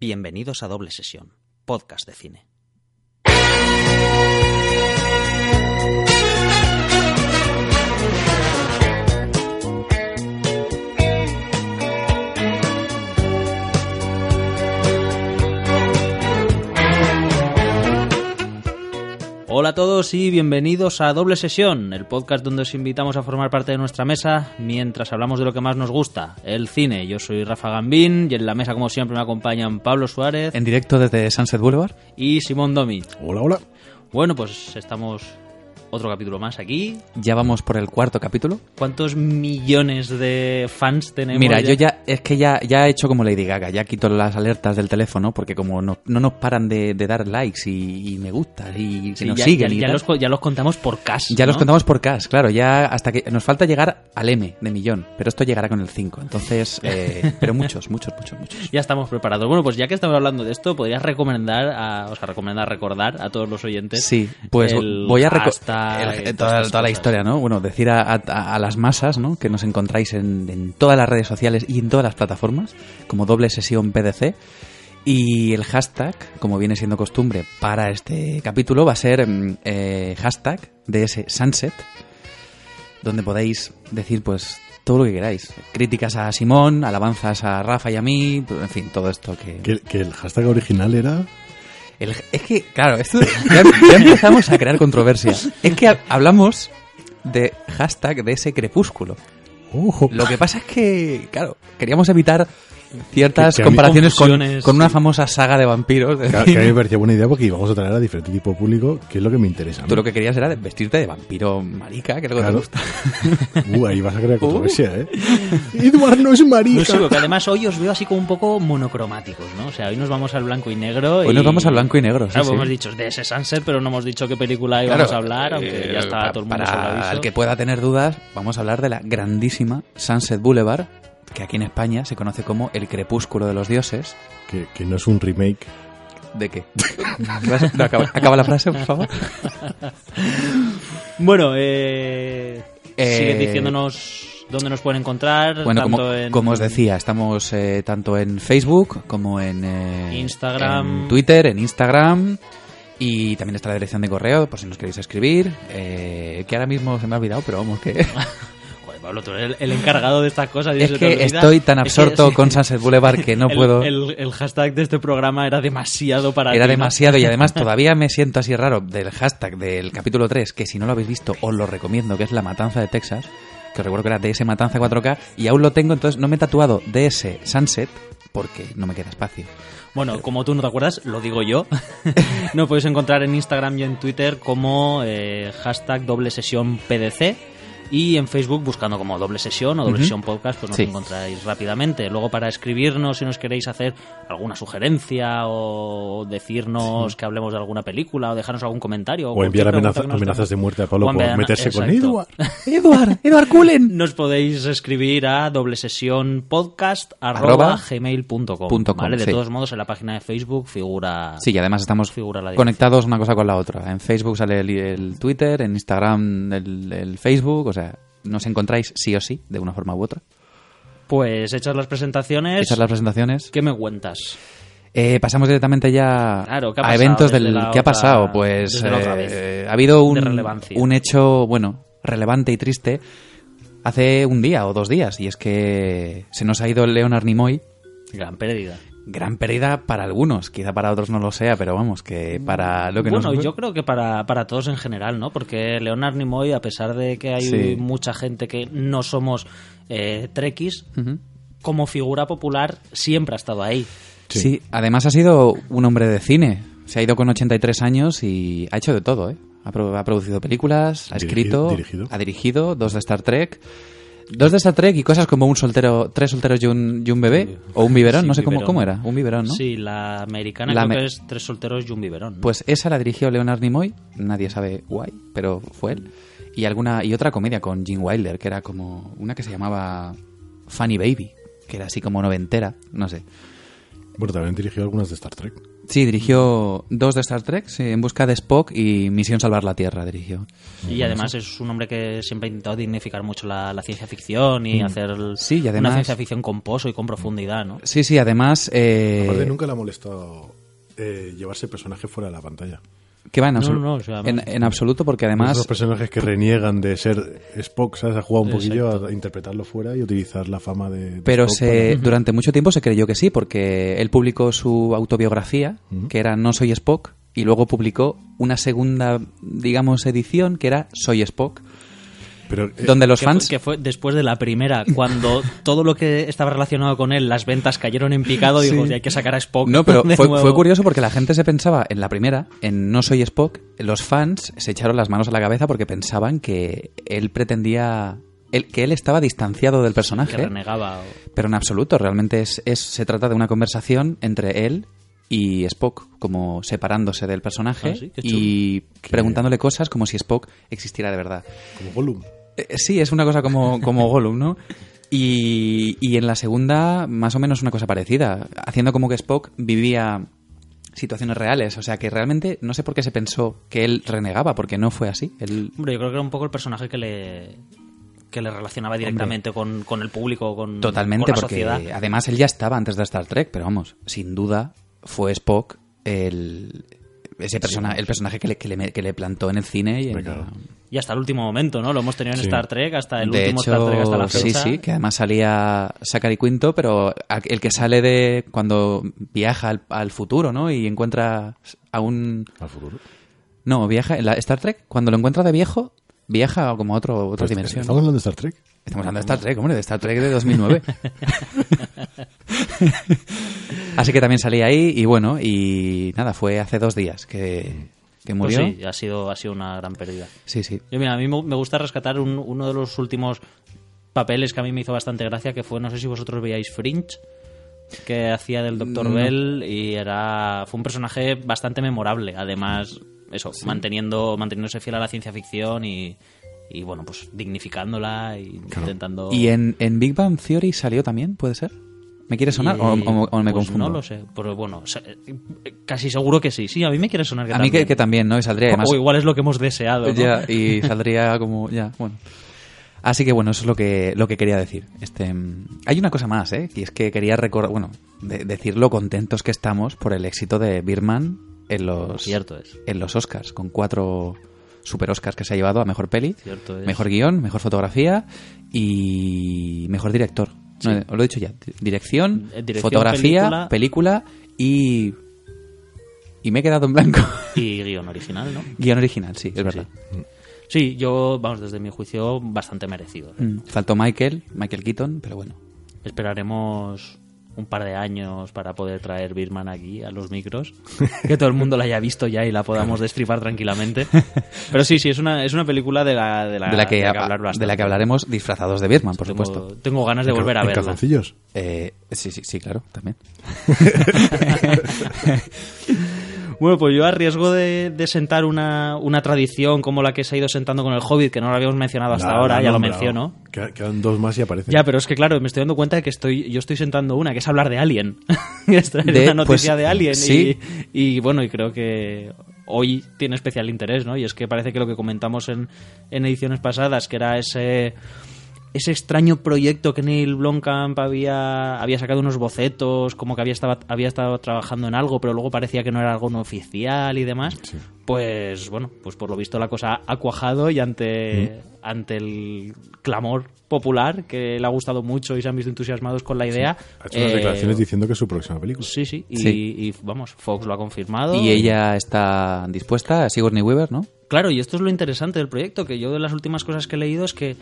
Bienvenidos a Doble Sesión, podcast de cine. Hola a todos y bienvenidos a Doble Sesión, el podcast donde os invitamos a formar parte de nuestra mesa mientras hablamos de lo que más nos gusta, el cine. Yo soy Rafa Gambín y en la mesa, como siempre, me acompañan Pablo Suárez En directo desde Sunset Boulevard. y Simón Domi. Hola, hola. Bueno, pues estamos otro capítulo más aquí. Ya vamos por el cuarto capítulo. ¿Cuántos millones de fans tenemos? Mira, yo ya, es que ya, ya he hecho como Lady Gaga, ya quito las alertas del teléfono porque como no, no nos paran de, de dar likes y, y me gusta y Sí, nos ya, siguen ya- y tal, los, ya los contamos por cash. ya los contamos por cash, claro, ya hasta que nos falta llegar al M de millón, pero esto llegará con el 5, entonces, eh, pero muchos, muchos, muchos, muchos. Ya estamos preparados. Bueno, pues ya que estamos hablando de esto, podrías recomendar, a, o sea, recomendar recordar a todos los oyentes. Sí, pues el voy a reco- el- toda, toda la historia, ¿no? Bueno, decir a, a- a las masas, ¿no? Que nos encontráis en, en todas las redes sociales y en todas las plataformas, como doble sesión PDC. Y el hashtag, como viene siendo costumbre para este capítulo, va a ser mm, eh, hashtag DS Sunset, donde podéis decir, pues, todo lo que queráis. Críticas a Simón, alabanzas a Rafa y a mí, en fin, todo esto que... Que, que el hashtag original era. El- es que, claro, esto ya, ya empezamos a crear controversia. Es que ha- hablamos de hashtag de ese crepúsculo. Lo que pasa es que, claro, queríamos evitar ciertas Que- que comparaciones con, con una sí. famosa saga de vampiros. Que, que a mí me parecía buena idea porque íbamos a traer a diferente tipo de público, que es lo que me interesa. ¿no? Tú lo que querías era vestirte de vampiro marica, que es lo que te Claro. gusta. Uh, ahí vas a crear controversia, ¿eh? Edward no es No marica. sé, porque además hoy os veo así como un poco monocromáticos, ¿no? O sea, hoy nos vamos al blanco y negro. Hoy y- nos vamos al blanco y negro, sí, Claro, sí. hemos dicho de ese Sunset, pero no hemos dicho qué película íbamos a hablar, aunque eh, ya está pa- todo el mundo Para el que pueda tener dudas, vamos a hablar de la grandísima Sunset Boulevard, que aquí en España se conoce como El Crepúsculo de los Dioses. Que, que no es un remake. ¿De qué? No, acaba, acaba la frase, por favor. Bueno, eh, Eh, siguen diciéndonos dónde nos pueden encontrar. Bueno, tanto como, en como os decía, estamos eh, tanto en Facebook como en eh, Instagram. en Twitter, en Instagram. Y también está la dirección de correo, por si nos queréis escribir. eh, que ahora mismo se me ha olvidado, pero vamos, que. Pablo, tú eres el, el encargado de estas cosas. y es que estoy tan Es que absorto con Sunset Boulevard que no El- puedo. El, el hashtag de este programa era demasiado para Era ti, ¿no? demasiado y además todavía me siento así raro del hashtag del capítulo 3, que si no lo habéis visto os lo recomiendo, que es La Matanza de Texas, que os recuerdo que era DS Matanza 4K y aún lo tengo, entonces no me he tatuado DS Sunset porque no me queda espacio. Bueno, como tú no te acuerdas, lo digo yo. Nos podéis encontrar en Instagram y en Twitter como eh, hashtag doble sesión PDC. Y en Facebook buscando como doble sesión o doble sesión podcast, pues nos Sí. encontráis rápidamente. Luego para escribirnos si nos queréis hacer alguna sugerencia o decirnos que hablemos de alguna película o dejarnos algún comentario. O enviar amenaza- amenazas de muerte a Pablo por meterse con exacto. Edward. Edward, Edward Cullen. Nos podéis escribir a doble sesión podcast Arroba gmail.com. punto com, ¿vale? De sí. todos modos, en la página de Facebook figura. Sí, y además estamos Figura la conectados una cosa con la otra. En Facebook sale el, el Twitter, en Instagram el, el Facebook, o sea, nos encontráis sí o sí, de una forma u otra. Pues hechas las presentaciones, Hechas las presentaciones. ¿qué me cuentas? Eh, pasamos directamente ya Claro, ¿qué ha a eventos del la ¿qué ha otra- pasado? Pues otra eh, ha habido un, un hecho, bueno, relevante y triste hace un día o dos días y es que se nos ha ido Leonard Nimoy. Gran pérdida. Gran pérdida para algunos, quizá para otros no lo sea, pero vamos, que para lo que bueno, nos yo creo que para, para todos en general, ¿no? Porque Leonard Nimoy, a pesar de que hay Sí. mucha gente que no somos eh, trekkies, como figura popular siempre ha estado ahí. Sí. Sí. además ha sido un hombre de cine. Se ha ido con 83 años y ha hecho de todo, ¿eh? Ha, pro- ha producido películas, ha Dirigido- escrito, dirigido. ha dirigido dos de Star Trek. Dos de Star Trek y cosas como un soltero, tres solteros y un, y un bebé. O un biberón, Sí, no sé cómo, cómo era. Un biberón, ¿no? Sí, la americana La creo me- que es Tres solteros y un biberón. ¿no? Pues esa la dirigió Leonard Nimoy. Nadie sabe guay, pero fue él. Y alguna y otra comedia con Gene Wilder, que era como una que se llamaba Funny Baby, que era así como noventera, no sé. Bueno, también dirigió algunas de Star Trek. Sí, dirigió dos de Star Trek, sí, En busca de Spock y Misión Salvar la Tierra dirigió. Y además es un hombre que siempre ha intentado dignificar mucho la, la ciencia ficción y hacer Mm. Sí, y además- una ciencia ficción con pozo y con profundidad, ¿no? Sí, sí, además... Eh, Aparte, nunca le ha molestado eh, llevarse el personaje fuera de la pantalla. Que va en, No, absolu- no, o sea, en, en absoluto porque además... Esos personajes que reniegan de ser Spock, ¿sabes? Ha jugado un poquillo a interpretarlo fuera y utilizar la fama de, de Pero Spock se, para- durante mucho tiempo se creyó que sí, porque él publicó su autobiografía, que era No soy Spock, y luego publicó una segunda, digamos, edición que era Soy Spock, Pero, eh, donde los que, fans... que fue después de la primera, cuando todo lo que estaba relacionado con él, las ventas cayeron en picado, digo, Sí. "Oye, hay que sacar a Spock. No, pero de fue, nuevo". fue curioso porque la gente se pensaba en la primera, en No soy Spock, los fans se echaron las manos a la cabeza porque pensaban que él pretendía... él- que él estaba distanciado del Que personaje. renegaba. o- Pero en absoluto, realmente es, es- se trata de una conversación entre él y Spock, como separándose del personaje Ah, sí, y preguntándole cosas como si Spock existiera de verdad. como Gollum. Eh, sí, es una cosa como, como Gollum, ¿no? Y, y en la segunda, más o menos una cosa parecida, haciendo como que Spock vivía situaciones reales, o sea que realmente no sé por qué se pensó que él renegaba, porque no fue así. Él, Hombre, yo creo que era un poco el personaje que le que le relacionaba directamente con, con el público, con, Totalmente, con la porque sociedad. además él ya estaba antes de Star Trek, pero vamos, sin duda fue Spock el ese persona, el personaje que le, que, le, que le plantó en el cine y en Me cago. la- Y hasta el último momento, ¿no? Lo hemos tenido en Sí. Star Trek, hasta el de último hecho, Star Trek hasta la sí, fecha. sí, que además salía Zachary Quinto, pero el que sale de cuando viaja al, al futuro, ¿no? Y encuentra a un... Al futuro. No, viaja en la Star Trek, cuando lo encuentra de viejo, viaja como a otro, otra Pues, dimensión. ¿Estamos hablando de Star Trek? Estamos hablando de Star Trek, hombre, de Star Trek de 2009. Así que también salí ahí y bueno, y nada, fue hace dos días que, que Pues murió. sí, ha sido, ha sido una gran pérdida. sí, sí. Yo, mira, a mí me gusta rescatar un- uno de los últimos papeles que a mí me hizo bastante gracia, que fue, no sé si vosotros veíais Fringe, que hacía del Dr. No. Bell y era fue un personaje bastante memorable. Además, eso, manteniendo manteniéndose fiel a la ciencia ficción y, y bueno, pues dignificándola y intentando... ¿Y en, en Big Bang Theory salió también, puede ser? ¿Me quiere sonar o, Y, o- o me pues confundo? No lo sé, pero bueno, casi seguro que sí. Sí, a mí me quiere sonar que A mí que, también. que también, ¿no? Y saldría además... O igual es lo que hemos deseado, ¿no? Ya, y saldría como... Ya, bueno. Así que bueno, eso es lo que, lo que quería decir. Este, hay una cosa más, ¿eh? Y es que quería recordar, bueno, de- decir lo contentos que estamos por el éxito de Birman en los, Cierto es. en los Oscars, con cuatro super Oscars que se ha llevado a mejor peli, mejor guion, mejor fotografía y mejor director. No, os lo he dicho ya. Dirección, Eh, dirección, fotografía, película. película y. Y me he quedado en blanco. Y guion original, ¿no? guion original, sí, es verdad. Sí, yo, vamos, desde mi juicio, bastante merecido. ¿eh? Mm, Faltó Michael, Michael Keaton, pero bueno. Esperaremos un par de años para poder traer Birman aquí a los micros. Que todo el mundo la haya visto ya y la podamos destripar tranquilamente. Pero sí, sí, es una, es una película de la, de la, de, la que, hablar de la que hablaremos disfrazados de Birman, por tengo, supuesto. Tengo ganas de volver a verla. calzoncillos. Eh, sí, sí, sí, claro, también. Bueno, pues yo a riesgo de, de sentar una, una tradición como la que se ha ido sentando con el Hobbit, que no lo habíamos mencionado hasta La- ahora, la ya lo menciono. Quedan- Quedan dos más y aparecen. Ya, pero es que claro, me estoy dando cuenta de que estoy, yo estoy sentando una, que es hablar de Alien. es traer De- una noticia pues, de Alien. sí. Y, y, bueno, y creo que hoy tiene especial interés, ¿no? Y es que parece que lo que comentamos en, en ediciones pasadas, que era ese ese extraño proyecto que Neil Blomkamp había, había sacado unos bocetos, como que había estado, había estado trabajando en algo, pero luego parecía que no era algo no oficial y demás. Pues bueno, pues por lo visto la cosa ha cuajado y ante, ante el clamor popular, que le ha gustado mucho y se han visto entusiasmados con la idea. Ha hecho unas eh, declaraciones diciendo que es su próxima película. Sí, sí, y, Sí. y, vamos, Fox lo ha confirmado. Y ella está dispuesta, Sigourney Weaver, ¿no? Claro, y esto es lo interesante del proyecto, que yo de las últimas cosas que he leído es que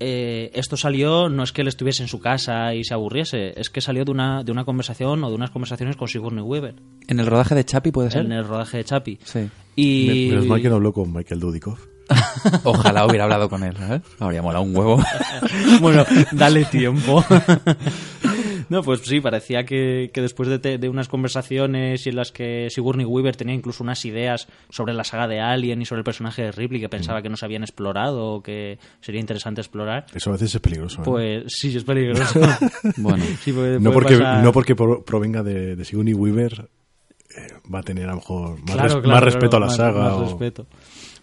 eh, esto salió, no es que él estuviese en su casa y se aburriese, es que salió de una, de una conversación o de unas conversaciones con Sigourney Weaver En el rodaje de Chappie, ¿puede ser? en el rodaje de Chapi. Sí. Y... Menos mal que no habló con Michael Dudikoff. Ojalá hubiera hablado con él, ¿sabes? Habría molado un huevo. bueno, dale tiempo. No, pues sí, parecía que, que después de, te- de unas conversaciones y en las que Sigourney Weaver tenía incluso unas ideas sobre la saga de Alien y sobre el personaje de Ripley que pensaba que no se habían explorado o que sería interesante explorar, Eso a veces es peligroso. ¿eh? pues sí, es peligroso. Bueno, Sí, puede- no, puede porque, pasar- no porque pro- provenga de, de Sigourney Weaver eh, va a tener a lo mejor más, Claro, res- claro, más claro, respeto a la saga. más o- respeto.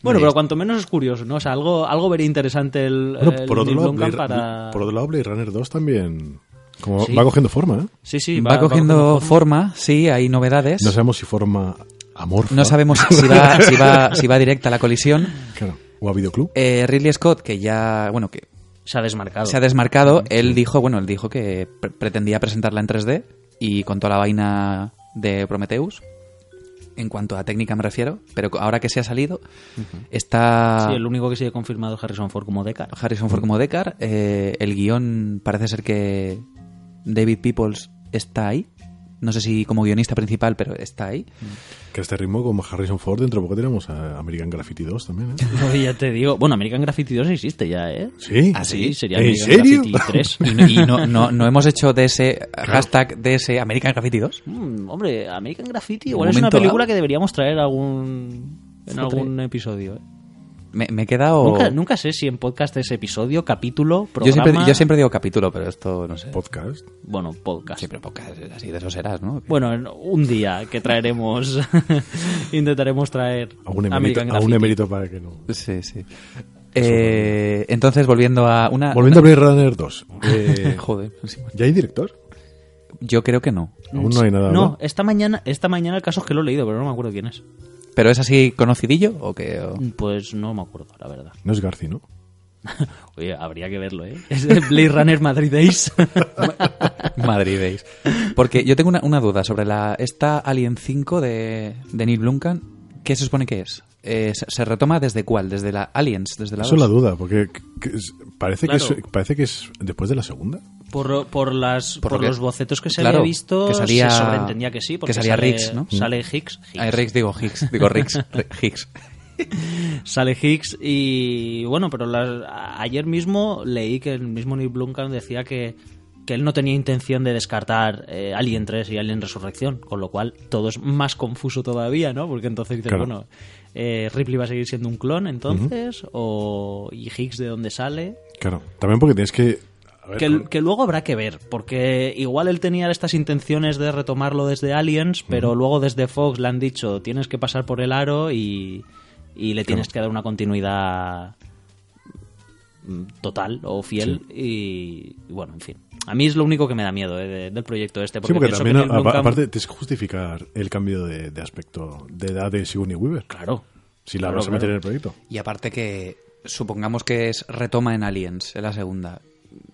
Bueno, pero cuanto menos es curioso, ¿no? O sea, algo, algo vería interesante el, Bueno, el por, otro lado, Blade, para... por otro lado, Blade Runner 2 también como Sí. va cogiendo forma. ¿eh? Sí, sí, va, cogiendo forma, sí, hay novedades. No sabemos si forma amorfa. No sabemos si va, si va, si va directa a la colisión. Claro. O a videoclub. Eh, Ridley Scott, que ya, bueno, que Se ha desmarcado. se ha desmarcado, él dijo, bueno, él dijo que pre- pretendía presentarla en 3D y con toda la vaina de Prometheus. En cuanto a técnica me refiero, pero ahora que se ha salido, está Sí, el único que sigue confirmado es Harrison Ford como Deckard. Harrison Ford como Deckard. eh, el guion parece ser que David Peoples está ahí. No sé si como guionista principal, pero está ahí. Que a este ritmo, como Harrison Ford, dentro de poco tenemos a American Graffiti 2 también. ¿eh? No, ya te digo. Bueno, American Graffiti 2 existe ya, ¿eh? Sí. ¿Ah, Sí, sería ¿En American serio? Graffiti 3. Y, no, y no, no- no hemos hecho de ese hashtag de ese American Graffiti 2. Mm, hombre, American Graffiti En igual es una película dado. que deberíamos traer algún, en algún episodio. ¿eh? Me, me he quedado. Nunca, nunca sé si en podcast es episodio, capítulo, yo, programa... siempre, yo siempre digo capítulo, pero esto no sé. Podcast. Bueno, podcast. Siempre podcast, es así de eso serás, ¿no? Bueno, en un día que traeremos... intentaremos traer A un emérito, a un Graffiti. emérito para que no. Sí, sí. Eh, entonces, volviendo a una. Volviendo a Blade Runner 2. eh, Joder, sí. ¿Ya hay director? yo creo que no. Aún no hay nada. No, esta mañana, esta mañana el caso es que lo he leído, pero no me acuerdo quién es. ¿Pero es así conocidillo o qué? O- Pues no me acuerdo, la verdad. No es Garci, ¿no? Oye, habría que verlo, ¿eh? Es de Blade Runner Madrid Days. Madrid Days. Porque yo tengo una, una duda sobre la esta Alien 5 de, de Neil Blomkamp. ¿Qué se supone que es? Eh, ¿se, se retoma desde cuál? ¿Desde la Aliens? ¿Desde la Eso es la 2? duda, porque que es- parece, Claro. que es, parece que es después de la segunda. Por, por, las, Por por, lo que- los bocetos que se claro, había visto, que salía- se sobreentendía que sí. Porque que salía sale, Riggs, ¿no? Sale Higgs. Higgs. Ay, Riggs, digo Higgs. Digo Riggs. Ri- Higgs. Sale Higgs y bueno, pero ayer mismo leí que el mismo Neil Blomkamp decía que, que él no tenía intención de descartar eh, Alien 3 y Alien Resurrección, con lo cual todo es más confuso todavía, ¿no? Porque entonces dices, Claro. bueno, eh, Ripley va a seguir siendo un clon entonces, o y Higgs de dónde sale. Claro. También porque tienes que. Ver, Que, con- que luego habrá que ver, porque igual él tenía estas intenciones de retomarlo desde Aliens, pero luego desde Fox le han dicho tienes que pasar por el aro y, y le tienes que dar una continuidad mm, total o fiel y, y bueno, en fin. A mí es lo único que me da miedo eh, de- del proyecto este. Sí, porque también, que a- aparte, tienes que justificar el cambio de, de aspecto de edad de Sigourney Weaver. Claro. Si la Claro, vas a meter claro. en el proyecto. Y aparte que supongamos que es retoma en Aliens, en la segunda.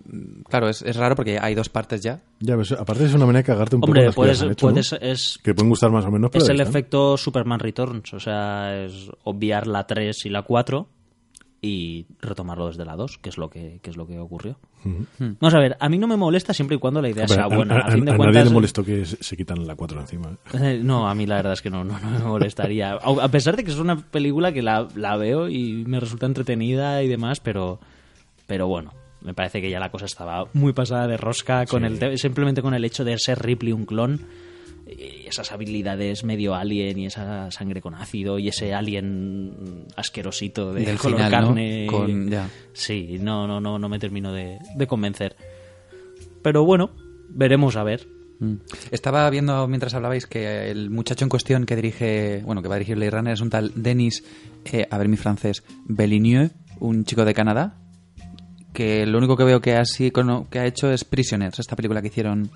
Mm, Claro, es, es raro porque hay dos partes ya. Ya, ves, aparte es una manera de cagarte un poco Hombre, las que puedes, ¿no? puedes, es, Que pueden gustar más o menos, pero es el están. efecto Superman Returns, o sea, es obviar la 3 y la 4 y retomarlo desde la 2, que es lo que, que es lo que ocurrió. Vamos a ver, a mí no me molesta siempre y cuando la idea Hombre, sea a- buena. a, A, fin de a cuentas, nadie le molestó que se, quitan la 4 encima. ¿eh? No, a mí la verdad es que no, no, no me molestaría. A a pesar de que es una película que la, la veo y me resulta entretenida y demás, pero, pero bueno, me parece que ya la cosa estaba muy pasada de rosca con el te- simplemente con el hecho de ser Ripley un clon y esas habilidades medio alien y esa sangre con ácido y ese alien asquerosito de Del color final, ¿no? carne. Con- ya. Sí, no, no, no, no me termino de, de convencer. Pero bueno, veremos a ver. Mm. Estaba viendo mientras hablabais que el muchacho en cuestión que dirige, bueno, que va a dirigir Blade Runner es un tal Denis, eh, a ver mi francés, Belligneux, un chico de Canadá, que lo único que veo que así que ha hecho es Prisoners, esta película que hicieron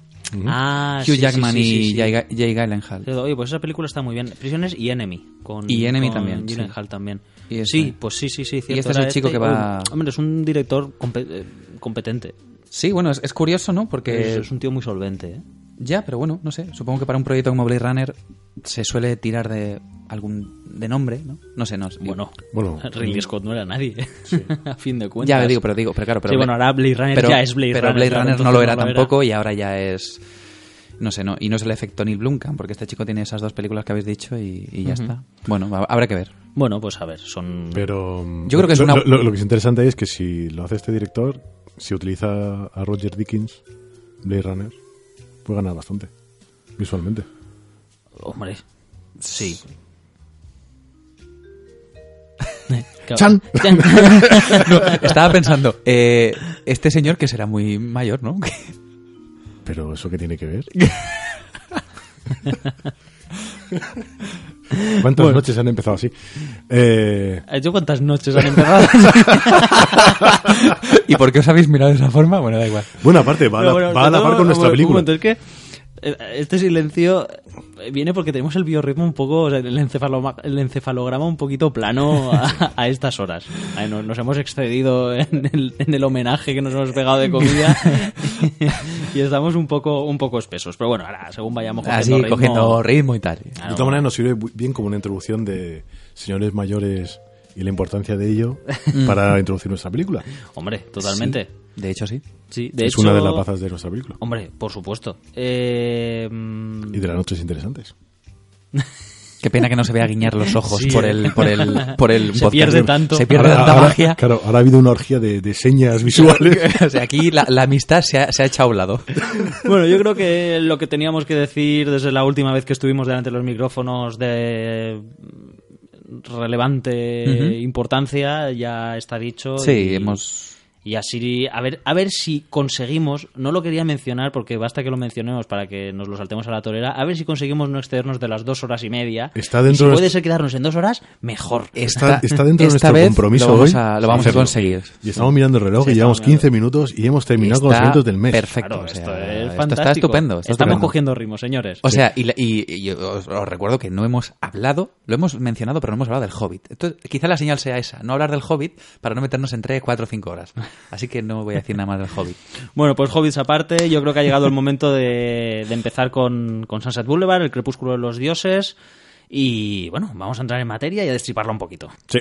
Ah, Hugh sí, Jackman sí, sí, y sí. Jay, Jay Gyllenhaal. Oye, pues esa película está muy bien. Prisiones y Enemy. Con, Y Enemy con también, sí. Gyllenhaal también. Y ese. sí, pues sí, sí, sí. Cierto, este es el chico que va- Uy, Hombre, es un director eh, competente. Sí, bueno, es, es curioso, ¿no? Es, Porque es un tío muy solvente. ¿eh? Ya, pero bueno, no sé, supongo que para un proyecto como Blade Runner se suele tirar de algún de nombre, ¿no? No sé, no sé. Bueno, Bueno, Ridley Scott no era nadie, a fin de cuentas. Ya digo, pero digo, pero claro, pero sí, bueno, ahora Blade Runner pero, ya es Blade pero Runner. Blade claro, Runner no lo era tampoco y ahora ya es no sé, no y no es el efecto Neil Blomkamp porque este chico tiene esas dos películas que habéis dicho y, y ya está. Bueno, ha- habrá que ver. Bueno, pues a ver, son... Pero Yo creo que es lo, una- lo- lo- lo que es interesante ahí es que si lo hace este director, si utiliza a Roger Dickens, Blade Runner, puede ganar bastante. Visualmente. Hombre, sí. ¡Chan! Estaba pensando, eh, este señor que será muy mayor, ¿no? Pero eso qué tiene que ver. ¿Cuántas noches han empezado así? Eh, ¿Has hecho cuántas noches han empezado? ¿Y por qué os habéis mirado de esa forma? Bueno, da igual. bueno, aparte, va a, la, bueno, va a la par con nuestra un película. momento, es que eh, este silencio viene porque tenemos el biorritmo un poco, o sea, el, encefaloma- el encefalograma un poquito plano a, a estas horas. Ay, no- nos, hemos excedido en el, en el homenaje que nos hemos pegado de comida y estamos un poco, un poco espesos. Pero bueno, ahora según vayamos cogiendo Así, ritmo, cogiendo ritmo y tal. Ah, De todas maneras, nos sirve bien como una introducción de señores mayores y la importancia de ello para introducir nuestra película. Hombre, totalmente. De hecho, sí. Sí, de es hecho, una de las bazas de nuestra película. Hombre, por supuesto. Eh, mm, Y de las noches interesantes. Qué pena que no se vea guiñar los ojos Sí. por el por el por el Se podcast. pierde tanto. Se pierde Ahora- tanta ahora- magia. Claro, ahora ha habido una orgía de, de señas visuales. o sea, aquí la, la amistad se ha, se ha echado a un lado. Bueno, yo creo que lo que teníamos que decir desde la última vez que estuvimos delante de los micrófonos de relevante importancia ya está dicho. Sí, y, hemos... y así a ver a ver si conseguimos, no lo quería mencionar porque basta que lo mencionemos para que nos lo saltemos a la torera, a ver si conseguimos no excedernos de las dos horas y media. Está dentro y si de puede ser quedarnos en dos horas, mejor. Está, está dentro de nuestro compromiso lo vamos hoy. a, lo vamos a conseguir. Y estamos mirando el reloj Sí, y llevamos estamos 15 minutos y hemos terminado con los eventos del mes. Perfecto. Claro, o sea, esto es esto fantástico. está estupendo. está Estamos estupendo. cogiendo ritmo, señores. O sea, y, y- os, os recuerdo que no hemos hablado, lo hemos mencionado, pero no hemos hablado del Hobbit. Entonces, quizá la señal sea esa, no hablar del Hobbit para no meternos entre 4 o 5 horas. Así que no voy a decir nada más del Hobbit. Bueno, pues hobbits aparte, yo creo que ha llegado el momento de, de empezar con, con Sunset Boulevard, el crepúsculo de los dioses. Y bueno, vamos a entrar en materia y a destriparla un poquito. Sí.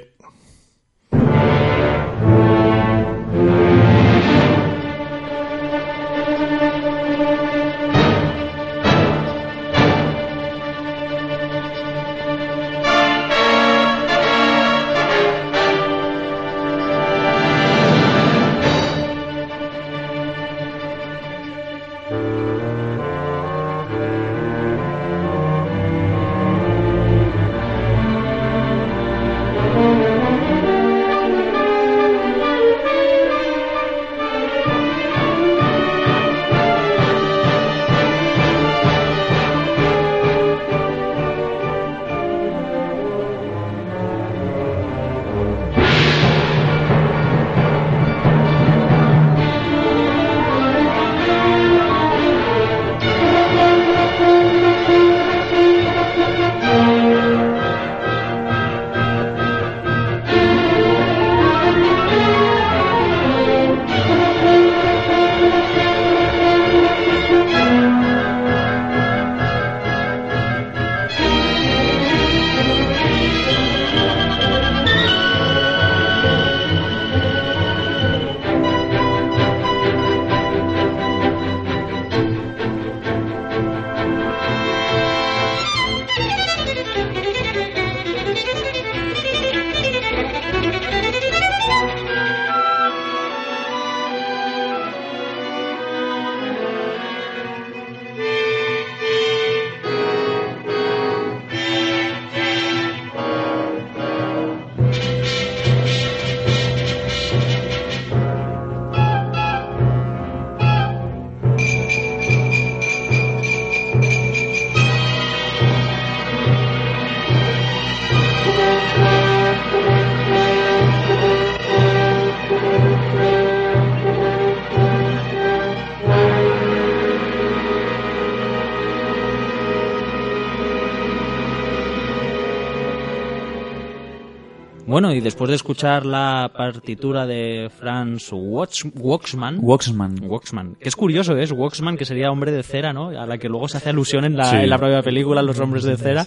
Después de escuchar la partitura de Franz Waxman, Waxman. Waxman, que es curioso, ¿eh? es Waxman, que sería hombre de cera, ¿no? A la que luego se hace alusión en la, Sí. en la propia película, Los hombres de cera.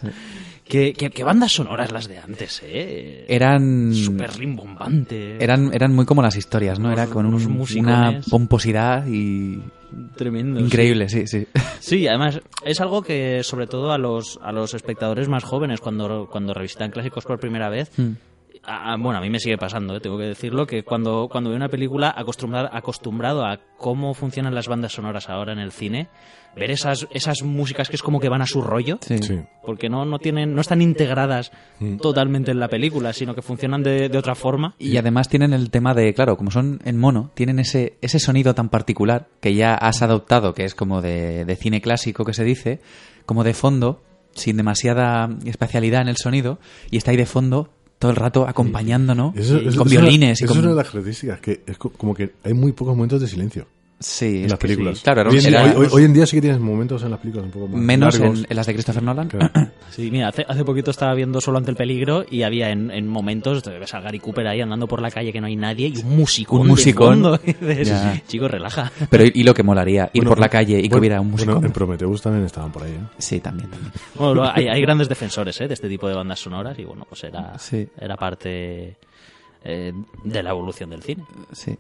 ¿Qué, qué, qué bandas sonoras las de antes, ¿eh? Eran... Súper rimbombante. Eran, eran muy como las historias, ¿no? Era con un- una pomposidad y... Tremendo. Increíble, sí, sí. Sí, además es algo que sobre todo a los, a los espectadores más jóvenes cuando, cuando revisitan clásicos por primera vez Hmm. A- a- bueno, a mí me sigue pasando, eh, tengo que decirlo, que cuando, cuando veo una película acostumbrado, acostumbrado a cómo funcionan las bandas sonoras ahora en el cine, ver esas, esas músicas que es como que van a su rollo, Sí. Sí. porque no, no, tienen, no están integradas Mm. totalmente en la película, sino que funcionan de, de otra forma. Y además tienen el tema de, claro, como son en mono, tienen ese, ese sonido tan particular que ya has adoptado, que es como de, de cine clásico que se dice, como de fondo, sin demasiada especialidad en el sonido, y está ahí de fondo todo el rato acompañándonos Eso- eso- con eso violines una- y eso con... es una de las características, que es co- como que hay muy pocos momentos de silencio Sí, en las películas. sí. Claro, era hoy, en día, era- hoy- hoy- hoy en día sí que tienes momentos en las películas un poco más menos en, las de Christopher Nolan. Claro. Sí, mira, hace, hace poquito estaba viendo Solo ante el peligro y había en, en momentos, ves a Gary Cooper ahí andando por la calle que no hay nadie y un musicón Un musicón. Chico, relaja. Pero y, y lo que molaría, ir Bueno, por la calle y que hubiera un músico. Bueno, en Prometheus también estaban por ahí, ¿eh? Sí, también, también. Bueno, hay, hay grandes defensores ¿eh? de este tipo de bandas sonoras y bueno, pues era, Sí. era parte eh, de la evolución del cine. Sí.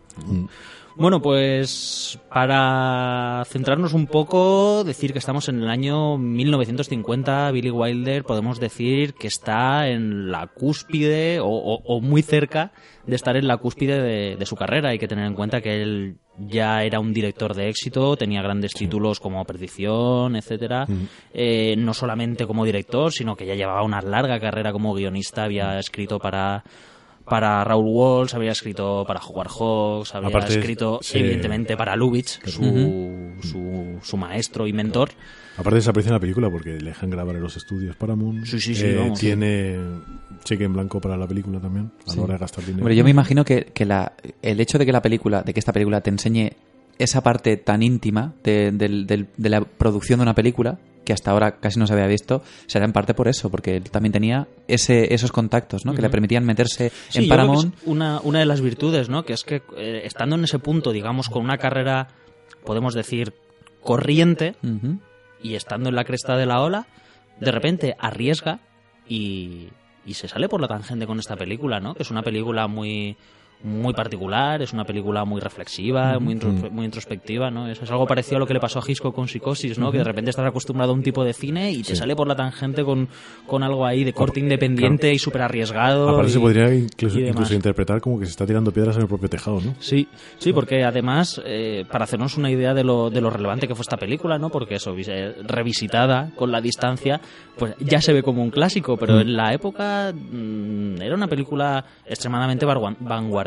Bueno, pues para centrarnos un poco, decir que estamos en el año 1950, Billy Wilder podemos decir que está en la cúspide o, o- o muy cerca de estar en la cúspide de, de su carrera. Hay que tener en cuenta que él ya era un director de éxito, tenía grandes títulos como Perdición, etcétera. Eh, no solamente como director, sino que ya llevaba una larga carrera como guionista, había escrito para para Raúl Walsh, había escrito para Howard Hawks, había Aparte, escrito sí. evidentemente para Lubitsch, su, su, su maestro y mentor. Aparte desaparece en la película porque le dejan grabar en los estudios Paramount. Sí, sí, sí, Eh, vamos. Tiene cheque en blanco para la película también, a la hora de gastar dinero. Hombre, yo me imagino que, que la, el hecho de que la película, de que esta película te enseñe esa parte tan íntima de, la producción de una película, que hasta ahora casi no se había visto, será en parte por eso, porque él también tenía ese, esos contactos, ¿no? Que le permitían meterse Sí, en yo creo que Paramount. es una, una de las virtudes, ¿no? Que es que eh, estando en ese punto, digamos, con una carrera, podemos decir, corriente, y estando en la cresta de la ola, de repente arriesga y, y se sale por la tangente con esta película, ¿no? Que es una película muy muy particular, es una película muy reflexiva, muy, muy introspectiva, ¿no? Es, es algo parecido a lo que le pasó a Hitchcock con Psicosis, ¿no? Que de repente estás acostumbrado a un tipo de cine y te sale por la tangente con, con algo ahí de corte independiente y súper arriesgado. Aparte y- se podría incluso, interpretar como que se está tirando piedras en el propio tejado, ¿no? Sí, sí, porque además, eh, para hacernos una idea de lo, de lo relevante que fue esta película, ¿no? Porque eso, eh, revisitada con la distancia, pues ya se ve como un clásico, pero en la época mm, era una película extremadamente bargua-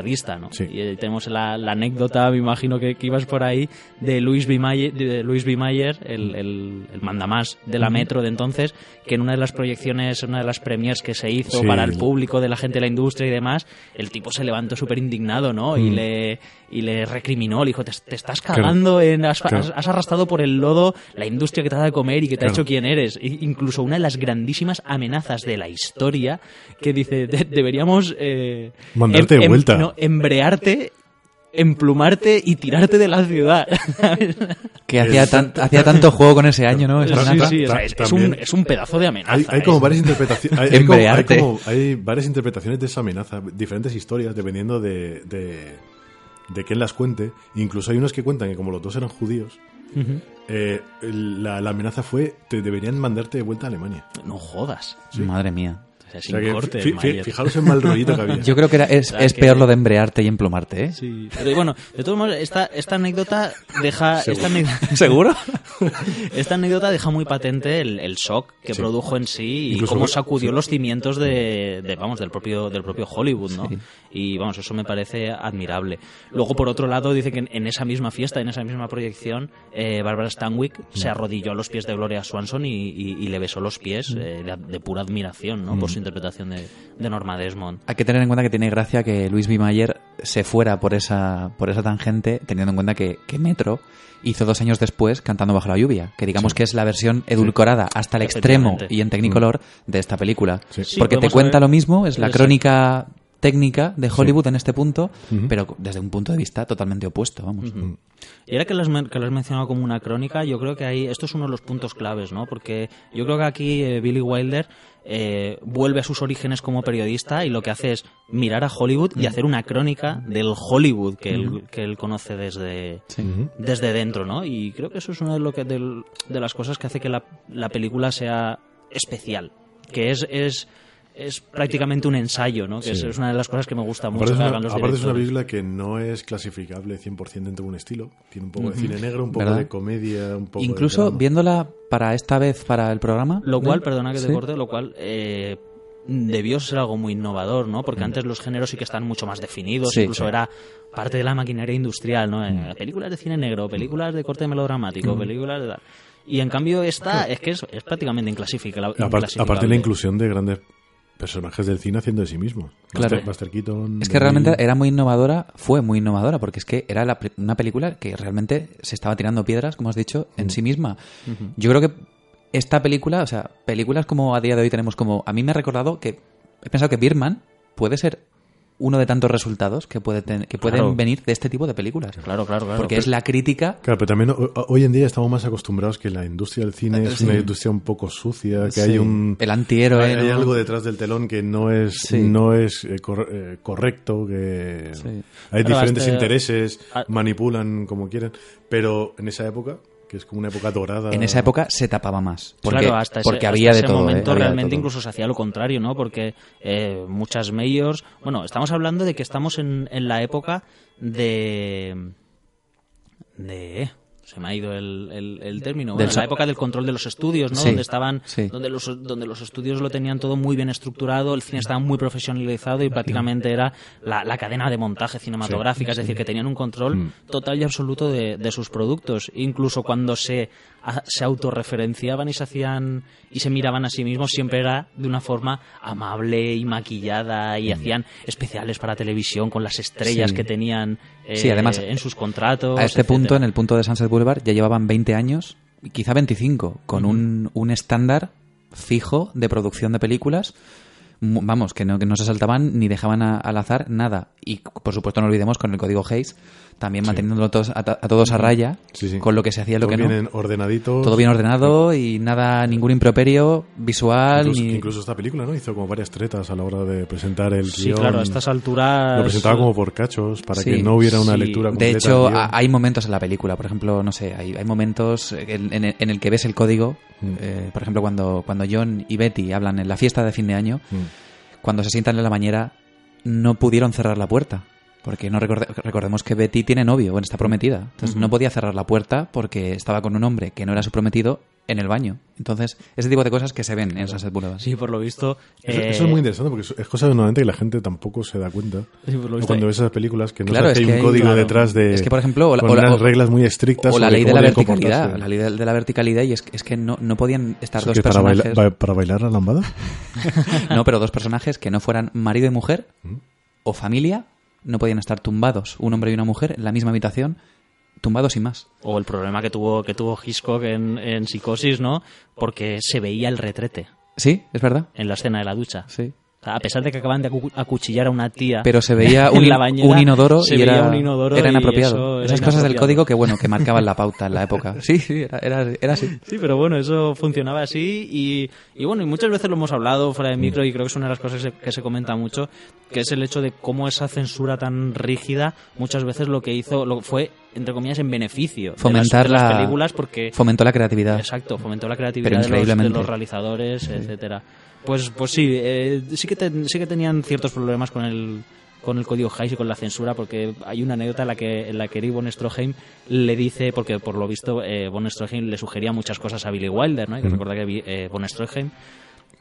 vanguardista, ¿no? Sí. Y eh, tenemos la, la anécdota, me imagino que, que ibas por ahí, de Louis B. Mayer, de Louis B. Mayer el, el, el mandamás de la Metro de entonces, que en una de las proyecciones, una de las premiers que se hizo Sí, para el público de la gente de la industria y demás, el tipo se levantó súper indignado, ¿no? Y, le, y le recriminó, le dijo, te, te estás cagando en... Has, Claro. has- has arrastrado por el lodo la industria que te ha dado de comer y que te ha hecho quien eres. Incluso una de las grandísimas amenazas de la historia que dice, "De- deberíamos... eh, Mandarte de vuelta". no, embrearte emplumarte y tirarte de la ciudad. Que hacía, tan- hacía tanto juego con ese año, ¿no? Esa sí, amenaza. sí, o sea, Ta- es, un, es un pedazo de amenaza. Hay, hay como varias interpretaciones. Hay, hay como, hay Embrearte. como- hay varias interpretaciones de esa amenaza, diferentes historias, dependiendo de, de, de quién las cuente. Incluso hay unos que cuentan que como los dos eran judíos, eh, la, la amenaza fue te deberían mandarte de vuelta a Alemania. No jodas. Madre mía. O sin sea que corte, fijaros el mal rollito que había. Yo creo que era, es, O sea, es que- peor lo de embrearte y emplumarte, ¿eh? Sí, pero bueno, de todos modos, esta, esta anécdota deja. Esta anécdota, ¿Seguro? esta anécdota deja muy patente el, el shock que Sí. produjo en sí y Incluso- cómo sacudió sí. los cimientos de, de, vamos, del propio, del propio Hollywood, ¿no? Sí. Y vamos, eso me parece admirable. Luego, por otro lado, dice que en, en esa misma fiesta, en esa misma proyección, eh, Barbara Stanwyck se arrodilló a los pies de Gloria Swanson y, y- y le besó los pies eh, de, de pura admiración, ¿no? Por su interpretación de, de Norma Desmond. Hay que tener en cuenta que tiene gracia que Luis B. Mayer se fuera por esa, por esa tangente, teniendo en cuenta que, que Metro hizo dos años después Cantando bajo la lluvia, que digamos que es la versión edulcorada hasta el extremo y en Technicolor de esta película. Sí. Sí, Porque te cuenta ver- lo mismo, es la Exacto. crónica técnica de Hollywood en este punto, pero desde un punto de vista totalmente opuesto, vamos. Y ahora que lo, has, men- que lo has mencionado como una crónica, yo creo que ahí esto es uno de los puntos claves, ¿no? Porque yo creo que aquí eh, Billy Wilder eh, vuelve a sus orígenes como periodista y lo que hace es mirar a Hollywood y hacer una crónica del Hollywood que, él, que él conoce desde, desde dentro, ¿no? Y creo que eso es una de, lo que, de las cosas que hace que la, la película sea especial. Que es, es es prácticamente un ensayo, ¿no? Que es, Sí. es una de las cosas que me gusta mucho Aparte, que hagan los aparte es una película que no es clasificable 100% dentro de un estilo. Tiene un poco de cine negro, un poco ¿Verdad? de comedia, un poco de Incluso drama. viéndola para esta vez, para el programa. Lo cual, ¿no? perdona que te Sí. corte, lo cual eh, debió ser algo muy innovador, ¿no? Porque antes los géneros sí que están mucho más definidos, Sí, incluso sí. era parte de la maquinaria industrial, ¿no? Eh, Películas de cine negro, películas de corte melodramático, películas de. Y en cambio esta es que es, es prácticamente inclasificable. Aparte, aparte la inclusión de grandes personajes del cine haciendo de sí mismo. Claro. Buster Keaton. Es que realmente era muy innovadora, fue muy innovadora, porque es que era la una película que realmente se estaba tirando piedras, como has dicho, en sí misma. Yo creo que esta película, o sea, películas como a día de hoy tenemos como... A mí me ha recordado que he pensado que Birdman puede ser uno de tantos resultados que, puede ten- que pueden Claro. venir de este tipo de películas. Claro, claro, claro. Porque es la crítica... Claro, pero también ho- hoy en día estamos más acostumbrados que la industria del cine es Sí. una industria un poco sucia, que Sí. hay un... El antihéroe, Hay, hay algo detrás del telón que no es, Sí. no es eh, cor- eh, correcto, que Sí. hay diferentes hasta- intereses, Ah. manipulan como quieren, pero en esa época, que es como una época dorada... En esa época se tapaba más. Porque, claro, hasta ese, porque hasta había de ese todo. ¿eh? momento de realmente todo. incluso se hacía lo contrario, ¿no? Porque eh, muchas mayors... Bueno, estamos hablando de que estamos en, en la época de... de... Se me ha ido el, el- el término. Bueno, Del en la época del control de los estudios, ¿no? Sí, donde estaban, sí. donde los, donde los estudios lo tenían todo muy bien estructurado, el cine estaba muy profesionalizado y prácticamente era la, la cadena de montaje cinematográfica, es decir, que tenían un control Mm. total y absoluto de, de sus productos. Incluso cuando se, a- se autorreferenciaban y se hacían y se miraban a sí mismos, siempre era de una forma amable y maquillada y hacían especiales para televisión con las estrellas Sí. que tenían eh, Sí, además, en sus contratos. A este etcétera. punto, en el punto de Sunset Boulevard, ya llevaban 20 años, y quizá 25, con un, un estándar fijo de producción de películas. Vamos, que no, que no se saltaban ni dejaban a- al azar nada. Y por supuesto, no olvidemos con el código Hayes, también manteniéndolo todos a, ta- a todos a raya, Sí, sí. con lo que se hacía y lo Todo que no. bien ordenadito. Todo bien ordenado y nada, ningún improperio visual. Incluso, ni... incluso esta película, ¿no? Hizo como varias tretas a la hora de presentar el Sí, guion. claro, a estas alturas. Lo presentaba como por cachos, para Sí. que no hubiera una Sí. lectura De completa. hecho, guion. a- hay momentos en la película, por ejemplo, no sé, hay, hay momentos en, en el- en el que ves el código, Mm. eh, por ejemplo, cuando, cuando John y Betty hablan en la fiesta de fin de año, Mm. cuando se sientan en la bañera, no pudieron cerrar la puerta. Porque no recorde- recordemos que Betty tiene novio, bueno, está prometida. Entonces no podía cerrar la puerta porque estaba con un hombre que no era su prometido en el baño. Entonces, ese tipo de cosas que se ven en Sunset Boulevard. Sí, por lo visto. Eso, eh, eso es muy interesante porque es- cosa de normalmente que la gente tampoco se da cuenta. Sí, por lo visto, cuando eh. ves esas películas que no Claro, sabes es que hay un hay- código claro. detrás de. Es que, por ejemplo, o la- con o la- unas o- reglas muy estrictas. O la ley de la verticalidad. La ley de, la verticalidad y es, es que no, no podían estar ¿Eso dos que para, personajes... bailar, para bailar la lambada? No, pero dos personajes que no fueran marido y mujer o familia no podían estar tumbados, un hombre y una mujer, en la misma habitación, tumbados y más. O el problema que tuvo, que tuvo Hitchcock en, en Psicosis, ¿no? Porque se veía el retrete Sí, es verdad. en la escena de la ducha. Sí. A pesar de que acaban de acu- acuchillar a una tía. Pero se veía un, la bañera, un inodoro se y veía era, un inodoro era inapropiado. era Esas cosas del código que, bueno, que marcaban la pauta en la época. Sí, sí, era, era, era así. Sí, pero bueno, eso funcionaba así y, y bueno, y muchas veces lo hemos hablado fuera de micro y creo que es una de las cosas que se, que se comenta mucho, que es el hecho de cómo esa censura tan rígida muchas veces lo que hizo lo fue, entre comillas, en beneficio de las- Fomentar de las, la- películas porque... Fomentó la creatividad. Exacto, fomentó la creatividad de los, de increíblemente. los realizadores, etcétera. Pues, pues sí, eh, sí que ten- sí que tenían ciertos problemas con el con el código Hays y con la censura, porque hay una anécdota en la que en la que Eric von Stroheim le dice, porque por lo visto eh, von Stroheim le sugería muchas cosas a Billy Wilder, ¿no? Hay que recordar que eh, von Stroheim,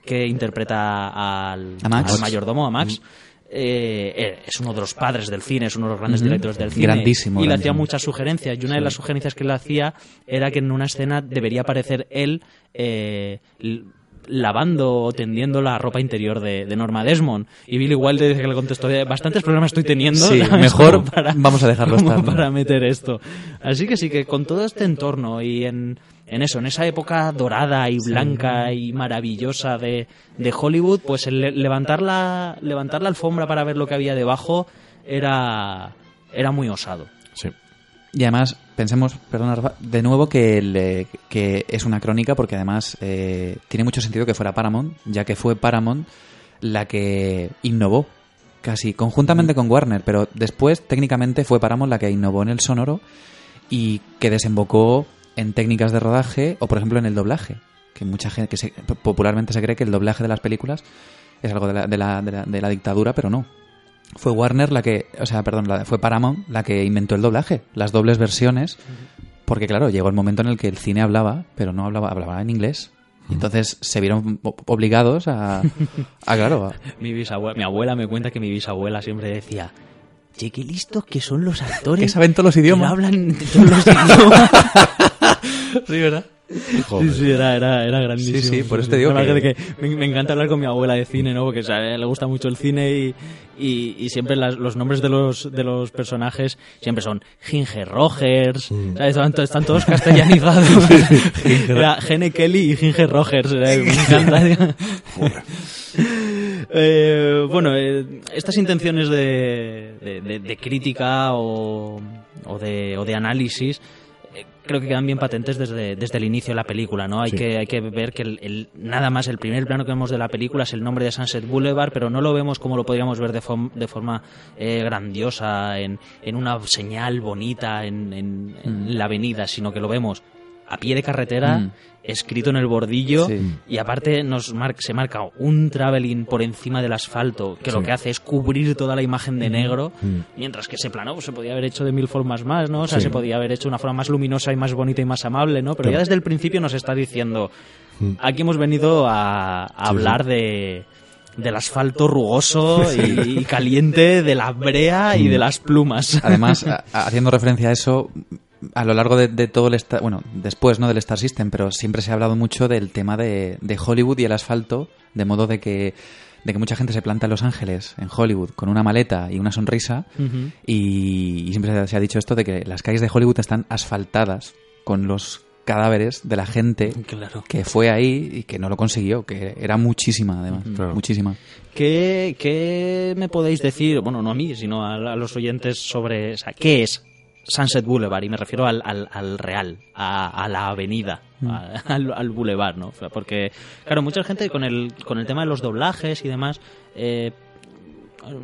que interpreta al, A Max. al mayordomo, a Max, eh, eh, es uno de los padres del cine, es uno de los grandes directores del cine. Grandísimo, Y le hacía muchas sugerencias. Y una de las sugerencias que le hacía era que en una escena debería aparecer él eh, lavando o tendiendo la ropa interior de, de Norma Desmond. Y Billy Wilder dice que le contestó, "Eh, bastantes problemas estoy teniendo. Sí, mejor Como vamos a dejarlo estar. Para meter esto. Así que sí, que con todo este entorno y en, en eso, en esa época dorada y blanca y maravillosa de, de Hollywood, pues el le- levantar la, levantar la alfombra para ver lo que había debajo era, era muy osado. Sí. Y además, pensemos, perdona, Rafa, de nuevo que, el, que es una crónica porque además eh, tiene mucho sentido que fuera Paramount, ya que fue Paramount la que innovó casi conjuntamente con Warner, pero después técnicamente fue Paramount la que innovó en el sonoro y que desembocó en técnicas de rodaje o por ejemplo en el doblaje, que mucha gente que se- popularmente se cree que el doblaje de las películas es algo de la, de la, de la, de la dictadura, pero no. Fue Warner la que, o sea, perdón, la- fue Paramount la que inventó el doblaje, las dobles versiones, porque claro, llegó el momento en el que el cine hablaba, pero no hablaba, hablaba en inglés. Y entonces se vieron obligados a, a claro, a- Mi, bisabuela, mi abuela me cuenta que mi bisabuela siempre decía, che, qué listos que son los actores. que saben todos los que idiomas. hablan todos los idiomas. Sí, ¿verdad? Joder. Sí, sí, era, era, era grandísimo. Sí, sí, por eso te digo que- me, me encanta hablar con mi abuela de cine, ¿no? Porque o sea, a ella le gusta mucho el cine y, y, y siempre las- los nombres de los, de los personajes siempre son Ginger Rogers, Mm. ¿sabes? Están, to- están todos castellanizados. Era Gene Kelly y Ginger Rogers. era- me encanta. Eh, bueno, eh, estas intenciones de, de- de- de crítica o, o de, o de análisis creo que quedan bien patentes desde, desde el inicio de la película, ¿no? Hay, Sí. que, hay que ver que el, el- nada más el primer plano que vemos de la película es el nombre de Sunset Boulevard, pero no lo vemos como lo podríamos ver de, forma eh, grandiosa, en, en una señal bonita en, en- en la avenida, sino que lo vemos a pie de carretera, Mm. escrito en el bordillo, Sí. y aparte nos mar- se marca un traveling por encima del asfalto que lo que hace es cubrir toda la imagen de negro, Mm. mientras que ese plano pues, se podía haber hecho de mil formas más, ¿no? O sea, Sí. se podía haber hecho de una forma más luminosa y más bonita y más amable, ¿no? Pero ya desde el principio nos está diciendo, Mm. aquí hemos venido a, hablar de del asfalto rugoso y, y caliente, de la brea y de las plumas. Además, haciendo referencia a eso, a lo largo de, de todo el Star, bueno, después no del Star System, pero siempre se ha hablado mucho del tema de, de Hollywood y el asfalto, de modo de que de que mucha gente se planta en Los Ángeles, en Hollywood, con una maleta y una sonrisa, y, y siempre se, ha dicho esto de que las calles de Hollywood están asfaltadas con los cadáveres de la gente Claro. que fue ahí y que no lo consiguió, que era muchísima además, Claro. muchísima. ¿Qué, qué me podéis decir, bueno, no a mí, sino a, a los oyentes sobre, o sea, qué es Sunset Boulevard? Y me refiero al, al, al real, a, a la avenida, a- al, al boulevard, ¿no? Porque, claro, mucha gente con el, con el tema de los doblajes y demás, eh,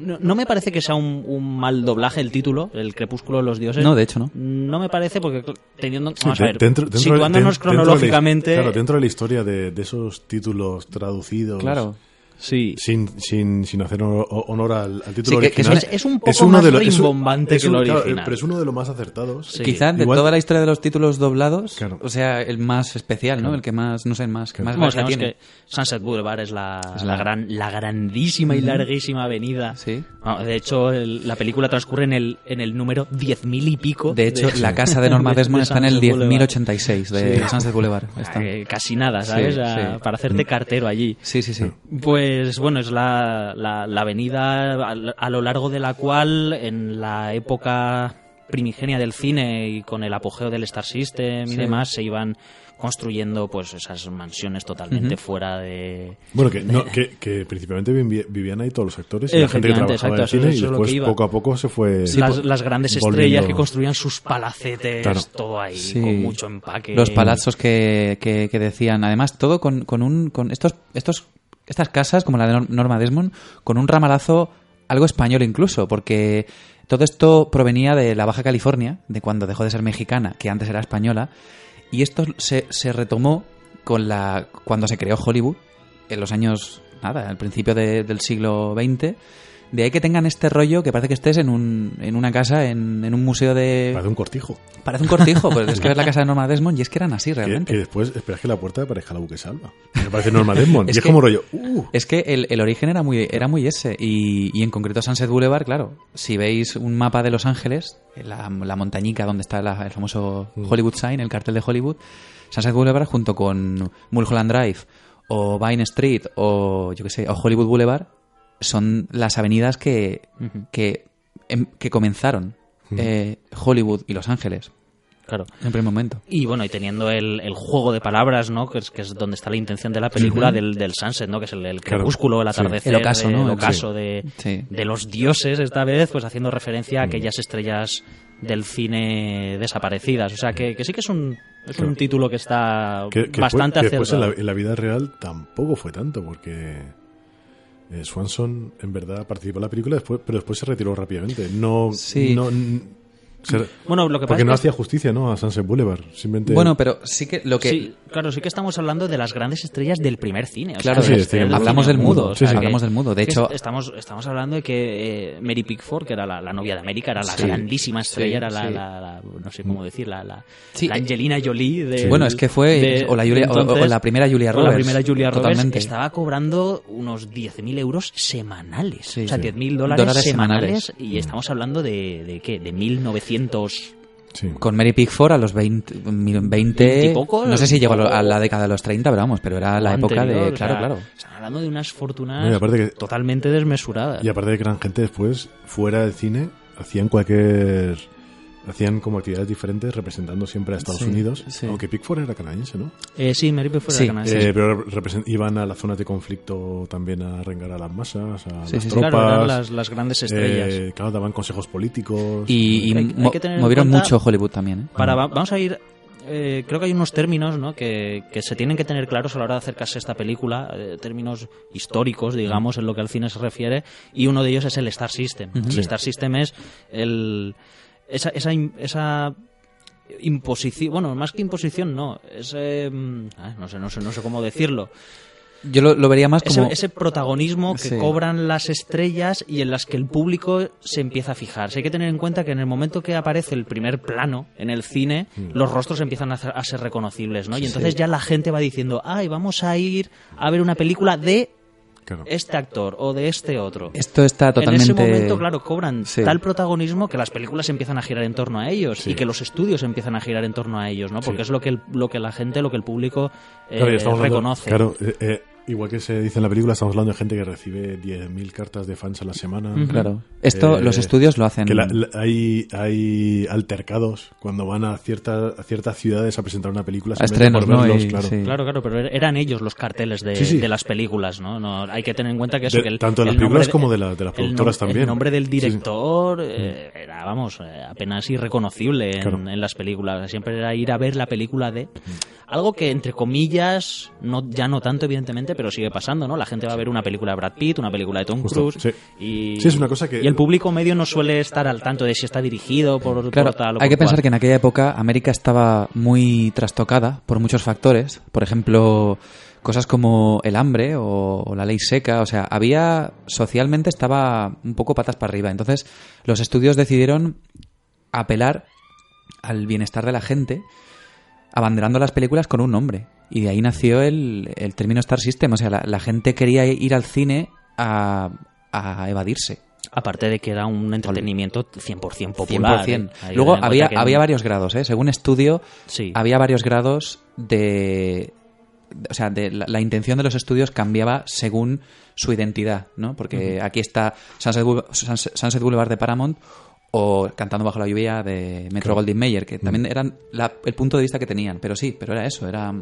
no, no me parece que sea un, un mal doblaje el título, El Crepúsculo de los Dioses. No, de hecho no. No me parece porque teniendo... Sí, Vamos a ver, dentro- dentro de- situándonos den- dentro de la- cronológicamente... claro, dentro de la historia de, de esos títulos traducidos. Claro. Sí. Sin, sin, sin hacer honor, al, al título Sí, que- que original. es- es un poco uno más de es un- rimbombante es que el claro, original. pero es uno de los más acertados. Sí. Quizá de Igual- toda la historia de los títulos doblados, Claro. o sea, el más especial, ¿no? El que más, no sé, más, Claro. más Bueno, tiene. que Sunset Boulevard es la, Es la la- gran, la grandísima y larguísima avenida. Sí. Bueno, de hecho, el- la película transcurre en el, en el número 10.000 y pico. De hecho, la casa de Norma de- Desmond de está en el Sunset Boulevard. 10.086 de Sí. Sunset Boulevard. Está. Eh, casi nada, ¿sabes? Sí, A- sí. Para hacerte cartero allí. Sí, sí, sí. Pues bueno, es la, la, la avenida a, a lo largo de la cual en la época primigenia del cine y con el apogeo del Star System y Sí. demás se iban construyendo pues esas mansiones totalmente fuera de, Bueno, que, no, que, que principalmente vivían ahí todos los actores y la gente que trabajaba en el exacto, cine eso y es después poco a poco se fue las, las grandes volviendo- estrellas que construían sus palacetes, Claro. todo ahí, Sí. con mucho empaque. Los palazos que, que, que decían, además todo con, con un con estos estos estas casas como la de Nor- Norma Desmond con un ramalazo algo español incluso, porque todo esto provenía de la Baja California, de cuando dejó de ser mexicana, que antes era española, y esto se, se retomó con la cuando se creó Hollywood en los años nada, al principio de- del siglo XX. De ahí que tengan este rollo que parece que estés en, un, en una casa, en, en un museo de... Parece un cortijo. Parece un cortijo, pues es que ves la casa de Norma Desmond y es que eran así realmente. que después esperas que la puerta parezca la buque salva. Me parece Norma Desmond. Es y es que- como rollo. Uh, Es que el, el origen era muy, era muy ese. Y, y en concreto Sunset Boulevard, claro. Si veis un mapa de Los Ángeles, la, la montañica donde está la- el famoso Mm. Hollywood Sign, el cartel de Hollywood, Sunset Boulevard junto con Mulholland Drive o Vine Street o yo qué sé, o Hollywood Boulevard son las avenidas que, que, em- que comenzaron eh, Hollywood y Los Ángeles Claro. en primer momento. Y bueno, y teniendo el, el juego de palabras, ¿no? Que es, que es donde está la intención de la película del, del sunset, ¿no? Que es el, crepúsculo, el Sí. atardecer, El ocaso, ¿no? el Sí. ocaso de, Sí. de los dioses esta vez, pues haciendo referencia a aquellas estrellas del cine desaparecidas. O sea, que, que sí que es un, es un título que está que, que bastante después, que después en, acertado. la, en la vida real tampoco fue tanto, porque eh, Swanson en verdad participó en la película, después, pero después se retiró rápidamente. No, Sí. no, Bueno, lo que pasa porque es no que- hacía justicia, ¿no? A Sunset Boulevard. Simplemente. Bueno, pero sí que lo que... Sí, claro, sí que estamos hablando de las grandes estrellas del primer cine. o Claro, sea, sí, hablamos del mudo, o sea, hablamos del mudo. De hecho- est- estamos, estamos hablando de que eh, Mary Pickford, que era la, la novia de América, era la Sí. grandísima estrella, Sí, era la, sí. la- la- no sé cómo decir, la, la, Sí, la eh, Angelina Jolie de... Bueno, es que fue de- o la, Julia- o- o entonces, la primera Julia o Roberts. la primera Julia Roberts Totalmente. estaba cobrando unos 10.000 euros semanales. Sí, o sea, sí. 10.000 dólares, Dólares semanales, semanales. y estamos hablando de, de ¿qué? De 1.900... Sí. Con Mary Pickford a los 20, mil- 20 Veintipoco, no sé si llegó a, la década de los 30, pero vamos, pero era la época de... o Claro, sea, claro. Están hablando de unas fortunas No, que- totalmente desmesuradas. Y aparte de que eran gente después, fuera del cine, hacían cualquier. Hacían como actividades diferentes representando siempre a Estados Sí, Unidos. sí. Aunque Pickford era canadiense, ¿no? Eh, sí, Mary Pickford Sí, era canadiense. Eh, pero represent- iban a las zonas de conflicto también a rengar a las masas, a Sí, las tropas. Claro, eran las, las grandes estrellas. eh, claro, daban consejos políticos. Y, y Hay- hay mo- que tener en movieron cuenta- mucho Hollywood también, ¿eh? Para, va- vamos a ir. eh, creo que hay unos términos ¿no? que, que se tienen que tener claros a la hora de acercarse a esta película, eh, términos históricos, digamos, en lo que al cine se refiere, y uno de ellos es el Star System. El Star System es el, esa, esa, esa imposición, bueno, más que imposición, no, es, eh, ah, no, sé, no, sé, no sé cómo decirlo. Yo lo, lo vería más ese, como... ese protagonismo que Sí. cobran las estrellas y en las que el público se empieza a fijar. hay que tener en cuenta que en el momento que aparece el primer plano en el cine, los rostros empiezan a ser reconocibles, ¿no? Y entonces ya la gente va diciendo, ay, vamos a ir a ver una película de Claro. este actor o de este otro. Esto está totalmente... En ese momento, claro, cobran Sí. tal protagonismo que las películas empiezan a girar en torno a ellos Sí. y que los estudios empiezan a girar en torno a ellos, ¿no? Porque Sí. es lo que, el- lo que la gente, lo que el público eh, Claro, hablando- reconoce. Claro, eh, eh, igual que se dice en la película, estamos hablando de gente que recibe 10.000 cartas de fans a la semana. Claro. Esto, Eh, los estudios lo hacen... Que la- la- hay, hay altercados cuando van a, cierta, a ciertas ciudades a presentar una película. A estrenos, por ¿no? verlos, Y- claro. sí. Claro, claro, pero er- eran ellos los carteles de, Sí, sí. de las películas, ¿no? no Hay que tener en cuenta que eso De- que el, tanto de las películas como de la- de las productoras también. El nombre del director eh, era, vamos, eh, apenas irreconocible en, Claro. en las películas. Siempre era ir a ver la película de algo que entre comillas, no ya no tanto evidentemente, pero sigue pasando, ¿no? La gente va a ver una película de Brad Pitt, una película de Tom Justo, Cruise sí. y Sí, es una cosa que- y el público medio no suele estar al tanto de si está dirigido por, Claro, por tal o hay por que pensar que en aquella época América estaba muy trastocada por muchos factores. Por ejemplo, cosas como el hambre o, o la ley seca. O sea, había socialmente estaba un poco patas para arriba. Entonces, los estudios decidieron apelar al bienestar de la gente abanderando las películas con un nombre. Y de ahí nació el, el término Star System. O sea, la, la gente quería ir al cine a, a evadirse. Aparte de que era un entretenimiento 100% popular. 100%. ¿eh? Luego había, que- había varios grados, ¿eh? Según estudio, Sí. había varios grados de... O sea, de la, la intención de los estudios cambiaba según su identidad, ¿no? Porque aquí está Sunset Boulevard de Paramount o Cantando bajo la lluvia de Metro Goldwyn Mayer, que también eran la- el punto de vista que tenían. Pero sí, pero era eso, era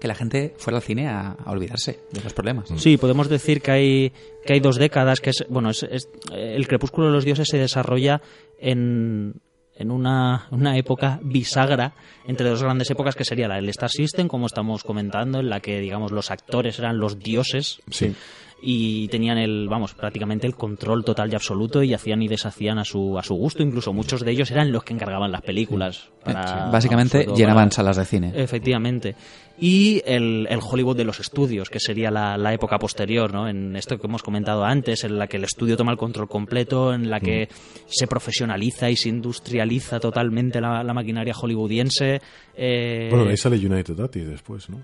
que la gente fuera al cine a, a olvidarse de los problemas. Sí, podemos decir que hay, que hay dos décadas, que es, bueno, es, es- el crepúsculo de los dioses se desarrolla en, en una, una época bisagra entre dos grandes épocas que sería la del Star System, como estamos comentando, en la que, digamos, los actores eran los dioses. Sí. Y tenían el, vamos, prácticamente el control total y absoluto y hacían y deshacían a su, a su gusto. Incluso muchos de ellos eran los que encargaban las películas. para- Básicamente llenaban para- salas de cine. Efectivamente. Y el, el Hollywood de los estudios, que sería la, la época posterior, ¿no? En esto que hemos comentado antes, en la que el estudio toma el control completo, en la que se profesionaliza y se industrializa totalmente la, la maquinaria hollywoodiense. eh, Bueno, ahí sale United Artists después, ¿no?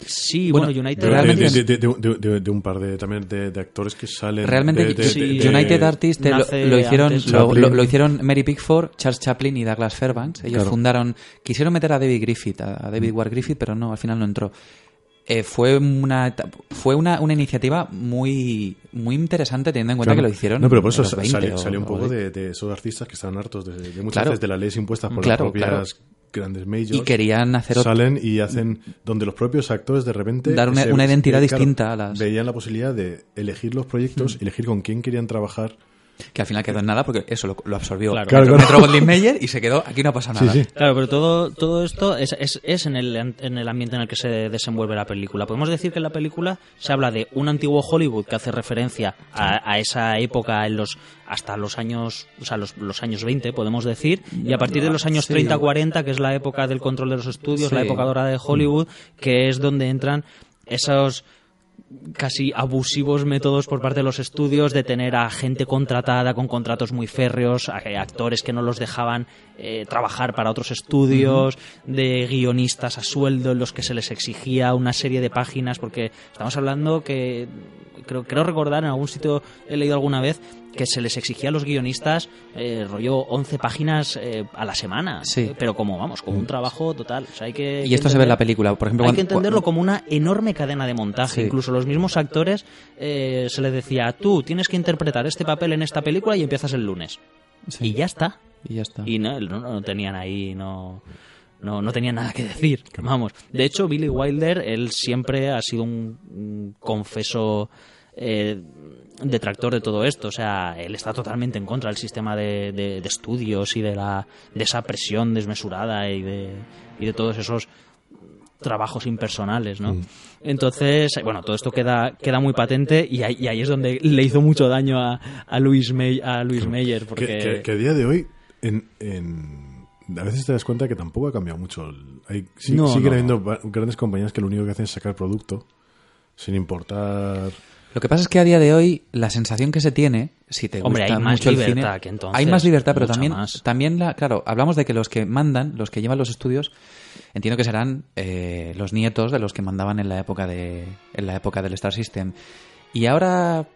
Sí, bueno, bueno, United De, Realmente de- es- de- de- de- de- de un par de también de, de actores que salen. Realmente de- de- sí, de- United Artists eh, lo, hicieron lo, Chaplin. lo- lo hicieron Mary Pickford, Charles Chaplin y Douglas Fairbanks. Ellos Claro. fundaron, quisieron meter a David Griffith, a, David Ward Griffith, pero no, al final no entró. Eh, fue una fue una, una iniciativa muy muy interesante teniendo en cuenta Claro. que lo hicieron. No, pero por eso los 20 sale, o- sale un poco de- de, esos artistas que están hartos de, de muchas Claro. veces de las leyes impuestas por Claro, las propias claro. Grandes majors. y querían hacer salen y hacen donde los propios actores de repente Dar una- se- una identidad claro, distinta a las- veían la posibilidad de elegir los proyectos Mm. elegir con quién querían trabajar Que al final quedó en nada porque eso lo, lo absorbió Claro. Claro, claro. Metro Goldwyn Mayer y se quedó, aquí no pasa nada. Sí, sí. Claro, pero todo, todo esto es, es, es en, el, en el ambiente en el que se desenvuelve la película. Podemos decir que en la película se habla de un antiguo Hollywood que hace referencia a, a esa época en los hasta los años, o sea, los, los años 20, podemos decir, y a partir de los años Sí. 30-40, que es la época del control de los estudios, Sí. la época dorada de Hollywood, que es donde entran esos casi abusivos métodos por parte de los estudios de tener a gente contratada con contratos muy férreos, a, actores que no los dejaban eh, trabajar para otros estudios, de guionistas a sueldo en los que se les exigía una serie de páginas, porque estamos hablando que creo, creo recordar en algún sitio he leído alguna vez que se les exigía a los guionistas eh, rollo 11 páginas eh, a la semana, Sí. Pero como vamos, como un trabajo total. O sea, hay que, Y esto se ve en la película. Por ejemplo, hay cuando- que entenderlo como una enorme cadena de montaje. Sí. Incluso los mismos actores eh, se les decía, tú tienes que interpretar este papel en esta película y empiezas el lunes. Sí. Y ya está. Y ya está. Y no, no, no tenían ahí, no, no, no tenían nada que decir. Vamos. De hecho, Billy Wilder, él siempre ha sido un, un confeso eh, detractor de todo esto. O sea, él está totalmente en contra del sistema de, de- de estudios y de, la, de esa presión desmesurada y de, y de todos esos trabajos impersonales, ¿no? Entonces, bueno, todo esto queda, queda muy patente y ahí, y ahí es donde le hizo mucho daño a, a Luis, May, a Luis Meyer, porque... Que, que- que a día de hoy, en, en- a veces te das cuenta que tampoco ha cambiado mucho. El- Hay, sí- No, siguen no, habiendo grandes compañías que lo único que hacen es sacar producto sin importar. Lo que pasa es que a día de hoy la sensación que se tiene, si te Hombre, gusta hay más mucho el libertad cine, que entonces, hay más libertad, pero también, más. también la, claro, hablamos de que los que mandan, los que llevan los estudios, entiendo que serán eh, los nietos de los que mandaban en la época de, en la época del Star System. Y ahora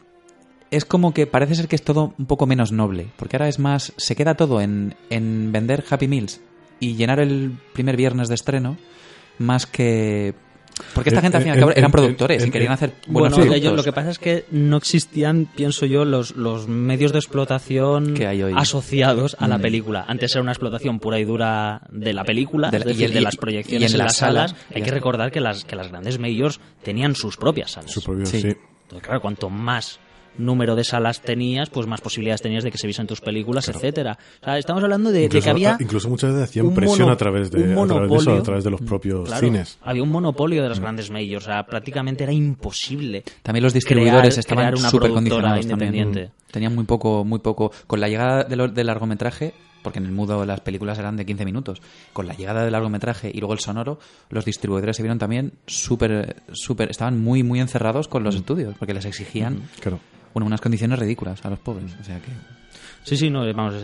es como que parece ser que es todo un poco menos noble, porque ahora es más, se queda todo en, en vender Happy Meals y llenar el primer viernes de estreno, más que porque esta En- gente al fin y al cabo eran productores y querían hacer buenos bueno, productos. ellos- lo que pasa es que no existían, pienso yo, los, los medios de explotación Que hay hoy. asociados a la Mm. película. Antes era una explotación pura y dura de la película, De es la- y decir, de las y proyecciones en en, la las sala, salas. Hay que recordar que las, que las grandes majors tenían sus propias salas. Su propio, Sí. sí. Entonces, claro, cuanto más número de salas tenías, pues más posibilidades tenías de que se viesen tus películas, etcétera. O sea, estamos hablando de, que había incluso muchas veces hacían presión mono- a través de, un a través de eso, monopolio. a través de los propios Claro, cines. Había un monopolio de las grandes majors, o sea, prácticamente era imposible. También los distribuidores crear- estaban súper condicionados también. independiente. Tenían muy poco, muy poco. Con la llegada de lo- del largometraje, porque en el mudo las películas eran de 15 minutos, con la llegada del largometraje y luego el sonoro, los distribuidores se vieron también súper, súper, estaban muy, muy encerrados con Mm. los estudios, porque les exigían Claro. Bueno, unas condiciones ridículas a los pobres. O sea que. Sí, sí, no, vamos.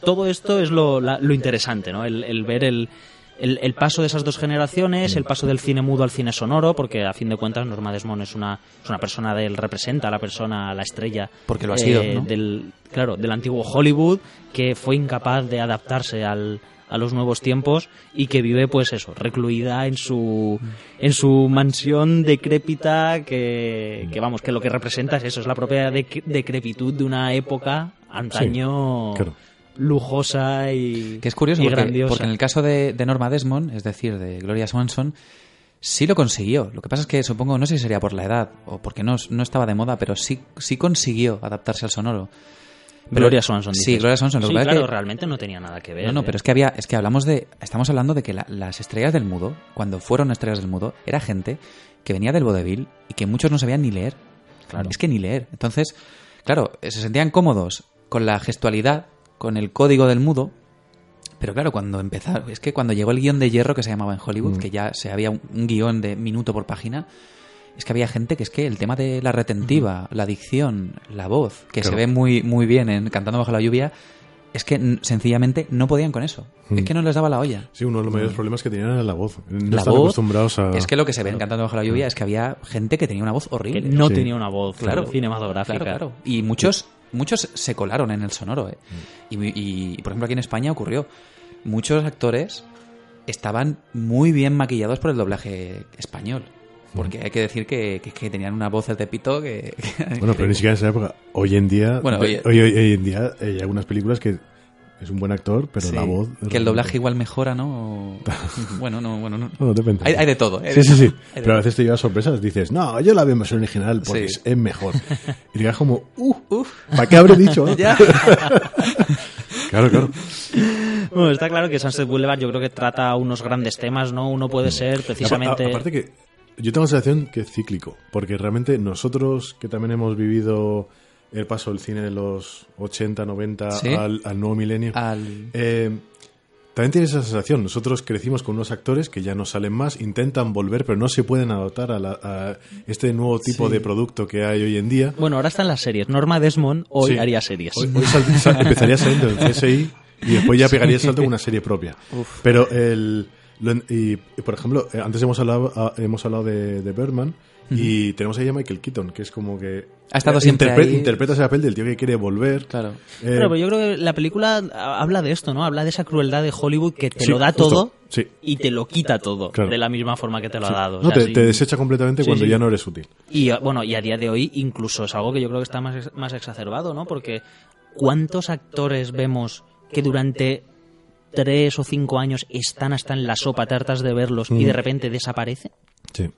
todo esto es lo, la- lo interesante, ¿no? El, el ver el, el, el paso de esas dos generaciones, el paso del cine mudo al cine sonoro, porque a fin de cuentas Norma Desmond es una, es una persona del representa a la persona, a la estrella. eh, Porque lo ha sido, ¿no? del, claro, del antiguo Hollywood, que fue incapaz de adaptarse al a los nuevos tiempos y que vive pues eso recluida en su en su mansión decrépita que, que vamos que lo que representa es eso es la propia dec- decrepitud de una época antaño claro. lujosa y Que es curioso y porque, grandiosa. porque en el caso de, de Norma Desmond, es decir, de Gloria Swanson, sí lo consiguió. Lo que pasa es que supongo, no sé si sería por la edad o porque no, no estaba de moda, pero sí, sí consiguió adaptarse al sonoro. Gloria Swanson Sí. Gloria Swanson. Lo Sí, claro que- realmente no tenía nada que ver No, no, ¿eh? pero es que había, es que hablamos de, estamos hablando de que la- las estrellas del mudo, cuando fueron estrellas del mudo, era gente que venía del vodevil y que muchos no sabían ni leer. Claro. Es que ni leer. Entonces, claro, se sentían cómodos con la gestualidad, con el código del mudo, pero claro, cuando empezaron, es que cuando llegó el guion de hierro que se llamaba en Hollywood, Mm. que ya se había un, un guion de minuto por página, es que había gente que es que el tema de la retentiva, la dicción, la voz, que se ve muy, muy bien en Cantando bajo la lluvia, es que sencillamente no podían con eso. Mm. Es que no les daba la olla. Sí, uno de los mayores problemas que tenían era la voz. No Mm. la están voz acostumbrados a... es que lo que se ve en Cantando bajo la lluvia es que había gente que tenía una voz que horrible. no Sí. tenía una voz Claro. cinematográfica Claro, claro. Y muchos, muchos se colaron en el sonoro. ¿eh? Y, y, por ejemplo, aquí en España ocurrió. Muchos actores estaban muy bien maquillados por el doblaje español. Porque hay que decir que, que, que tenían una voz de pito que... que- Bueno, pero ni siquiera en esa época. Hoy en día, Bueno, hoy, hoy- hoy en día hay algunas películas que es un buen actor, pero Sí, la voz... Que el doblaje igual mejora, ¿no? O- bueno, no, bueno, no. No, depende. Hay, hay de todo. ¿eh? Sí, sí, sí. Hay Pero a veces te llevas sorpresas. Dices, no, yo la veo en versión original porque Sí. es, mejor. Y te quedas como, uh, ¿para qué habré dicho? no? Ya. Claro, claro. Bueno, está claro que Sunset Boulevard yo creo que trata unos grandes temas, ¿no? Uno puede ser A- precisamente... a- aparte que yo tengo la sensación que es cíclico, porque realmente nosotros que también hemos vivido el paso del cine de los 80, 90 Sí. al, al nuevo milenio, Al- eh, también tienes esa sensación. Nosotros crecimos con unos actores que ya no salen más, intentan volver, pero no se pueden adaptar a, la- a este nuevo tipo de producto que hay hoy en día. Bueno, ahora están las series. Norma Desmond hoy Sí. haría series. Hoy, hoy sal- sal- empezaría saliendo del CSI y después ya pegaría el salto en una serie propia. Pero el. Y, y, por ejemplo, eh, antes hemos hablado, ah, hemos hablado de, de Birdman y tenemos ahí a Michael Keaton, que es como que. Ha estado siempre interpre- ahí. Interpreta ese papel del tío que quiere volver. Claro. Eh, pero yo creo que la película habla de esto, ¿no? Habla de esa crueldad de Hollywood que te Sí, lo da justo. todo Sí. y te lo quita todo Claro. de la misma forma que te lo sí. ha dado. O No, sea, te, sí. te desecha completamente Sí, cuando sí. ya no eres útil. Y bueno, y a día de hoy incluso es algo que yo creo que está más, más exacerbado, ¿no? Porque ¿cuántos actores vemos que durante tres o cinco años están hasta en la sopa, tartas de verlos y Mm. de repente desaparecen? Sí.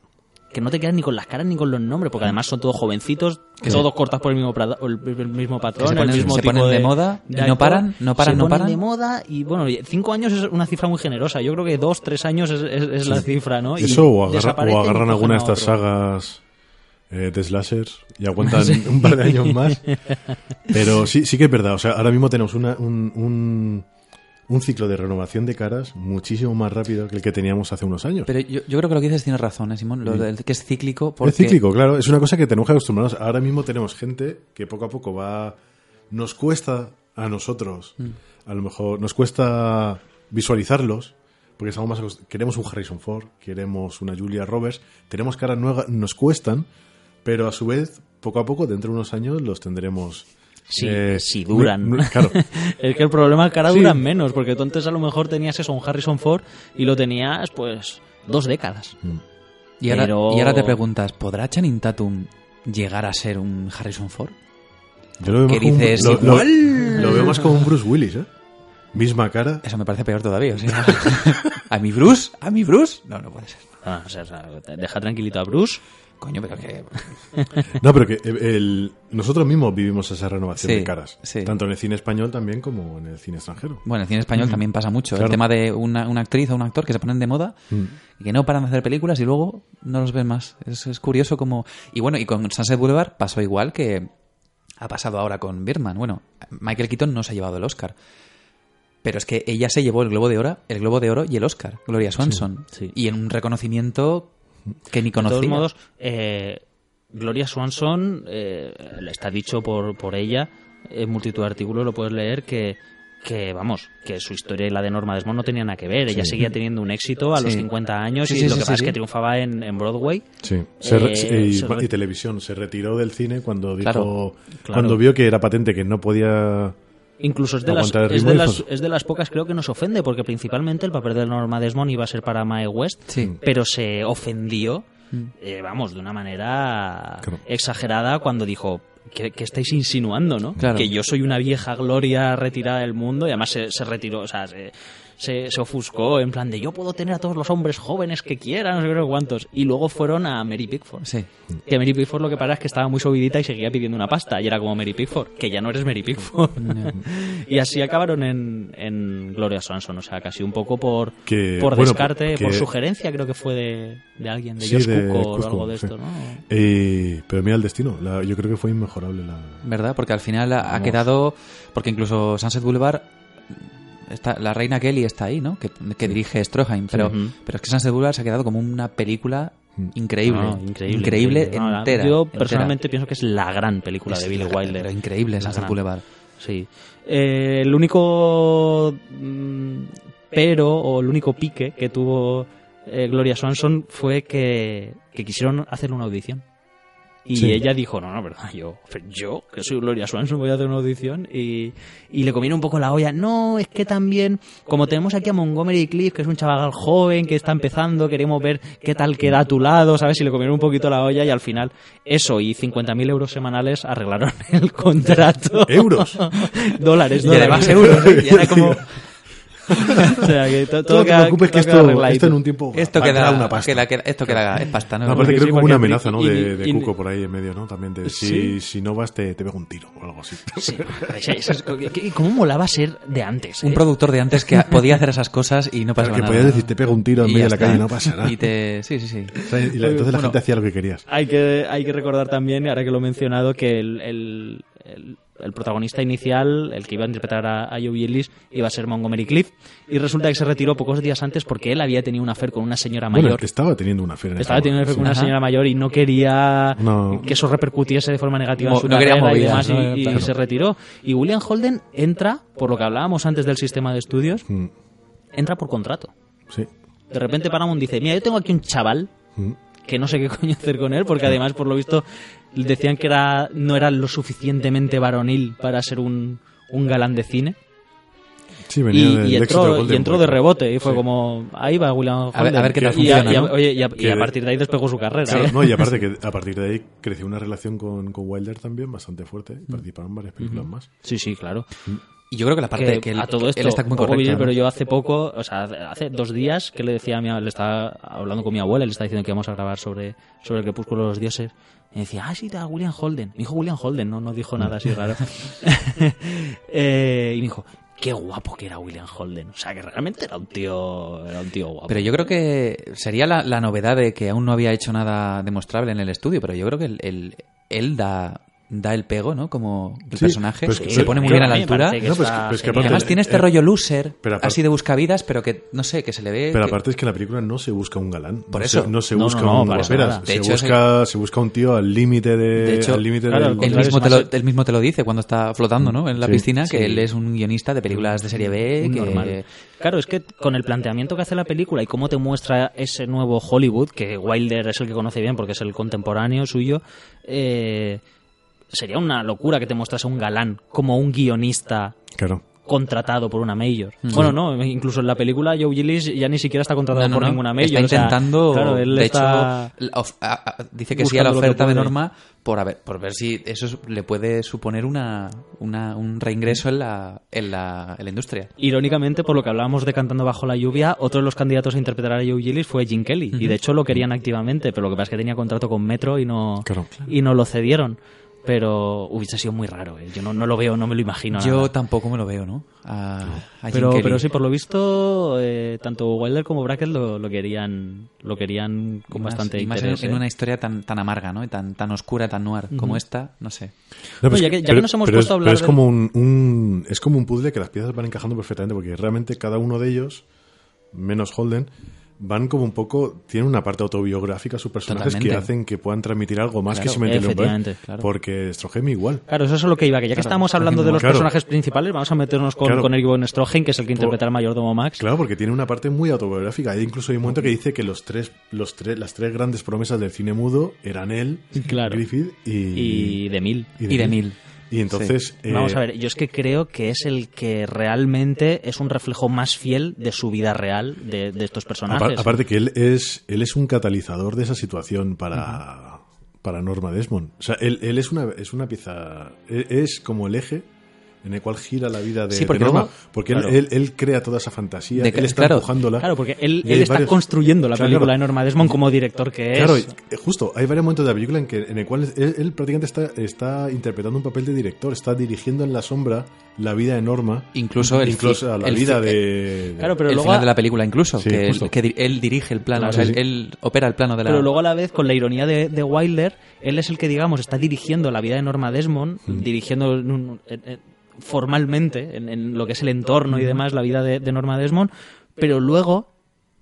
Que no te quedas ni con las caras ni con los nombres, porque además son todos jovencitos, todos cortas por el mismo, el, mismo patrón, Que se el ponen- mismo se tipo ponen de de moda y no paran, no paran, Se no ponen paran. de moda y bueno, cinco años es una cifra muy generosa. Yo creo que dos, tres años es, es- es la cifra, ¿no? Y Eso o, agarra- agarran alguna de estas sagas eh, de slashers y aguantan un par de años más. Pero sí, sí que es verdad. O sea, ahora mismo tenemos una- un, un, un ciclo de renovación de caras muchísimo más rápido que el que teníamos hace unos años. Pero yo, yo creo que lo que dices tiene razón, ¿eh, Simón? Lo Sí. del que es cíclico. Porque... Es cíclico, claro. Es una cosa que tenemos que acostumbrarnos. Ahora mismo tenemos gente que poco a poco va... Nos cuesta a nosotros, Mm. a lo mejor, nos cuesta visualizarlos, porque estamos más acost- queremos un Harrison Ford, queremos una Julia Roberts, tenemos caras nuevas, nos cuestan, pero a su vez, poco a poco, dentro de unos años, los tendremos... Sí, eh, si duran. claro. es que el problema es que ahora Sí. duran menos, porque tú antes a lo mejor tenías eso, un Harrison Ford, y lo tenías, pues, dos décadas. Y ahora, Pero- y ahora te preguntas, ¿podrá Channing Tatum llegar a ser un Harrison Ford? Yo lo veo, ¿Qué más como un- dices? lo, lo- Igual. lo veo más como un Bruce Willis, ¿eh? Misma cara. Eso me parece peor todavía. o sea, ¿A mi Bruce? ¿A mi Bruce? No, no puede ser. Ah, o sea, deja tranquilito a Bruce. Coño, pero que... No, pero que el- el- nosotros mismos vivimos esa renovación Sí, de caras. sí. Tanto en el cine español también como en el cine extranjero. Bueno, en el cine español también pasa mucho. Claro. El tema de una, una actriz o un actor que se ponen de moda Mm. y que no paran de hacer películas y luego no los ven más. Es, es curioso como... Y bueno, y con Sunset Boulevard pasó igual que ha pasado ahora con Birdman. Bueno, Michael Keaton no se ha llevado el Oscar. Pero es que ella se llevó el Globo de Oro, el Globo de Oro y el Oscar, Gloria Swanson. sí. Y en un reconocimiento que ni De conocía. todos modos, eh, Gloria Swanson, eh, está dicho por, por ella, en multitud de artículos lo puedes leer, que, que, vamos, que su historia y la de Norma Desmond no tenían nada que ver. Ella Sí. seguía teniendo un éxito a los Sí. 50 años Sí, y lo que pasa es que triunfaba en, en Broadway. Sí. Se re- Eh, y, se y televisión. Se retiró del cine cuando dijo, Claro, claro. cuando vio que era patente que no podía. Incluso es de, las, es, de las, fue- es de las pocas creo que nos ofende, porque principalmente el papel de Norma Desmond iba a ser para Mae West, Sí. pero se ofendió, eh, vamos, de una manera Claro. exagerada cuando dijo, ¿qué, qué estáis insinuando, no? Claro. Que yo soy una vieja gloria retirada del mundo y además se, se retiró, o sea, se, se, se ofuscó en plan de yo puedo tener a todos los hombres jóvenes que quieran, no sé qué cuántos. Y luego fueron a Mary Pickford. Sí. Que Mary Pickford lo que pasa es que estaba muy subidita y seguía pidiendo una pasta. Y era como Mary Pickford, que ya no eres Mary Pickford. y así acabaron en, en Gloria Swanson. O sea, casi un poco por, Que, por bueno, descarte, que- por sugerencia, creo que fue de, de alguien, de Sí, Josh de Cook o algo de sí. esto, ¿no? Eh, pero mira el destino. La- yo creo que fue inmejorable la. ¿Verdad? Porque al final ha- ha quedado. Porque incluso Sunset Boulevard. Está, la reina Kelly está ahí, ¿no? Que, que dirige Stroheim. Pero, pero es que Sunset Boulevard se ha quedado como una película Mm. increíble. No, increíble. Increíble, No, entera. Yo entera. personalmente pienso que es la gran película Es de Billy Wilder. Pero increíble Sunset. Boulevard. Sí. Eh, el único mm, pero o el único pique que tuvo eh, Gloria Swanson fue que, que quisieron hacerle una audición. Y Sí. ella dijo, no, no, verdad, yo, yo, que soy Gloria Swanson, voy a hacer una audición. Y, y le comieron un poco la olla. No, es que también, como tenemos aquí a Montgomery Cliff, que es un chaval joven que está empezando, queremos ver qué tal queda a tu lado, ¿sabes? Y le comieron un poquito la olla y al final eso y 50.000 euros semanales arreglaron el contrato. ¿Euros? dólares, Y dólares. además euros, ¿eh? Y era como... o sea, que to- No te queda- preocupes que queda esto, en un tiempo Esto queda, una pasta. queda- queda- esto queda, es pasta, ¿no? No, aparte creo que hubo una amenaza, ¿no? y- De, de y- Cuco por ahí en medio, ¿no? También de si, ¿Sí? si no vas te, te pego un tiro o algo así. Sí, que- que- ¿Cómo molaba ser de antes? Un eh? productor de antes que podía hacer esas cosas y no pasaba que nada. podías decir te pego un tiro en Y medio de la calle y no pasa nada. Y te... Sí, sí, sí. O sea, y la- entonces la Bueno. gente hacía lo que querías. Hay que, hay que recordar también, ahora que lo he mencionado, que el, el- el- el protagonista inicial, el que iba a interpretar a, a Joe Ellis, iba a ser Montgomery Cliff, y resulta que se retiró pocos días antes porque él había tenido una affair con una señora Bueno, mayor. estaba teniendo una en Estaba teniendo una affair con una señora mayor y no quería No. que eso repercutiese de forma negativa Mo- en su no quería carrera y movidas, demás, ¿no? y, y Claro. se retiró. Y William Holden entra, por lo que hablábamos antes del sistema de estudios, Mm, entra por contrato. Sí. De repente Paramount dice, mira, yo tengo aquí un chaval Mm. que no sé qué coño hacer con él, porque además, por lo visto, decían que era no era lo suficientemente varonil para ser un, un galán de cine. Sí, venía Y, del y de entró, y entró de rebote, y fue Sí. como, ahí va William A ver- Holden. a ver qué tal Y a- funciona, y a- ¿no? oye, y a, y Que- a partir de ahí despegó su carrera. Claro, ¿eh? no, y aparte que a partir de ahí creció una relación con, con Wilder también bastante fuerte. Mm. y Participaron varias películas más. Sí, sí, claro. Y yo creo que la parte que, que él, a todo esto, él está muy correcto. pero yo hace poco, o sea, hace dos días que le decía a mi le estaba hablando con mi abuela, le estaba diciendo que íbamos a grabar sobre, sobre el crepúsculo de los dioses. Y decía, ah, sí, está William Holden. Me dijo William Holden, no, no dijo nada así raro. Eh, y me dijo, qué guapo que era William Holden. O sea, que realmente era un tío, era un tío guapo. Pero yo creo que sería la, la novedad de que aún no había hecho nada demostrable en el estudio, pero yo creo que el, el- él da, da el pego, ¿no? Como el Sí, personaje. pero es que- se pone muy bien a la altura. que No, pues está pues que Y aparte- además tiene este eh, rollo loser, pero aparte- así de buscavidas, pero que, no sé, que se le ve... Pero que- aparte es que en la película no se busca un galán. Por no eso. Se, no se busca no, no, un Se, hecho, busca, se busca un tío al límite de, De hecho, al límite claro, del- Él mismo, te lo, él mismo te lo dice cuando está flotando, ¿no? En la Sí, piscina, que él es un guionista de películas de serie B, Un que... normal. Claro, es que con el planteamiento que hace la película y cómo te muestra ese nuevo Hollywood, que Wilder es el que conoce bien porque es el contemporáneo suyo, eh, sería una locura que te mostrase un galán como un guionista Claro. contratado por una major. Bueno, no, incluso en la película Joe Gillis ya ni siquiera está contratado No, no, por no. ninguna major. Está o sea, intentando. claro, él de está... hecho, la of- a- a- dice que sí a la oferta de norma por, a ver, por ver si eso es- le puede suponer una, una- un reingreso en la, en, la, en la industria. Irónicamente, por lo que hablábamos de Cantando bajo la lluvia, otro de los candidatos a interpretar a Joe Gillis fue Jim Kelly. Y de hecho lo querían activamente, pero lo que pasa es que tenía contrato con Metro y no, Claro. y no lo cedieron. Pero hubiese sido muy raro, ¿eh? yo no, no lo veo, no me lo imagino. Yo nada. tampoco me lo veo, ¿no? A, a Jim pero, Kelly. pero sí, por lo visto, eh, tanto Wilder como Brackett lo, lo querían lo querían con Y más- bastante y más en, interés. en ¿eh? una historia tan, tan amarga, ¿no? Y tan, tan oscura, tan noir como esta, no sé. No, pues ya que- ya que pero- nos hemos puesto es, a hablar pero es como un, un- es como un puzzle que las piezas van encajando perfectamente porque realmente cada uno de ellos menos Holden van como un poco tienen una parte autobiográfica sus personajes Totalmente. que hacen que puedan transmitir algo más Claro, que simplemente un efectivamente, papel. claro. porque Stroheim igual Claro, eso es lo que iba, que ya que estamos hablando de los Claro. personajes principales, vamos a meternos con, Claro. con Eric Von Stroheim, que es el que interpreta al mayordomo Max. Claro, porque tiene una parte muy autobiográfica. Hay incluso hay un momento que dice que los tres, los tres, las tres grandes promesas del cine mudo eran él, Claro. Griffith y, Y de mil. Y de mil. Y entonces, eh, Vamos a ver, yo es que creo que es el que realmente es un reflejo más fiel de su vida real de, de estos personajes. apar- aparte que él es, él es un catalizador de esa situación para, para Norma Desmond. O sea, él, él es una, es una pieza, e- es como el eje en el cual gira la vida de, Sí, porque de Norma. luego- porque él- claro. él, él crea toda esa fantasía, De- él está claro, empujándola. Claro, porque él, él está varios- construyendo la película claro. de Norma Desmond como director que es. Claro, eh, justo, hay varios momentos de la película en, que, en el cual él, él prácticamente está, está interpretando un papel de director, está dirigiendo en la sombra la vida de Norma, Incluso el incluso a la el vida fi- de... Claro, pero el luego final de la película incluso, Sí, que, él, que él dirige el plano, Claro, o sea, sí, él, sí. él opera el plano de la... Pero luego a la vez, con la ironía de, de Wilder, él es el que, digamos, está dirigiendo la vida de Norma Desmond, Mm. dirigiendo en un- en- en- formalmente en, en lo que es el entorno y Mm. demás, la vida de, de Norma Desmond, pero luego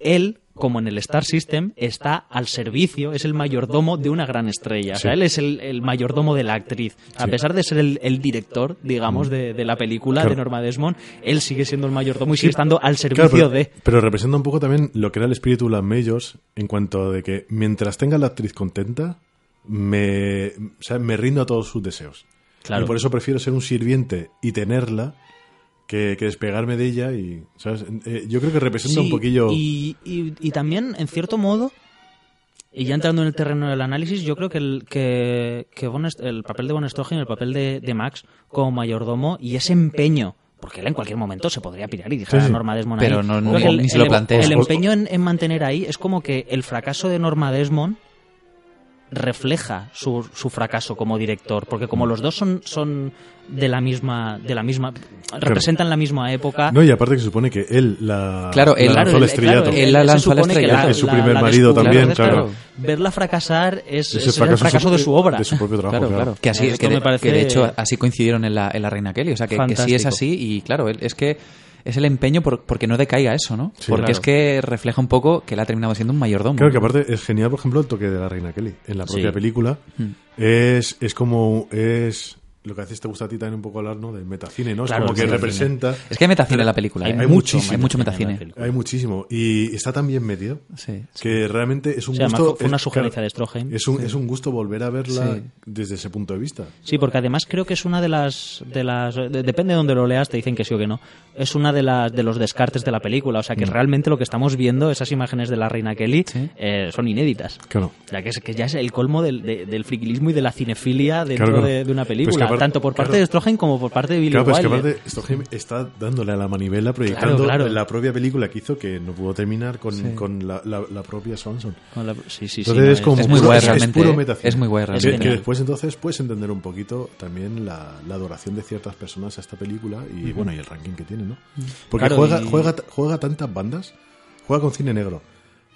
él, como en el Star System, está al servicio, es el mayordomo de una gran estrella. O sea, él es el, el mayordomo de la actriz. A Sí. pesar de ser el, el director, digamos, de, de la película Claro. de Norma Desmond, él sigue siendo el mayordomo y sigue estando al Claro, servicio pero, de... pero representa un poco también lo que era el espíritu de las Majors en cuanto de que mientras tenga la actriz contenta, me, o sea, me rindo a todos sus deseos. Claro. Y por eso prefiero ser un sirviente y tenerla que, que despegarme de ella y, ¿sabes? Eh, yo creo que representa un poquillo... Y, y- y también, en cierto modo, y ya entrando en el terreno del análisis, yo creo que el, que, que el papel de Von Stroheim, el papel de, de Max como mayordomo y ese empeño, porque él en cualquier momento se podría pirar y dejar Sí, sí. a Norma Desmond Pero ahí. no- Creo ni- se lo el- plantees. El empeño en, en mantener ahí es como que el fracaso de Norma Desmond refleja su, su fracaso como director, porque como los dos son, son de la misma, de la misma, representan la misma época. No, y aparte que se supone que él la, Claro, él- la lanzó Claro, al él- estrellato. claro, Él la se lanzó al estrellato. la- Es su la- primer la marido también, claro. Verla fracasar es, es el fracaso de su obra. De su propio trabajo, Claro, claro. claro. Que así que de, me parece que de hecho así coincidieron en la, en la Reina Kelly. O sea, que, que sí es así y claro, él- es que es el empeño por, porque no decaiga eso, ¿no? Sí, porque claro. es que refleja un poco que él ha terminado siendo un mayordomo. Claro que aparte es genial, por ejemplo, el toque de la Reina Kelly en la propia Sí. película. Hmm. Es, es como es lo que a veces te gusta a ti también un poco hablar, ¿no? Del metacine, ¿no? Es como que representa. Es que hay metacine en la película. Hay ¿eh? Hay mucho, muchísimo. Hay mucho metacine. Hay muchísimo. Y está tan bien metido Sí. que realmente es un gusto. fue una es- sugerencia claro, de Stroheim. Es un, es un gusto volver a verla Sí. desde ese punto de vista. Sí, porque además creo que es una de las, de las de- depende de donde lo leas, te dicen que sí o que no. Es una de las de los descartes de la película, o sea que realmente lo que estamos viendo, esas imágenes de la reina Kelly, Mm. Sí. eh, son inéditas. Claro. Ya que, es, que ya es el colmo del, de- del friquilismo y de la cinefilia dentro Claro, claro. De, de una Pues película, que tanto por parte claro. de Stroheim como por parte de Billy Claro, pero es que Wilder. aparte Stroheim está dándole a la manivela proyectando Claro, la propia película que hizo que no pudo terminar con, con la, la- la propia Swanson. Con la- sí, sí, sí, Entonces no, es como es muy puro- guay es- puro metacine. Es muy guay Que- realmente. Que, genial. después entonces puedes entender un poquito también la, adoración de ciertas personas a esta película y bueno y el ranking que tiene, ¿no? Porque juega, y- juega, juega tantas bandas, juega con cine negro,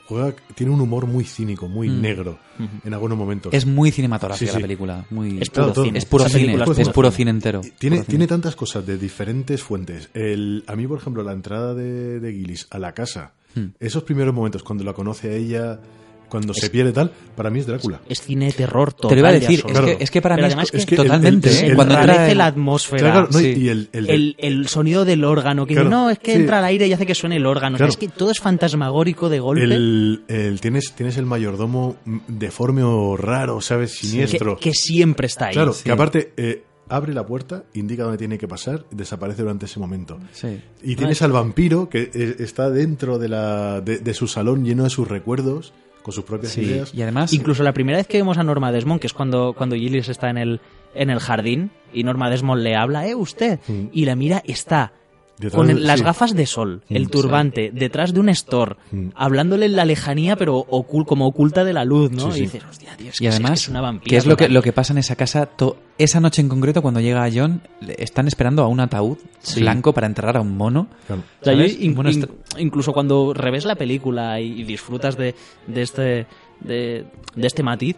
juega, tiene un humor muy cínico, muy negro en algunos momentos. Es muy cinematográfica Sí, sí. la película. Muy... Es puro cine. Es puro cine, película es es puro puro cine. cine entero. Tiene, Puro cine. tiene tantas cosas de diferentes fuentes. El, a mí, por ejemplo, la entrada de, de Gillis a la casa, Hmm. esos primeros momentos cuando la conoce a ella, cuando se pierde tal, para mí es Drácula. Es cine de terror total. Te lo iba a decir, es que, es que para Pero mí además es, que- es que el- totalmente, el- ¿eh? el- Cuando se entra el- la atmósfera. Claro, no, y- sí. y el, el el, el sonido del órgano, que Claro, no, es que sí. entra al aire y hace que suene el órgano. O sea, Claro. es que todo es fantasmagórico de golpe. el- el- tienes, tienes el mayordomo deforme o raro, ¿sabes? Siniestro. que, que siempre está ahí. claro, sí. que aparte eh, abre la puerta, indica dónde tiene que pasar y desaparece durante ese momento. Sí. Y tienes al vampiro que eh, está dentro de, la, de, de su salón lleno de sus recuerdos, con sus propias Sí, ideas. y además Incluso la primera vez que vemos a Norma Desmond, que es cuando, cuando Gillis está en el, en el jardín y Norma Desmond le habla, ¿eh? Usted. Mm. Y la mira, está Detrás con de- las sí. gafas de sol, Mm, el turbante, detrás de un store, Mm. hablándole en la lejanía, pero ocul- como oculta de la luz, ¿no? Sí, Y dices, hostia, es Y además, es, que es una vampira. ¿qué es lo que, lo que pasa en esa casa? To- esa noche en concreto, cuando llega John, le- están esperando a un ataúd Sí. blanco para enterrar a un mono. Claro. O sea, yo ¿Sabes? in- Bueno, in- esto- incluso cuando revés la película y, y disfrutas de, de este de, de este matiz,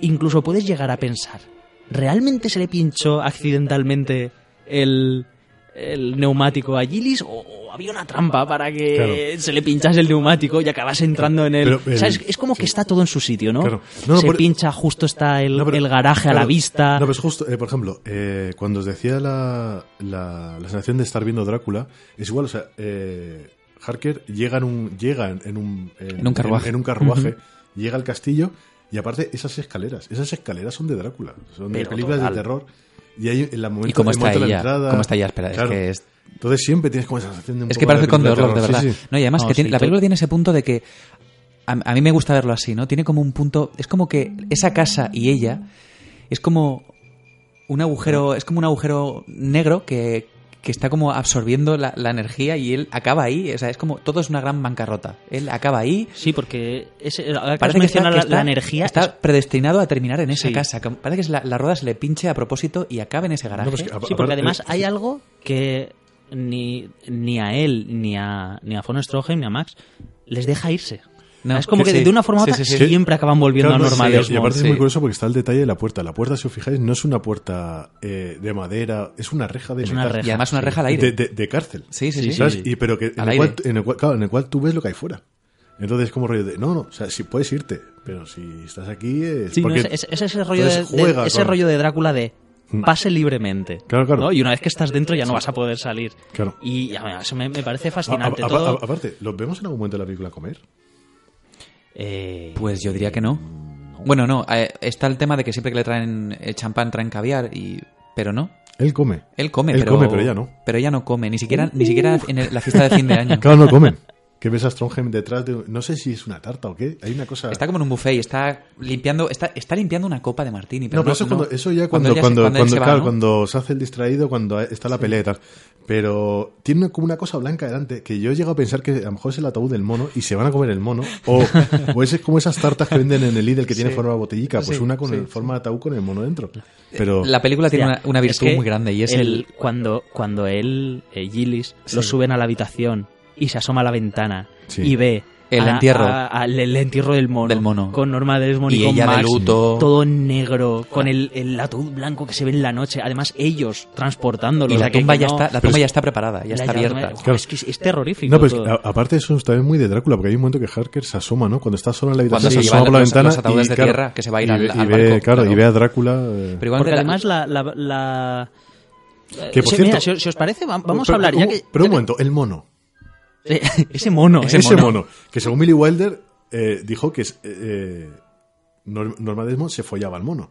incluso puedes llegar a pensar, ¿realmente se le pinchó accidentalmente el, el neumático a Gillis o, o había una trampa para que Claro. se le pinchase el neumático y acabase entrando en el... Pero o sea, es, es como que está todo en su sitio, ¿no? Claro. No, se pincha, justo está el, No, pero- el garaje a la vista. No, pero es justo, eh, por ejemplo, eh, cuando os decía la, la, la sensación de estar viendo Drácula, es igual, o sea, eh, Harker llega en un, llega en, un, En un carruaje. en un carruaje, llega al castillo y aparte esas escaleras, esas escaleras son de Drácula, son de películas total. de terror. Y hay en la momento, ¿Y cómo el está momento ella? la entrada, ¿Cómo está ella? Espera, es que es- Entonces siempre tienes como esa sensación de un Es que parece con de horror, de verdad. Sí, sí. No, y además No, que tiene- la película tiene ese punto de que a, a mí me gusta verlo así, ¿no? Tiene como un punto, es como que esa casa y ella es como un agujero, es como un agujero negro que, que está como absorbiendo la, la energía y él acaba ahí, o sea, es como todo es una gran bancarrota. Él acaba ahí. Sí, porque ese, ahora que Parece que, está, que la, está- la energía... está es- predestinado a terminar en esa Sí. casa. Parece que es la, la rueda se le pinche a propósito y acaba en ese garaje. No, pues a- Sí, porque además hay algo que ni, ni a él, ni a, ni a von Stroheim, ni a Max les deja irse. No, es como que que sí. de una forma u otra sí, sí. siempre acaban volviendo Claro, a no, Norma sí, Desmond. Y aparte sí. es muy curioso porque está el detalle de la puerta. La puerta, si os fijáis, no es una puerta eh, de madera, es una reja de Es una reja. y además una reja al aire. de, de- de cárcel. Sí, sí, sí. ¿Sabes? sí. Y, pero que en el, cual, en, el cual, claro, en el cual tú ves lo que hay fuera. Entonces es como rollo de, no, no, o sea, si puedes irte, pero si estás aquí es Sí, no, porque... es, es- es ese rollo de, ese con- rollo de Drácula de Mm. pase libremente. Claro, claro. ¿no? Y una vez que estás dentro ya no vas a poder salir. Claro. Y a eso me, me parece A- a- fascinante a- todo. a- aparte, ¿los vemos en algún momento de la película comer? Eh, Pues yo diría que no. Bueno, no, eh, está el tema de que siempre que le traen eh, champán traen caviar, y pero no. Él come. Él come, Él pero, come, pero ella no. Pero ella no come, ni siquiera, ni siquiera en el- la fiesta de fin de año. Claro, no comen. Que ves a Strongheim detrás de... No sé si es una tarta o qué. Hay una cosa... Está como en un buffet y está limpiando, está, está limpiando una copa de martini. Pero no, pero eso, es cuando- eso ya cuando, cuando, cuando, se va, claro, ¿no? cuando se hace el distraído, cuando está la pelea y tal. Pero tiene como una cosa blanca delante que yo he llegado a pensar que a lo mejor es el ataúd del mono y se van a comer el mono. O, o es como esas tartas que venden en el Lidl que tiene forma de botellica. Pues Sí, una con sí, el, forma de ataúd con el mono dentro. Pero La película tiene una, una virtud es que muy grande y es el... cuando cuando él eh, Gillis lo suben a la habitación y se asoma a la ventana Sí. y ve El a- entierro. a- al- el entierro del mono, Del mono. con Norma Desmond y, Y con ella de Max, luto. todo negro con el, el ataúd blanco que se ve en la noche además ellos transportándolo Y o sea, la tumba, ya no- está, la tumba ya está preparada, ya está abierta. Joder, Claro. es que es, es terrorífico No, pues todo. a- aparte eso es también muy de Drácula, porque hay un momento que Harker se asoma, ¿no? Cuando está solo en la Cuando habitación, se se asoma por la los- ventana los ataúdes y, de claro, tierra que se va a ir y al- ve, al y ve, barco, claro, claro. y ve a Drácula. eh, Pero porque además la, la, la- Que, por Sí, cierto- mira, si, os- si os parece va- vamos pero- a hablar pero, ya un- que pero un momento, el mono. ese mono Ese ¿eh? Ese mono. Que según Millie Wilder eh, dijo que es, eh, Nor- Norma Desmond se follaba al mono.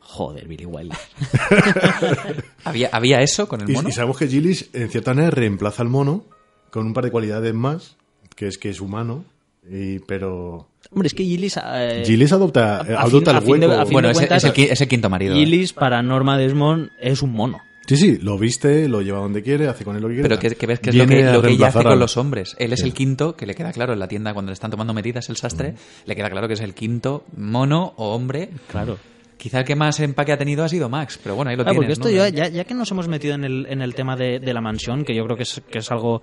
joder Billy Wilder ¿Había, ¿Había eso con el Y, mono? y sabemos que Gillis, en cierta manera, reemplaza al mono con un par de cualidades más, que es que es humano, y, pero hombre es que Gillis eh, Gillis adopta, eh, a adopta fin- el de- hueco. fin bueno, de ese- cuentas, es, el, es el quinto marido. ¿eh? Gillis para Norma Desmond es un mono. Sí, sí, lo viste, lo lleva donde quiere, hace con él lo que quiere. Pero que, que ves que es lo que, lo que ella hace con al- los hombres. Él es Sí. el quinto, que le queda claro en la tienda cuando le están tomando medidas el sastre, le queda claro que es el quinto mono o hombre. Claro. Quizá el que más empaque ha tenido ha sido Max, pero bueno, ahí lo porque tienes. esto ¿no? ya, ya, ya que nos hemos metido en el, en el tema de, de la mansión, que yo creo que es, que es algo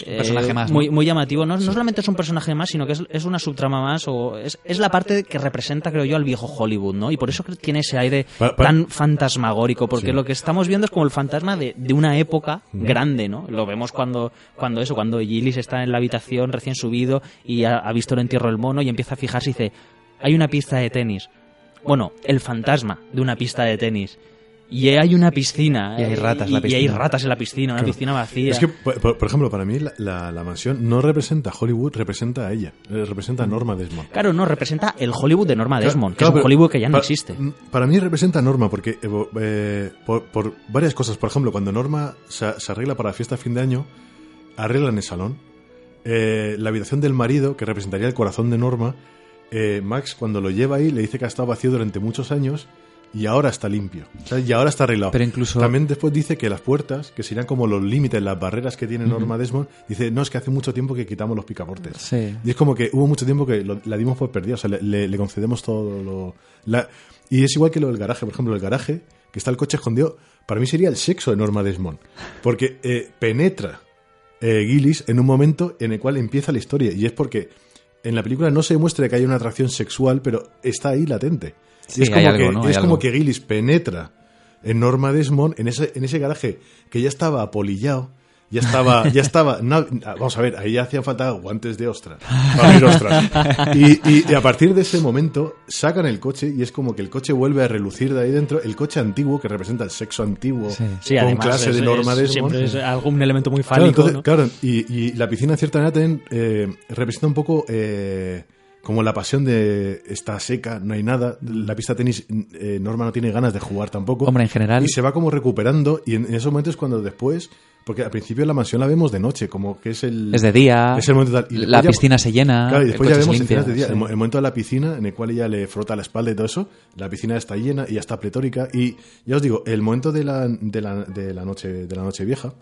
eh, personaje más, ¿no? muy, muy llamativo, no, no solamente es un personaje más, sino que es, es una subtrama más, o es, es la parte que representa, creo yo, al viejo Hollywood, ¿no? Y por eso creo que tiene ese aire Pa- pa- tan fantasmagórico, porque Sí. lo que estamos viendo es como el fantasma de, de una época grande, ¿no? Lo vemos cuando, cuando eso, cuando Gillis está en la habitación recién subido y ha, ha visto el entierro del mono y empieza a fijarse y dice, hay una pista de tenis. Bueno, el fantasma de una pista de tenis. Y hay una piscina. Y hay eh, ratas en la y- Y hay piscina. ratas en la piscina, una Claro. piscina vacía. Es que, por, ejemplo, para mí la, la- la mansión no representa Hollywood, representa a ella, eh, representa a Norma Desmond. Claro, no, representa el Hollywood de Norma Desmond, que Claro, es un Hollywood que ya no existe. Para mí representa a Norma, porque eh, eh, por, por varias cosas. Por ejemplo, cuando Norma se, se arregla para la fiesta de fin de año, arreglan el salón. Eh, la habitación del marido, que representaría el corazón de Norma, eh, Max cuando lo lleva ahí le dice que ha estado vacío durante muchos años y ahora está limpio. Y ahora está arreglado. Pero incluso- También después dice que las puertas, que serían como los límites, las barreras que tiene Norma Desmond, dice, no, es que hace mucho tiempo que quitamos los picaportes. Sí. Y es como que hubo mucho tiempo que lo- la dimos por perdida, o sea, le, le- le concedemos todo lo... la- y es igual que lo del garaje, por ejemplo, el garaje, que está el coche escondido, para mí sería el sexo de Norma Desmond, porque eh, penetra eh, Gillis en un momento en el cual empieza la historia, y es porque en la película no se demuestra que haya una atracción sexual, pero está ahí latente. Sí, y es como, hay algo, que, ¿no? Hay es como algo. que Gillis penetra en Norma Desmond, en ese, en ese garaje que ya estaba apolillado, ya estaba, ya estaba, no, vamos a ver, ahí ya hacían falta guantes de ostra, para abrir ostras. Y, y- y a partir de ese momento sacan el coche y es como que el coche vuelve a relucir de ahí dentro, el coche antiguo que representa el sexo antiguo Sí. Sí, con además clase es- de Norma es- Desmond. Siempre es algún elemento muy Claro, fálico, entonces, ¿no? claro, y, y la piscina en cierta manera también eh, representa un poco eh, como la pasión de está seca, no hay nada, la pista de tenis eh, Norma no tiene ganas de jugar tampoco. Hombre, en general- Y se va como recuperando y en, en esos momentos es cuando después, porque al principio la mansión la vemos de noche, como que es el... Es de día, Es el momento tal- y la ya- piscina se llena, Claro, y después ya vemos limpia, de día. sí. El, mo- el momento de la piscina, en el cual ella le frota la espalda y todo eso, la piscina está llena y ya está pletórica. Y ya os digo, el momento de la, de la, de la noche de la noche vieja,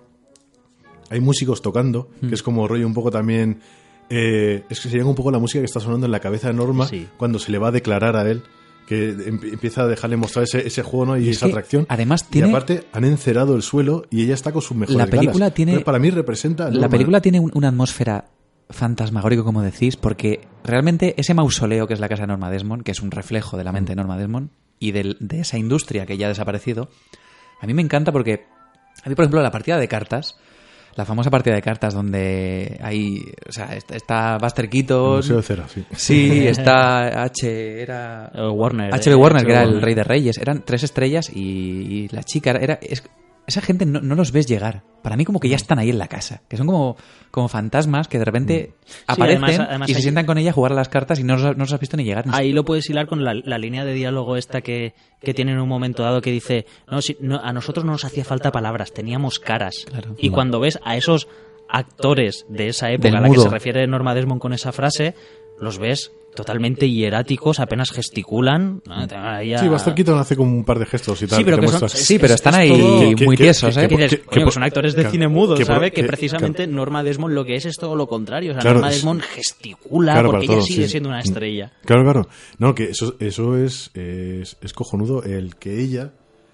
hay músicos tocando, que es como rollo un poco también. Eh, es que sería un poco la música que está sonando en la cabeza de Norma Sí. cuando se le va a declarar a él. Que em- empieza a dejarle mostrar ese, ese juego ¿no? y, Y es esa atracción. además, Y tiene- aparte han encerado el suelo y ella está con sus mejores La película tiene- Pero para mí representa. La Norma. película tiene un- una atmósfera fantasmagórico, como decís, porque realmente ese mausoleo que es la casa de Norma Desmond, que es un reflejo de la mente de Norma Desmond y del- de esa industria que ya ha desaparecido, a mí me encanta porque a mí, por ejemplo, la partida de cartas, la famosa partida de cartas donde hay, o sea, está, está Buster Keaton, Museo de cera, sí. sí, está H, era Eh, Warner. HB eh, Warner, que era el rey de reyes. Eran tres estrellas y, y la chica era... es- esa gente no, no los ves llegar. Para mí como que ya están ahí en la casa. Que son como, como fantasmas que de repente aparecen además- además y se sientan con ella a jugar a las cartas y no los, no los has visto ni llegar. ni Ahí lo puedes hilar con la, la línea de diálogo esta que, que tiene en un momento dado que dice, no, si- no, a nosotros no nos hacía falta palabras, teníamos caras. Claro. Y cuando ves a esos actores de esa época a la que se refiere Norma Desmond con esa frase, los ves totalmente hieráticos, apenas gesticulan. Ah, Sí, Keaton hace como un par de gestos y tal. Sí, pero que son- Sí, pero es- están es ahí todo- muy tiesos, ¿eh? Que- Coño, que- que son actores de que- cine mudo, que por- ¿sabe? Que, que- precisamente Norma Desmond lo que es es todo lo contrario. O sea, Claro, Norma es- Desmond gesticula Claro, porque ella sigue sí. siendo una estrella. Claro, claro. No, que eso, eso es, es, es cojonudo el que ella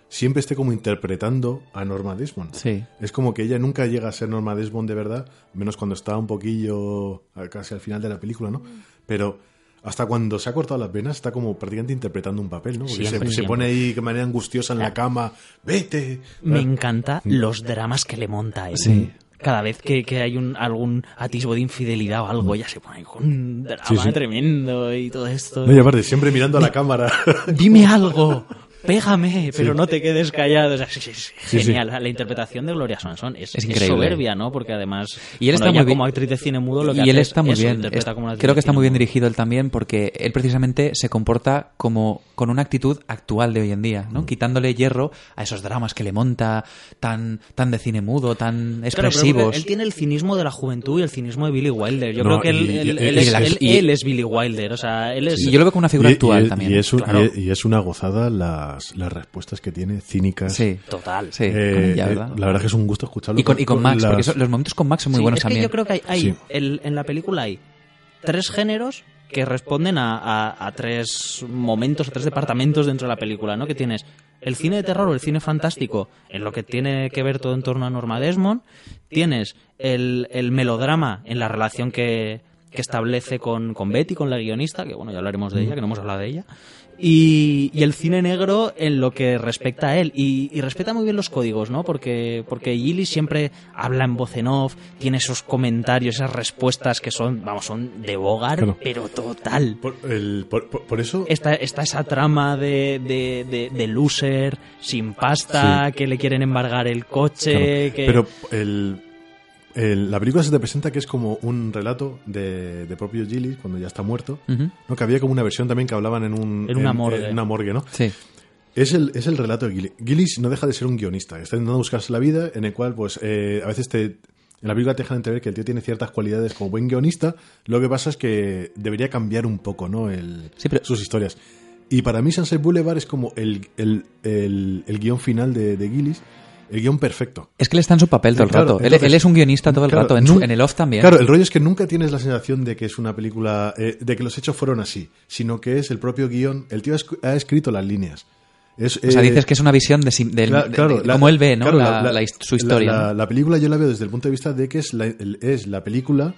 siempre esté como interpretando a Norma Desmond. Sí. Es como que ella nunca llega a ser Norma Desmond de verdad, menos cuando está un poquillo casi al final de la película, ¿no? Pero hasta cuando se ha cortado las venas está como prácticamente interpretando un papel, ¿no? Porque se- pone ahí de manera angustiosa en la cama, vete. Me Ah, encanta los dramas que le monta a él. Sí. Cada vez que, que hay un, algún atisbo de infidelidad o algo, ella se pone con un drama Sí, sí. tremendo y todo esto. No, y aparte, siempre mirando a la cámara. Dime algo, pégame, pero no te quedes callado. O sea, sí, sí, sí, Sí, sí. genial. La interpretación de Gloria Swanson es, Es increíble. soberbia, ¿no? Porque además, Y él está bueno, muy bien- como actriz de cine mudo lo que y hace él es está muy eso, bien. como creo que está muy bien mudo. dirigido él también porque él precisamente se comporta como con una actitud actual de hoy en día, Mm. ¿no? Quitándole hierro a esos dramas que le monta tan tan de cine mudo, tan expresivos. él tiene el cinismo de la juventud y el cinismo de Billy Wilder. Yo No, creo que él, y- él- y- él y- es, y- él- y- él es Billy Wilder. O sea, él es... Y yo lo veo como una figura Y- actual y, también. Y es, un- claro. y- y es una gozada las, las respuestas que tiene, cínicas. Sí, Total. sí, Eh, eh, la verdad que es un gusto escucharlo. y con, y con Max, las- porque eso- los momentos con Max son muy Sí, buenos es que también. yo creo que hay, hay- Sí. el- en la película hay tres géneros que responden a, a- a tres momentos, a tres departamentos dentro de la película, ¿no? Que tienes el cine de terror o el cine fantástico, en lo que tiene que ver todo en torno a Norma Desmond, tienes el, el melodrama en la relación que, que establece con, con Betty, con la guionista, que bueno, ya hablaremos de ella, que no hemos hablado de ella, y, y el cine negro en lo que respecta a él. Y, y respeta muy bien los códigos, ¿no? Porque, porque Gillis siempre habla en voz en off, tiene esos comentarios, esas respuestas que son, vamos, son de Bogart, Claro. pero total. Por, el- por- por- por eso. Está, está esa trama de, de, de, de loser, sin pasta, que le quieren embargar el coche, claro, que... Pero el, el- la película se te presenta que es como un relato de, de propio Gillis cuando ya está muerto. Ujú. ¿no? Que había como una versión también que hablaban en un. En una morgue. en una morgue, ¿no? Sí. Es el, es el relato de Gillis. Gillis no deja de ser un guionista. Está intentando buscarse la vida en el cual, pues, eh, a veces te. En la película te dejan entrever que el tío tiene ciertas cualidades como buen guionista. Lo que pasa es que debería cambiar un poco, ¿no? El, Sí, pero- sus historias. Y para mí, Sunset Boulevard es como el, el, el, el guion final de, de Gillis. El guion perfecto. Es que él está en su papel todo el Claro, rato. Él- entonces- él, es un guionista todo el Claro, rato, en, su- nun- en el off también. Claro, el rollo es que nunca tienes la sensación de que es una película, eh, de que los hechos fueron así, sino que es el propio guion. El tío ha esc- ha escrito las líneas. Es, o sea, eh, dices que es una visión de, de- claro, de- la- como él ve, ¿no? la, la su historia. La, ¿no? la película yo la veo desde el punto de vista de que es la, el- es la película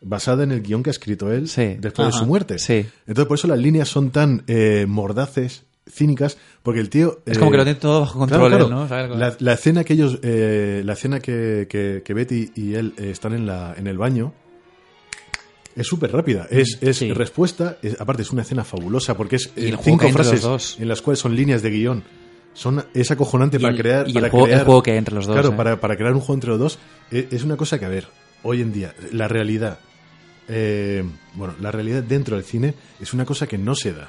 basada en el guion que ha escrito él Sí. después de su muerte. Sí. Entonces, por eso las líneas son tan eh, mordaces, cínicas, porque el tío... Es eh, como que lo tiene todo bajo control, Claro. ¿no? La, la escena que ellos, eh, la escena que, que- que Betty y él eh, están en, la, en el baño es súper rápida. Es, es Sí. respuesta, es- aparte es una escena fabulosa porque es eh, el cinco frases dos. en las cuales son líneas de guion. Son, es acojonante Y para el- crear. y el para juego- el crear- juego que hay entre los dos, Claro, ¿eh? para, para crear un juego entre los dos. eh, Es una cosa que, a ver, hoy en día, la realidad. eh, bueno, la realidad dentro del cine es una cosa que no se da.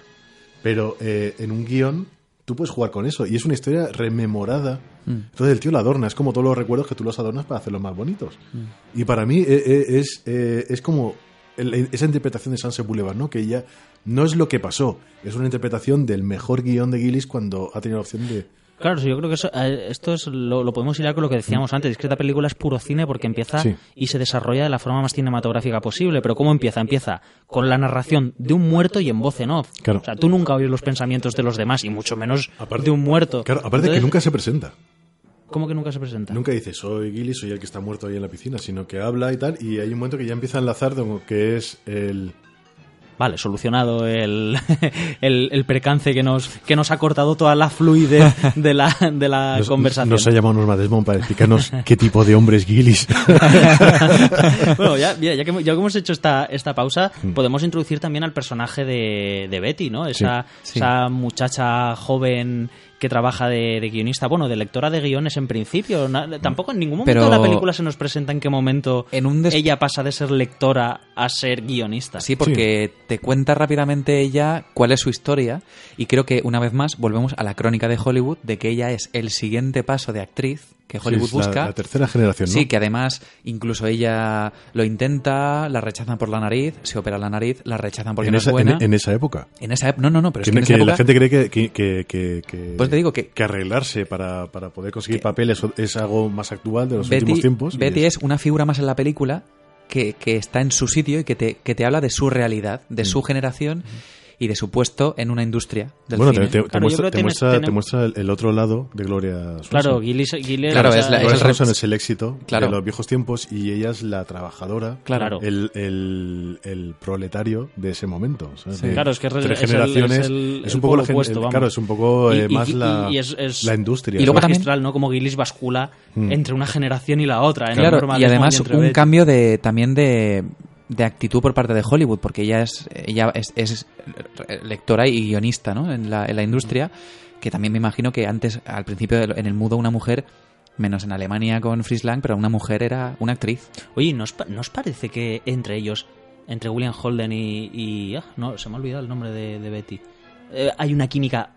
Pero eh, en un guion tú puedes jugar con eso. Y es una historia rememorada. Mm. Entonces el tío la adorna. Es como todos los recuerdos que tú los adornas para hacerlos más bonitos. Mm. Y para mí eh, eh, es, eh, es como esa interpretación de Sunset Boulevard, ¿no? Que ya no es lo que pasó. Es una interpretación del mejor guion de Gillis cuando ha tenido la opción de... Claro, yo creo que eso, eh, esto es lo, lo podemos hilar con lo que decíamos antes. Es que esta película es puro cine porque empieza Sí. y se desarrolla de la forma más cinematográfica posible. Pero ¿cómo empieza? Empieza con la narración de un muerto y en voz en off. Claro. O sea, tú nunca oyes los pensamientos de los demás y mucho menos Aparte- de un muerto. Claro, aparte que nunca se presenta. ¿Cómo que nunca se presenta? Nunca dice, soy Gillis, soy el que está muerto ahí en la piscina, sino que habla y tal, y hay un momento que ya empieza a enlazar que es el... Vale, solucionado el, el, el percance que nos, que nos ha cortado toda la fluidez de la, de la Nos, conversación. nos ha llamado Norma Desmond para explicarnos qué tipo de hombre es Gillis. bueno, ya, mira, ya, que, ya que hemos hecho esta, esta pausa, Mm. podemos introducir también al personaje de, de Betty, ¿no? Esa, Sí. esa muchacha joven que trabaja de, de guionista, bueno, de lectora de guiones en principio. Na- tampoco en ningún momento Pero- de la película se nos presenta en qué momento En un des- ella pasa de ser lectora a ser guionista. Sí, porque te cuenta rápidamente ella cuál es su historia y creo que una vez más volvemos a la crónica de Hollywood de que ella es el siguiente paso de actriz que Sí, Hollywood la- busca. La, tercera generación, ¿no? Sí, que además incluso ella lo intenta, la rechazan por la nariz, se opera la nariz, la rechazan porque en, no esa, es buena. en- en esa época. En esa ep- no, no, no, pero es Que, que en que esa la época- gente cree que, que, que, Pues te digo que- que arreglarse para, para poder conseguir papeles es algo más actual de los últimos Betty, tiempos. y Betty es una figura más en la película que, que está en su sitio y que te, que te habla de su realidad, de su generación y de su puesto en una industria del Bueno, cine. te, te- te Claro, yo muestra, te muestra- te tenemos- muestra el, el otro lado de Gloria Swanson. Claro, Gillis, Gillis- Claro, es la- Gloria el rep- Swanson es el éxito Claro. de los viejos tiempos y ella es la trabajadora, Claro. el, el, el proletario de ese momento. ¿sabes? Sí. De Claro, es que es- tres es el- generaciones. es el- es el un poco la gente- opuesto. Claro, es un poco Y- eh, y- más y- la, y es- es- la industria. Y luego ¿no? también- magistral, ¿no? Como Gillis bascula Mm. entre una generación y la otra. en el Claro, y además un cambio de también de, de actitud por parte de Hollywood, porque ella es ella es, lectora y guionista ¿no? en, la, en la industria, que también me imagino que antes, al principio, en el mudo, una mujer, menos en Alemania con Fritz Lang, pero una mujer era una actriz. Oye, ¿nos, ¿nos parece que entre ellos, entre William Holden y... y- ah, no, se me ha olvidado el nombre de, de Betty. Eh, hay una química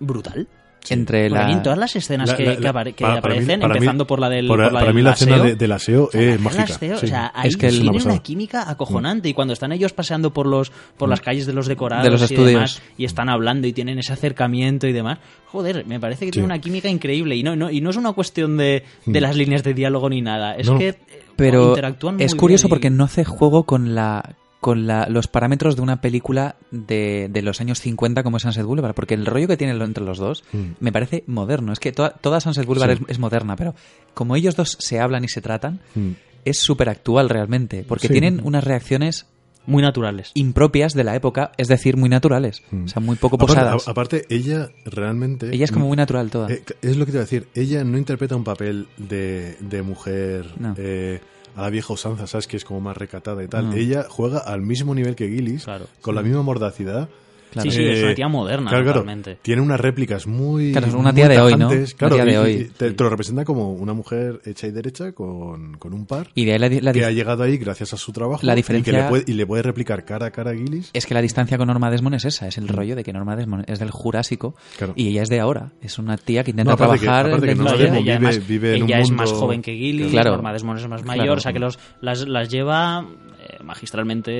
brutal. Entre Porque la... aquí en todas las escenas La- que, la- que la- apare- que para- para mí- aparecen, mí- empezando por la del Por- por la para del mí la escena aseo, de- del aseo o sea, es la escena mágica. aseo, sí. O sea, ahí Es que es una química acojonante. Y cuando están ellos paseando por los por las calles de los decorados De los y demás, y están hablando y tienen ese acercamiento y demás, joder, me parece que tiene Sí. una química increíble. Y no, no, y no es una cuestión de, de las líneas de diálogo ni nada. Es No. que eh, pero es curioso porque no hace juego con la con la- los parámetros de una película de, de los años 50 como es Sunset Boulevard, porque el rollo que tienen entre los dos Mm. me parece moderno. Es que toda, toda Sunset Boulevard Sí. es, es moderna, pero como ellos dos se hablan y se tratan, Mm. es súper actual realmente, porque Sí. tienen unas reacciones muy naturales. impropias de la época, es decir, muy naturales, Mm. o sea, muy poco Aparte- posadas. a- aparte, ella realmente... Ella es como muy natural toda. Eh, es lo que te iba a decir. Ella no interpreta un papel de, de mujer No. eh, a la vieja usanza, ¿sabes? Que es como más recatada y tal. No. Ella juega al mismo nivel que Gillis, Claro. con la misma mordacidad. Claro. Sí, sí, es Eh, una tía moderna, claro, claro. totalmente. Tiene unas réplicas muy. Claro, es una tía de hoy, ¿no? Una Claro, tía de hoy. te, te lo representa como una mujer hecha y derecha con, con un par. Y de ahí la, la que ha llegado ahí gracias a su trabajo. La y que diferencia- le puede, y le puede replicar cara a cara a Gillis. Es que la distancia con Norma Desmond es esa, es el rollo de que Norma Desmond es del Jurásico Mm. Claro. y ella es de ahora. Es una tía que intenta No, aparte que- trabajar aparte que Desmond industria. ella vive- además- vive en un ella es mundo- más joven que Claro. Norma Desmond es más Claro. mayor, o sea que los, las, las lleva eh, magistralmente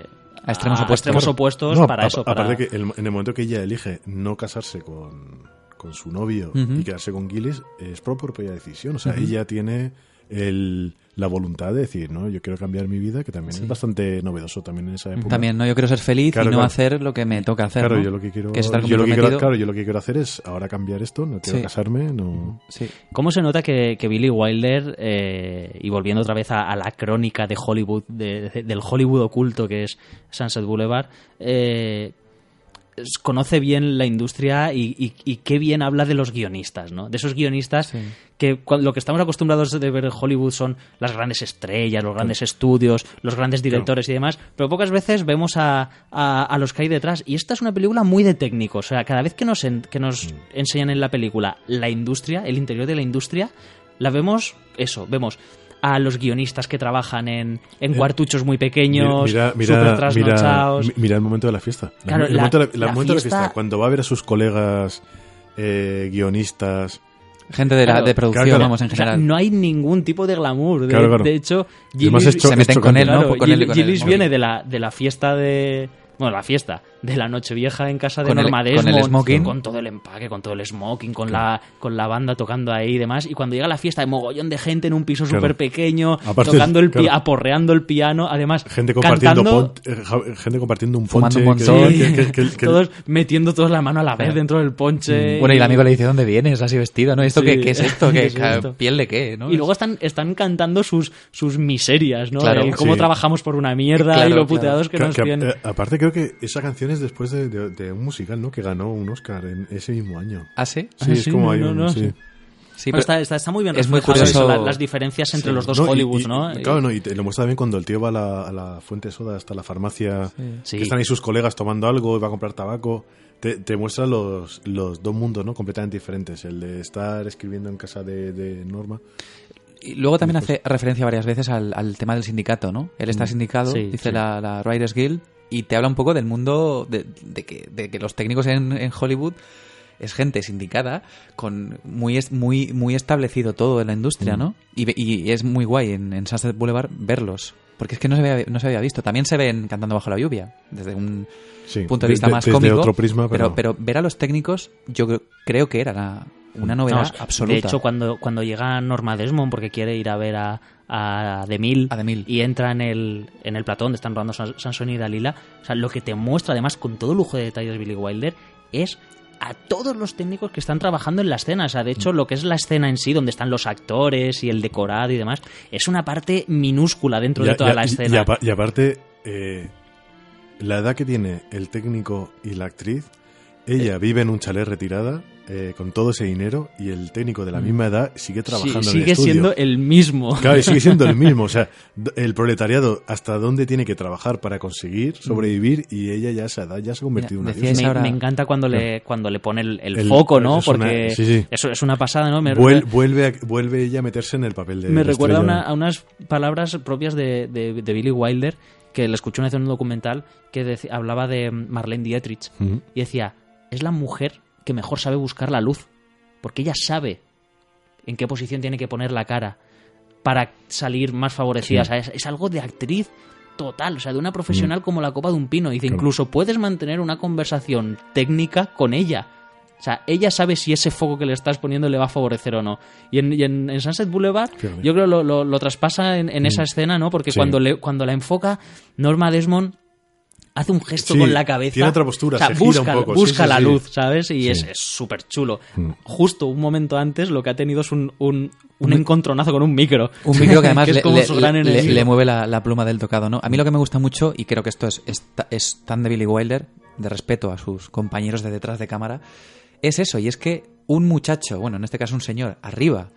eh, A extremos opuestos. extremos Claro. opuestos No, para a- eso. para- Aparte que el- en el momento que ella elige no casarse con, con su novio y quedarse con Gillis, es por propia decisión. O sea, ella tiene el, la voluntad de decir, no, yo quiero cambiar mi vida, que también es bastante novedoso también en esa época. También, no, yo quiero ser feliz Claro, y no claro. hacer lo que me toca hacer. Claro, ¿no? yo lo que quiero, Que es estar yo lo que quiero, comprometido. claro, yo lo que quiero hacer es ahora cambiar esto, no quiero Sí. casarme, no. Sí. ¿Cómo se nota que, que Billy Wilder, eh, y volviendo otra vez a, a la crónica de Hollywood, de- de- del Hollywood oculto que es Sunset Boulevard, eh, conoce bien la industria y, y- y qué bien habla de los guionistas, ¿no? De esos guionistas Sí. que lo que estamos acostumbrados de ver en Hollywood son las grandes estrellas, los grandes estudios, los grandes directores y demás, pero pocas veces vemos a, a- a los que hay detrás. Y esta es una película muy de técnico, o sea, cada vez que nos, en- que nos Mm. enseñan en la película la industria, el interior de la industria, la vemos, eso, vemos a los guionistas que trabajan en, en Eh, cuartuchos muy pequeños, Mira, mira, mira, trasnochados. mi- mira el momento de la fiesta. Claro, el la- momento de la, la el momento de la fiesta- cuando va a ver a sus colegas eh, guionistas. Gente de, la, Claro. de producción, Claro, claro. vamos, en O sea, general. no hay ningún tipo de glamour. De, Claro, claro. de hecho, Es más, Gillis- es cho- se meten con él. ¿no? Claro, Con él él. Viene de la, de la fiesta de... Bueno, la fiesta de la Nochevieja en casa de Con el- Norma con el Desmond, smoking. con todo el empaque, con todo el smoking, con la con la banda tocando ahí y demás. Y cuando llega la fiesta hay mogollón de gente en un piso Claro. súper pequeño, Aparte, tocando el pi- claro. aporreando el piano, además Gente compartiendo, cantando, pon- eh, gente compartiendo un ponche. un montón. que- que- que- que- que- todos metiendo todos la mano a la vez Claro. dentro del ponche. Bueno, y el amigo le dice, ¿dónde vienes? Así vestido, ¿no? ¿Esto Sí. qué, qué es esto? ¿Qué ¿Qué, es esto? ¿Piel de qué? ¿no? Y luego están, están cantando sus, sus miserias, ¿no? Claro. El cómo Sí. trabajamos por una mierda Claro, y lo claro. puteados que que- nos tienen. eh, aparte creo que esa canción es después de, de- de un musical, ¿no? Que ganó un Oscar en ese mismo año. ¿Ah, sí? Sí, Ah, es sí, como no, hay no, un... no, sí. sí. Sí, Bueno, pero está, está, está muy bien es muy curioso- las diferencias entre Sí. los dos No, y- Hollywoods, y- ¿no? Claro, no, y te lo muestra bien cuando el tío va a la, a la fuente de soda hasta la farmacia, Sí. que están ahí sus colegas tomando algo y va a comprar tabaco. Te, te muestra los, los dos mundos, ¿no? Completamente diferentes. El de estar escribiendo en casa de, de Norma. Y luego también hace referencia varias veces al, al tema del sindicato, ¿no? Él está sindicado, Sí, dice sí. La, la Writers Guild, y te habla un poco del mundo de, de que, de que los técnicos en, en Hollywood es gente sindicada, con muy es- muy muy establecido todo en la industria, ¿no? Y, es muy guay en, en Sunset Boulevard verlos. Porque es que no se, había, no se había visto. También se ven cantando bajo la lluvia, desde un Sí, punto de vista de- más desde cómico. otro prisma, pero- pero, ver a los técnicos, yo creo que era la- una novedad Vamos, absoluta. De hecho, cuando, cuando llega Norma Desmond porque quiere ir a ver a, a DeMille A y entra en el, en el platón donde están rodando San- Sansón y Dalila, o sea, lo que te muestra además con todo lujo de detalles Billy Wilder es a todos los técnicos que están trabajando en la escena. O sea, de hecho, Mm. lo que es la escena en sí, donde están los actores y el decorado y demás, es una parte minúscula dentro Y de toda y la escena. Y, apa- y aparte, eh, la edad que tiene el técnico y la actriz, ella vive en un chalet retirada eh, con todo ese dinero y el técnico de la misma edad sigue Sí, trabajando en el sigue estudio. siendo el mismo. Claro, y sigue siendo el mismo. O sea, el proletariado, hasta dónde tiene que trabajar para conseguir sobrevivir y ella ya esa edad ya se ha convertido en una me, ahora- me encanta cuando le cuando le pone el, el El- foco, ¿no? es una- Porque sí, sí. eso es una pasada, ¿no? Me, Vuel- vuelve, a- vuelve ella a meterse en el papel de me de recuerda a, estrella. una- a unas palabras propias de, de- de Billy Wilder que le escuché una vez en un documental que deci- hablaba de Marlene Dietrich y decía, es la mujer que mejor sabe buscar la luz, porque ella sabe en qué posición tiene que poner la cara para salir más favorecida. Sí. O sea, es, es algo de actriz total, o sea, de una profesional como la copa de un pino. Dice, Mm. Claro. incluso puedes mantener una conversación técnica con ella. O sea, ella sabe si ese foco que le estás poniendo le va a favorecer o no. Y en, y en- en Sunset Boulevard, yo creo lo, lo, lo traspasa en, en esa escena, ¿no? Porque Sí. cuando, le, cuando la enfoca, Norma Desmond hace un gesto Sí, con la cabeza. tiene otra postura, O sea, se gira busca, un poco, sí, busca sí, la sí. luz, ¿sabes? Y Sí. es súper chulo. Mm. Justo un momento antes, lo que ha tenido es un, un, un encontronazo con un micro. Un micro que además le, mueve la, la pluma del tocado, ¿no? A mí lo que me gusta mucho, y creo que esto es, es tan de Billy Wilder, de respeto a sus compañeros de detrás de cámara, es eso, y es que un muchacho, bueno, en este caso un señor, arriba,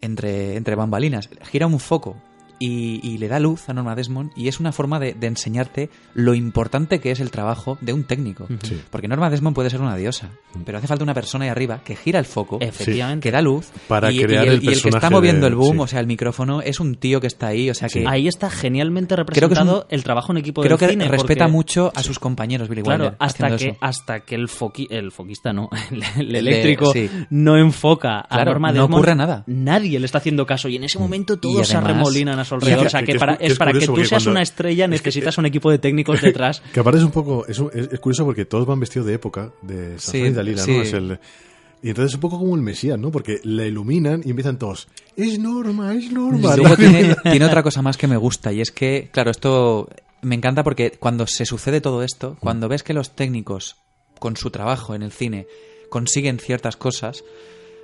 entre, entre bambalinas, gira un foco y, y le da luz a Norma Desmond, y es una forma de, de enseñarte lo importante que es el trabajo de un técnico. Sí. Porque Norma Desmond puede ser una diosa, pero hace falta una persona ahí arriba que gira el foco, Efectivamente. que da luz Para y, crear y el y el que está moviendo de- el boom, sí. o sea, el micrófono, es un tío que está ahí, o sea que Ahí está genialmente Creo que es un- representado el trabajo en equipo creo del que cine. respeta porque- mucho a sus compañeros Billy Claro, Wilder hasta que, eso. hasta que el, foqui, el foquista, no, el, el El- eléctrico sí. no enfoca a Norma no Desmond, ocurre nada. Nadie le está haciendo caso y en ese momento todos se arremolinan a su alrededor. o sea, que- que, que es para, es es para que tú seas cuando- una estrella necesitas un equipo de técnicos detrás. Que aparte es un poco, es, un- es- es curioso porque todos van vestidos de época, de Sansón Sí, y Dalila, sí. ¿no? Es el, y entonces es un poco como el Mesías, ¿no? Porque la iluminan y empiezan todos, es Norma, es Norma. Y luego tiene, tiene otra cosa más que me gusta y es que, claro, esto me encanta porque cuando se sucede todo esto, cuando ves que los técnicos con su trabajo en el cine consiguen ciertas cosas,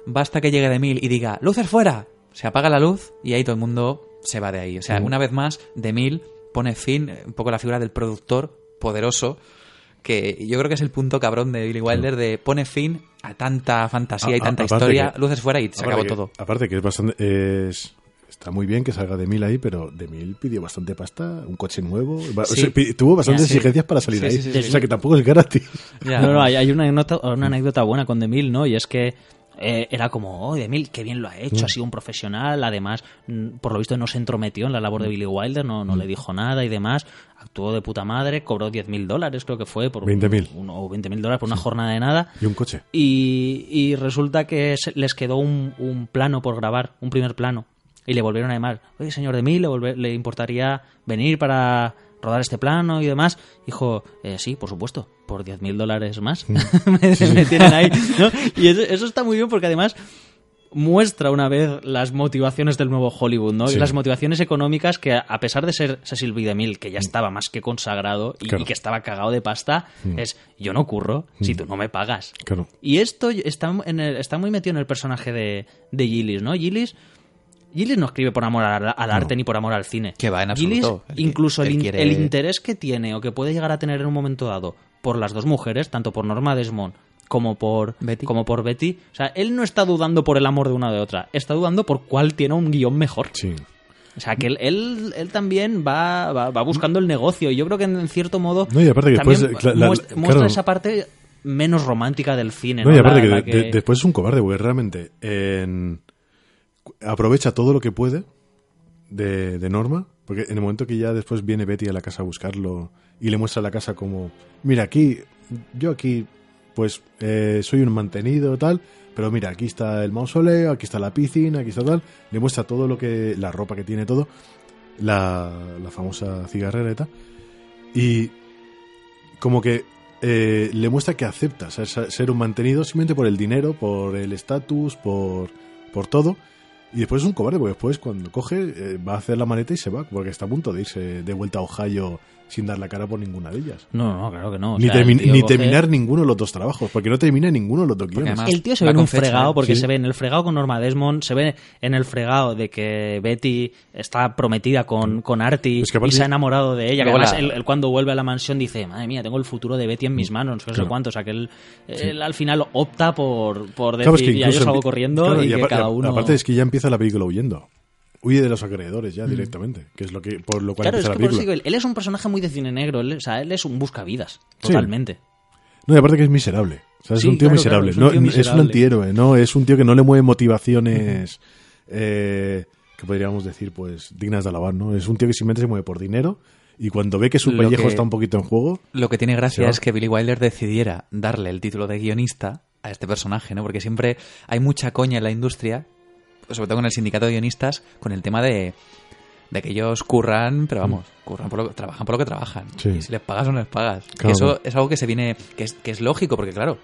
basta que llegue de mil y diga, luces fuera, se apaga la luz y ahí todo el mundo se va de ahí. O sea, Mm. una vez más, de mil pone fin eh, un poco la figura del productor poderoso que yo creo que es el punto cabrón de Billy Wilder de pone fin a tanta fantasía y A- tanta historia, que- luces fuera y se acabó que- todo. Aparte que es bastante, es, está muy bien que salga de Mil ahí, pero de Mil pidió bastante pasta, un coche nuevo, va- Sí. o sea, pi- tuvo bastantes Ya, sí. exigencias para salir Sí, ahí. sí, sí, o sí. sea que tampoco es gratis. Ya. No, no, hay, hay una, anécdota, una anécdota buena con Demil, ¿no? Y es que eh, era como, oh, Demil, qué bien lo ha hecho, ha sido un profesional, además, mm, por lo visto no se entrometió en la labor de Billy Wilder, no, no le dijo nada y demás, actuó de puta madre, cobró 10 mil dólares, creo que fue, por 20.000. un- o 20 mil dólares por una jornada de nada. Y un coche. Y, y resulta que se- les quedó un, un plano por grabar, un primer plano. Y le volvieron a llamar, oye, señor de mí, ¿le, volver- ¿le importaría venir para rodar este plano y demás? Dijo, "Eh, sí, por supuesto, por 10 mil dólares más. me, me tienen ahí. ¿no? Y eso, eso está muy bien porque además muestra una vez las motivaciones del nuevo Hollywood, ¿no? Y Sí. las motivaciones económicas que, a pesar de ser Cecil B. DeMille, que ya estaba más que consagrado y, Claro. y que estaba cagado de pasta, es yo no curro si tú no me pagas. Claro. Y esto está, en el- está muy metido en el personaje de, de Gillis, ¿no? Gillis, Gillis no escribe por amor al, al arte ni por amor al cine. Que va, en Gillis, absoluto. Qui- incluso el, quiere- el interés que tiene o que puede llegar a tener en un momento dado por las dos mujeres, tanto por Norma Desmond como por Betty. como por Betty. O sea, él no está dudando por el amor de una o de otra, está dudando por cuál tiene un guion mejor. Sí. O sea, que él, él, él también va, va, va buscando el negocio. Y yo creo que en cierto modo No, y aparte que después, la- muestra, claro. muestra esa parte menos romántica del cine. No, No, y aparte La- que, de- después es un cobarde, porque realmente en- aprovecha todo lo que puede de, de Norma, porque en el momento que ya después viene Betty a la casa a buscarlo y le muestra la casa como, mira, aquí, yo aquí, pues eh, soy un mantenido, tal, pero mira, aquí está el mausoleo, aquí está la piscina, aquí está tal, le muestra todo lo que, la ropa que tiene, todo, la, la famosa tal, y como que eh, le muestra que acepta ser, ser un mantenido simplemente por el dinero, por el estatus, por, por todo. Y después es un cobarde, porque después cuando coge eh, va a hacer la maleta y se va, porque está a punto de irse de vuelta a Ohio sin dar la cara por ninguna de ellas. No, no, claro que no. O ni sea, termi- el tío ni coge- terminar ninguno de los dos trabajos, porque no termina ninguno de los dos guiones. además- El tío se ve en con un fecha, fregado porque Sí. se ve en el fregado con Norma Desmond, se ve en el fregado de que Betty está prometida con, con Artie Es que aparte- y se ha enamorado de ella. Que además la- él, él cuando vuelve a la mansión dice, madre mía, tengo el futuro de Betty en mis manos, no sé Claro. cuánto. O sea que él, él al final opta por, por decir, Claro, es que ya yo salgo corriendo claro, y, que cada uno... Aparte es que ya empieza la película huyendo. Huye de los acreedores ya directamente, que es lo que por lo cual Claro, es que la por eso película. digo, él, él es un personaje muy de cine negro, él, o sea, él es un buscavidas, Sí. totalmente. No, y aparte que es miserable. O sea, es Sí, un tío claro, miserable. claro, es un no, tío es un miserable. antihéroe, no, es un tío que no le mueve motivaciones eh, que podríamos decir, pues, dignas de alabar, ¿no? Es un tío que simplemente se mueve por dinero y cuando ve que su pellejo que- está un poquito en juego, Lo que tiene gracia es que Billy Wilder decidiera darle el título de guionista a este personaje, ¿no? Porque siempre hay mucha coña en la industria, sobre todo con el sindicato de guionistas, con el tema de, de que ellos curran, pero vamos, curran por lo, trabajan por lo que trabajan. Sí. Y si les pagas o no les pagas. Que Claro. eso es algo que se viene, que es, que es lógico, porque claro,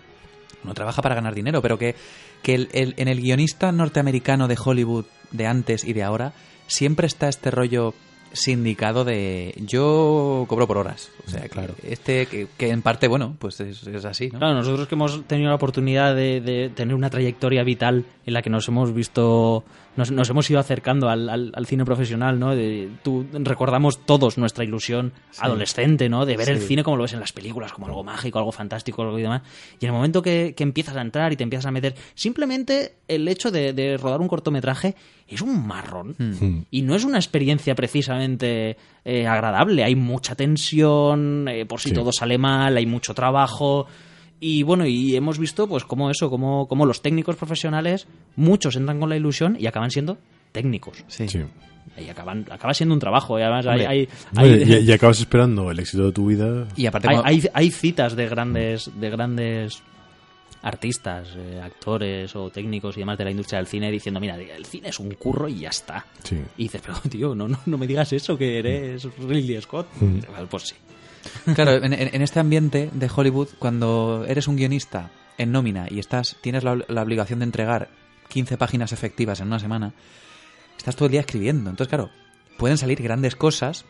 uno trabaja para ganar dinero, pero que, que el- el- en el guionista norteamericano de Hollywood de antes y de ahora siempre está este rollo sindicado de yo cobro por horas. O sea, claro. Este que, que en parte, bueno, pues es, es así, ¿no? Claro, nosotros que hemos tenido la oportunidad de, de tener una trayectoria vital en la que nos hemos visto, nos, nos hemos ido acercando al, al- al cine profesional, ¿no? De, tú, recordamos todos nuestra ilusión adolescente, ¿no? De ver el cine como lo ves en las películas, como algo mágico, algo fantástico, algo y demás. Y en el momento que, que empiezas a entrar y te empiezas a meter, simplemente el hecho de, de rodar un cortometraje es un marrón. Mm. Y no es una experiencia precisamente eh, agradable. Hay mucha tensión, eh, por si Sí. todo sale mal, hay mucho trabajo. Y bueno, y hemos visto pues cómo eso, cómo, cómo los técnicos profesionales, muchos entran con la ilusión y acaban siendo técnicos. Sí. sí. Y acaban, acaba siendo un trabajo. Y además hay, Hombre, hay, y, y acabas esperando el éxito de tu vida. Y aparte, hay, como- hay- hay citas de grandes, de grandes artistas, eh, actores o técnicos y demás de la industria del cine diciendo, mira, el cine es un curro y ya está. Sí. Y dices, pero tío, no, no, no me digas eso, que eres Ridley Scott. Mm. Pues sí. Claro, en, en- este ambiente de Hollywood, cuando eres un guionista en nómina y estás tienes la, la obligación de entregar 15 páginas efectivas en una semana, estás todo el día escribiendo. Entonces, claro, pueden salir grandes cosas.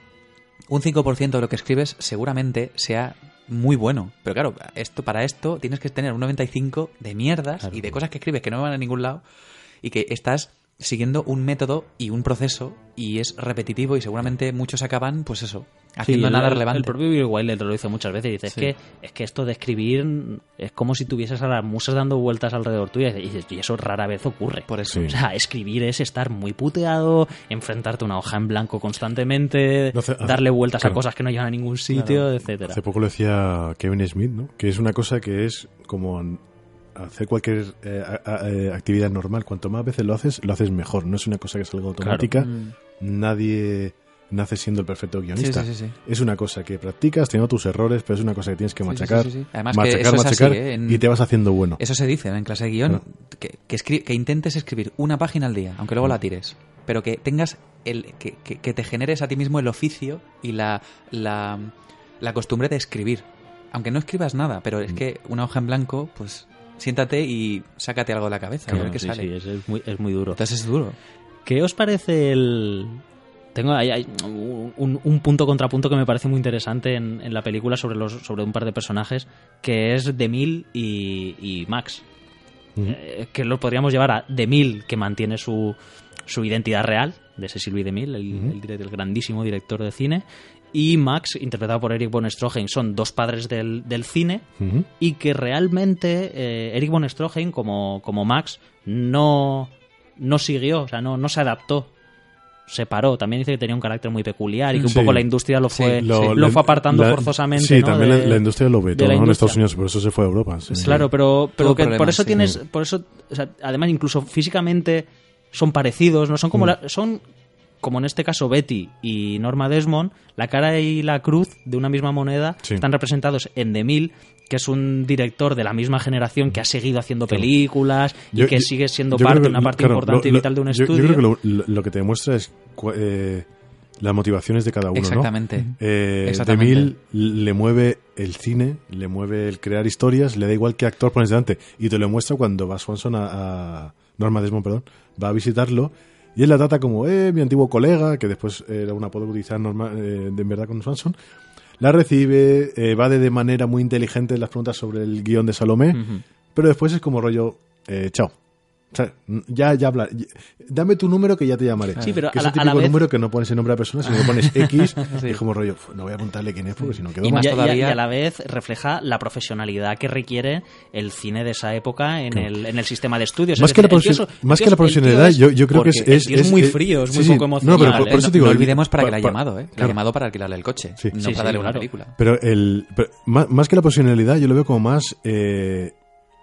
Un 5% de lo que escribes seguramente sea muy bueno. Pero claro, esto para esto tienes que tener un 95 de mierdas y de cosas que escribes que no van a ningún lado y que estás siguiendo un método y un proceso y es repetitivo y seguramente muchos acaban, pues eso, haciendo Sí, nada el- relevante. El propio Bill Wilder lo dice muchas veces. Dice, Sí. es, que, es que esto de escribir es como si tuvieses a las musas dando vueltas alrededor tuya. Y dices, y eso rara vez ocurre. Por eso. Sí. O sea, escribir es estar muy puteado, enfrentarte a una hoja en blanco constantemente, No hace- darle vueltas claro. a cosas que no llevan a ningún sitio, etcétera. Hace poco lo decía Kevin Smith, ¿no? Que es una cosa que es como hacer cualquier eh, a- a- eh, actividad normal. Cuanto más veces lo haces, lo haces mejor. No es una cosa que salga automática. Nadie nace siendo el perfecto guionista. Sí, sí, sí. Es una cosa que practicas, teniendo tus errores, pero es una cosa que tienes que machacar. Además que machacar, eso es machacar, así, ¿eh? En- y te vas haciendo bueno. Eso se dice ¿no? en clase de guion, que, que, escri- que intentes escribir una página al día, aunque luego la tires, pero que tengas el que, que- que te generes a ti mismo el oficio y la, la, la costumbre de escribir. Aunque no escribas nada, pero Mm. es que una hoja en blanco, pues siéntate y sácate algo de la cabeza, y a Claro, ver qué sí, sale. sí, es, es muy, es muy duro. Entonces es duro. ¿Qué os parece el...? Tengo hay, hay un, un punto contrapunto que me parece muy interesante en, en la película sobre los sobre un par de personajes que es Demil y, y Max. Eh, que lo podríamos llevar a Demil, que mantiene su, su identidad real, de ese Sylvie Demil, el, el, el grandísimo director de cine, y Max, interpretado por Eric von Stroheim, son dos padres del, del cine y que realmente eh, Eric von Stroheim, como, como Max, no, no siguió, o sea, no, no se adaptó. Se paró. También dice que tenía un carácter muy peculiar y que un Sí. poco la industria lo fue, Sí, lo, fue apartando la- forzosamente. Sí, ¿no? también de- la, la industria lo vetó ¿no? en Estados. Unidos, por eso se fue a Europa. sí. Claro, pero, pero que por eso sí. tienes, por eso, o sea, además incluso físicamente son parecidos, no son Mm. como la- son como en este caso Betty y Norma Desmond, la cara y la cruz de una misma moneda Sí. están representados en The Mill, que es un director de la misma generación que ha seguido haciendo películas y Yo- que yo- sigue siendo parte, que una parte claro, importante lo- y vital de un estudio. Yo creo que lo, que te demuestra es eh, las motivaciones de cada uno, ¿no? Exactamente. Eh, Exactamente. De Mil le mueve el cine, le mueve el crear historias, le da igual qué actor pones delante. Y te lo muestra cuando va Swanson a, a- Norma Desmond, perdón, va a visitarlo. Y él la trata como, eh, mi antiguo colega, que después era un apodo que utilizaba Norma, eh, en verdad con Swanson. La recibe, eh, va de, manera muy inteligente en las preguntas sobre el guion de Salomé. Pero después es como rollo, eh, chao. O sea, ya, ya habla. ya- Dame tu número que ya te llamaré. Sí, pero que a es la- el a la típico vez- número que no pones el nombre a la persona, sino que pones X. Y es como rollo, "Uf, no voy a apuntarle quién es porque si no quedo Y mal". más y, todavía- y a la vez refleja la profesionalidad que requiere el cine de esa época en, el, en el sistema de estudios. Más Es que la decir, profesio- tío más el que la tío tío profesionalidad, es- yo- yo creo que es- el es- tío es muy frío, es sí, muy sí. poco No, emocional. pero por- por ¿eh? eso te digo, no el- olvidemos para pa- que la ha llamado, ¿eh? La ha claro. llamado para alquilarle el coche, Sí. no Sí, para sí, darle una claro. película. Pero el pero más, más que la profesionalidad, yo lo veo como más eh,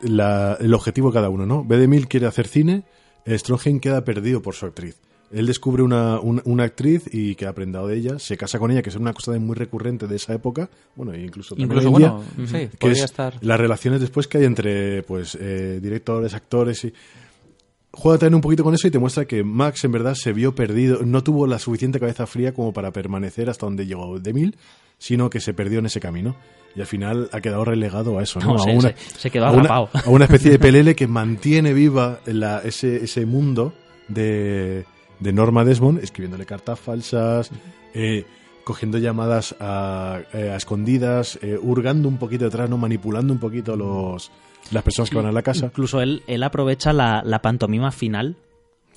la- el objetivo de cada uno, ¿no? Bedemil quiere hacer cine, Stronheim queda perdido por su actriz. Él descubre una, una, una actriz y que ha aprendido de ella, se casa con ella, que es una cosa de muy recurrente de esa época, bueno, e incluso también Incluso, hoy en día, bueno, sí, que podría es estar... las relaciones después que hay entre pues eh, directores, actores y juega también un poquito con eso y te muestra que Max en verdad se vio perdido, no tuvo la suficiente cabeza fría como para permanecer hasta donde llegó de mil, sino que se perdió en ese camino y al final ha quedado relegado a eso, ¿no? No, a se- una, se- quedó a una- a una especie de pelele que mantiene viva la- ese, ese mundo de, de Norma Desmond, escribiéndole cartas falsas, eh, cogiendo llamadas a, eh, a escondidas, eh, hurgando un poquito detrás, ¿no? manipulando un poquito los las personas que van a la casa. Incluso él, él aprovecha la, la pantomima final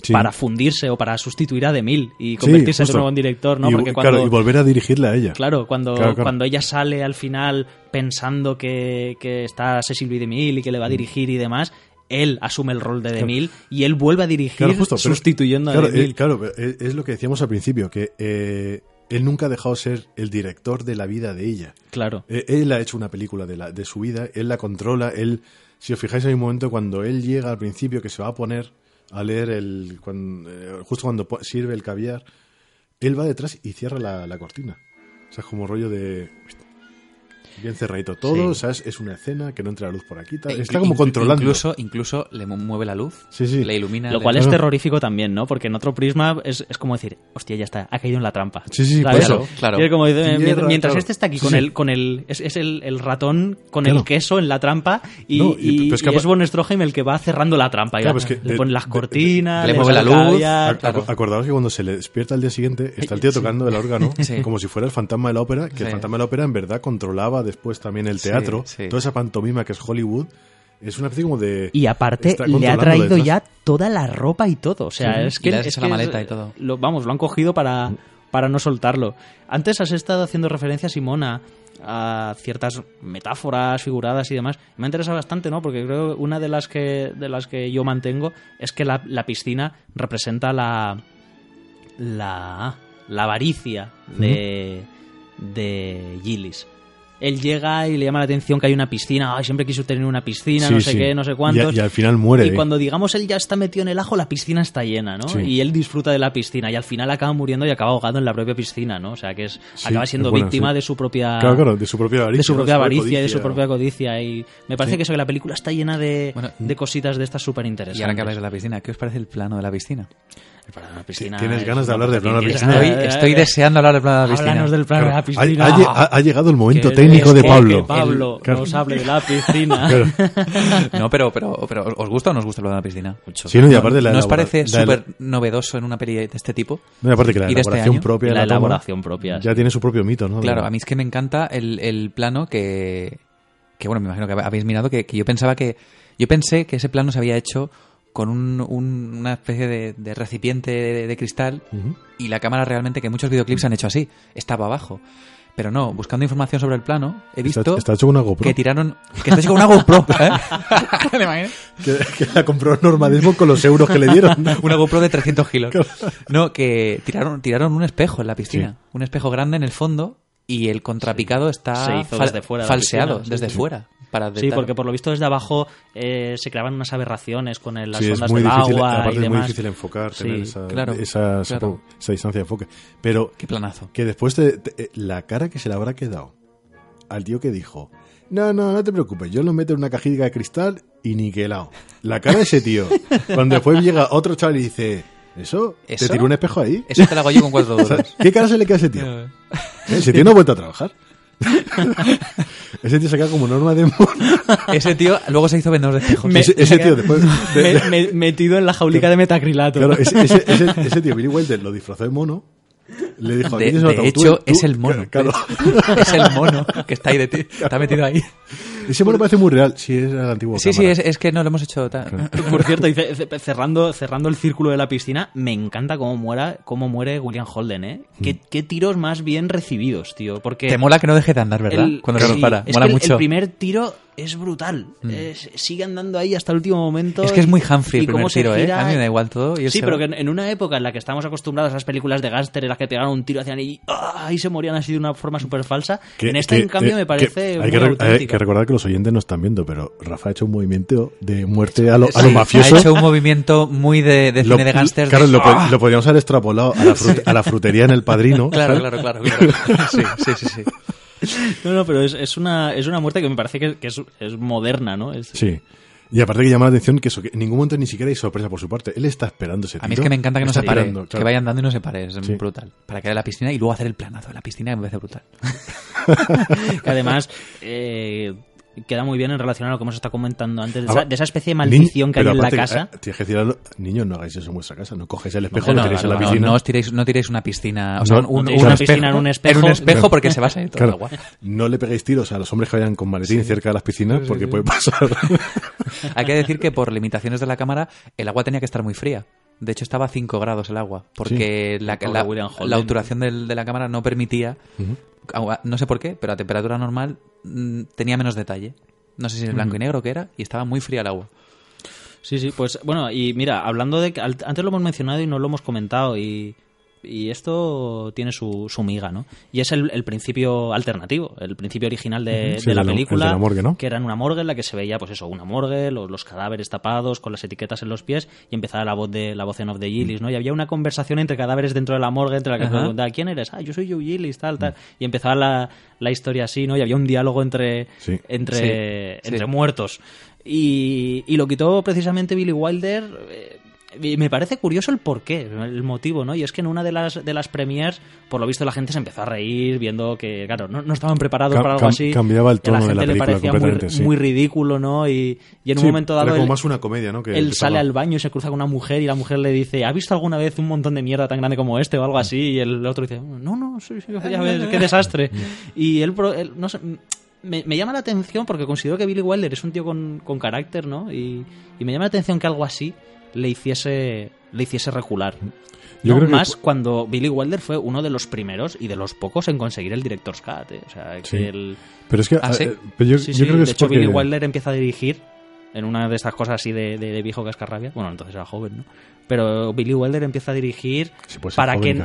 Sí. para fundirse o para sustituir a Demil y convertirse de justo. nuevo en director, ¿no? Y, Porque claro, cuando, y volver a dirigirle a ella. Claro, cuando, Claro, claro. cuando ella sale al final pensando que, que está Cecil B. DeMille y que le va a dirigir y demás, él asume el rol de DeMille y él vuelve a dirigir Claro, justo, sustituyendo claro, a DeMille. eh, claro, pero es, lo que decíamos al principio, que eh, él nunca ha dejado de ser el director de la vida de ella. Claro. Eh, Él ha hecho una película de, la, de su vida, él la controla, él, si os fijáis hay un momento cuando él llega al principio que se va a poner a leer el, cuan- eh, justo cuando sirve el caviar, él va detrás y cierra la, la cortina. O sea, es como rollo de... Bien cerradito todo, Sí. sea, es, una escena que no entra la luz por aquí. tal. E Está como controlando. Incluso, incluso le mu- mueve la luz, Sí, sí. le ilumina. Lo le- cual es terrorífico también, ¿no? Porque en otro prisma es, es como decir, hostia, ya está, ha caído en la trampa. Sí, sí, por ¿Sabes? eso. Claro. Y es como, dice, Tierra, mientras claro. este está aquí con sí. el, con el, es, es el, el ratón con Claro. el queso en la trampa y, No, y- y- pero es que y es Von Stroheim el que va cerrando la trampa. Claro, ya. es que le de- pone las de- cortinas, le mueve la luz, caviar. Acordaos que cuando se le despierta al día siguiente está el tío tocando el órgano como si fuera el fantasma de la ópera, que el fantasma de la ópera en verdad controlaba después también el teatro, sí. toda esa pantomima que es Hollywood, es una especie como de... Y aparte le ha traído ya toda la ropa y todo. O sea, Sí, es que le has hecho la es- maleta y todo. Lo, vamos, lo han cogido para, para no soltarlo. Antes has estado haciendo referencia, Simona, a ciertas metáforas figuradas y demás. Me interesa bastante, ¿no? Porque creo que una de las que, de las que yo mantengo es que la, la piscina representa la, la, la avaricia de, de Gillis. Él llega y le llama la atención que hay una piscina. Ay, siempre quiso tener una piscina, Sí, no sé sí. qué, no sé cuántos. y al final muere. Y cuando digamos él ya está metido en el ajo, la piscina está llena, ¿no? Sí. Y él disfruta de la piscina y al final acaba muriendo y acaba ahogado en la propia piscina, ¿no? O sea que es Sí, acaba siendo víctima sí. de su propia Claro, claro, de su propia avaricia. de su propia avaricia y de su codicia. propia codicia y me parece Sí. que eso que la película está llena de, Bueno, de cositas de estas súper interesantes. Y ahora que habláis de la piscina, ¿qué os parece el plano de la piscina? Para la piscina Tienes es ganas de hablar del plano de la piscina. Estoy, estoy deseando hablar del plano de la piscina. Háblanos del plano de la Claro, piscina. ha, ha lle- ha- llegado el momento Que- técnico de Pablo. que Pablo Claro. nos hable de la piscina. No, pero, pero, pero ¿os gusta o no os gusta el plano de la piscina? Mucho. Sí, no, y aparte la ¿No os parece el- súper novedoso en una peli de este tipo? No, y aparte que la ¿Y de este elaboración año? propia de la la toma elaboración propia. ya sí. tiene su propio mito, ¿no? Claro, De- a mí es que me encanta el, el plano que, que, bueno, me imagino que habéis mirado, que, que yo pensaba que, yo pensé que ese plano se había hecho con un- un- una especie de, de recipiente de, de cristal y la cámara realmente, que muchos videoclips han hecho así, estaba abajo. Pero no, buscando información sobre el plano, he visto Está, está hecho una GoPro. que tiraron... Que está hecho con una GoPro, ¿eh? ¿Te imaginas? Que, que la compró Normadismo con los euros que le dieron. Una GoPro de 300 kilos. No, que tiraron, tiraron un espejo en la piscina. Sí. Un espejo grande en el fondo y el contrapicado está Se hizo fal- desde fuera falseado, desde sí. fuera. Para Sí, porque por lo visto desde abajo eh, se creaban unas aberraciones con el- las Sí, es ondas muy del difícil, agua aparte y es muy demás. difícil enfocar, Sí, tener esa, claro, esa, claro. esa distancia de enfoque. Pero Qué planazo. que después te- te- eh, la cara que se le habrá quedado al tío que dijo, no, no, no te preocupes, yo lo meto en una cajita de cristal y niquelado. La cara de ese tío, cuando después llega otro chaval y dice, ¿eso? ¿Eso? ¿Te tiró un espejo ahí? Eso te lo hago yo con cuatro duros. ¿Qué cara se le queda a ese tío? ¿Eh? Ese tío no ha vuelto a trabajar. ese tío se queda como norma de... Ese tío luego se hizo vendedor de espejos. Me- ese, ese tío después... de- de- Me- me- metido en la jaulica de metacrilato. Claro, ese, ese, ese, ese tío, Billy Wilder, lo disfrazó de mono. Le dijo, De, "Aquí tienes de hecho, tú- es el mono. Claro. es el mono que está ahí de ti. Está metido ahí. Ese mono parece muy real. Sí, es el antiguo Sí, sí, cámara. es, es que no lo hemos hecho tan... Por cierto, cerrando, cerrando el círculo de la piscina, me encanta cómo, muera, cómo muere William Holden, ¿eh? ¿Qué, qué tiros más bien recibidos, tío. Porque Te mola que no deje de andar, ¿verdad? el- Cuando se nos sí, para. es Mola que el- mucho. Mm. El primer tiro es brutal. Es- sigue andando ahí hasta el último momento. Es que es muy Humphrey y el primer se tiro, ¿eh? gira. A mí me da igual todo. Y Sí, se pero va. que en, en una época en la que estamos acostumbrados a esas películas de gángster en las que pegaban un tiro hacia y ¡ah! ahí se morían así de una forma súper falsa, Que- en esta, que- en cambio, eh, me parece que muy hay, que, hay recordar que los oyentes no están viendo, pero Rafa ha hecho un movimiento de muerte a lo, a lo mafioso. Ha hecho un movimiento muy de, de Lo- cine de gángsters. Claro, de- lo, ¡Ah! lo podríamos haber extrapolado a la, frut- a la frutería en el padrino. Claro, claro, claro, claro. Sí, sí, sí, sí. No, no, pero es, es, una, es una muerte que me parece que, que es, es moderna, ¿no? Es- Sí. Y aparte que llama la atención que eso, que en ningún momento ni siquiera hay sorpresa por su parte. Él está esperando ese A mí es que me encanta que no se pare, que claro. vaya andando y no se pare, es Sí. brutal. Para caer a la piscina y luego hacer el planazo de la piscina que me parece brutal. que además eh, queda muy bien en relación a lo que hemos estado comentando antes, de Ah, esa, de esa especie de maldición que hay en la casa. eh, Tienes que decir a los niños, no hagáis eso en vuestra casa. No cogéis el espejo, No, lo no, tiréis en la no, piscina. no os tiréis, no tiréis una piscina, o sea, No, un, no un- tiréis un una espejo, piscina en un espejo. en un espejo porque se va a salir todo el agua. no le peguéis tiros a los hombres que vayan con maletín cerca de las piscinas porque puede pasar. Hay que decir que por limitaciones de la cámara, el agua tenía que estar muy fría. De hecho, estaba a 5 grados el agua, porque la, la, obturación del- de la cámara no permitía, agua- no sé por qué, pero a temperatura normal mm, tenía menos detalle. No sé si es blanco y negro que era, y estaba muy fría el agua. Sí, sí, pues bueno, y mira, hablando de antes lo hemos mencionado y no lo hemos comentado y, y esto tiene su, su miga, ¿no? Y es el, el principio alternativo, el principio original de, Sí, de la el película, el de la morgue, ¿no? que era en una morgue en la que se veía, pues eso, una morgue, los, los cadáveres tapados con las etiquetas en los pies y empezaba la voz de la voz en off de Gillis, ¿no? Y había una conversación entre cadáveres dentro de la morgue entre la que Ajá. preguntaba ¿quién eres? Ah, yo soy Joe Gillis, tal, tal. Y empezaba la, la historia así, ¿no? Y había un diálogo entre, Sí. entre, Sí, entre muertos. Y, y lo quitó precisamente Billy Wilder. eh, y me parece curioso el porqué, el motivo, ¿no? Y es que en una de las, de las premiers, por lo visto, la gente se empezó a reír viendo que, claro, no, no estaban preparados Cam- para algo así. cambiaba el y a la tono de la le película parecía muy, completamente, sí. muy ridículo, ¿no? Y, y en un momento dado. Era como él- más una comedia, ¿no? Que él empezaba- sale al baño y se cruza con una mujer y la mujer le dice, ¿ha visto alguna vez un montón de mierda tan grande como este o algo así? Y el otro dice, no, no, sí, sí, ya ves, qué desastre. y él, él, no sé, me, me llama la atención porque considero que Billy Wilder es un tío con, con carácter, ¿no? Y, y me llama la atención que algo así le hiciese, le hiciese recular. Yo No, creo más cuando Billy Wilder fue uno de los primeros y de los pocos en conseguir el Director's Cut. ¿eh? O sea, que Sí. el, Pero es que. ¿Ah, sí? eh, pero yo, Sí, yo sí, creo que de es hecho porque- Billy Wilder empieza a dirigir en una de estas cosas así de, de, de viejo cascarrabias. Bueno, entonces era joven, ¿no? Pero Billy Wilder empieza a dirigir Sí, ser para que ¿eh?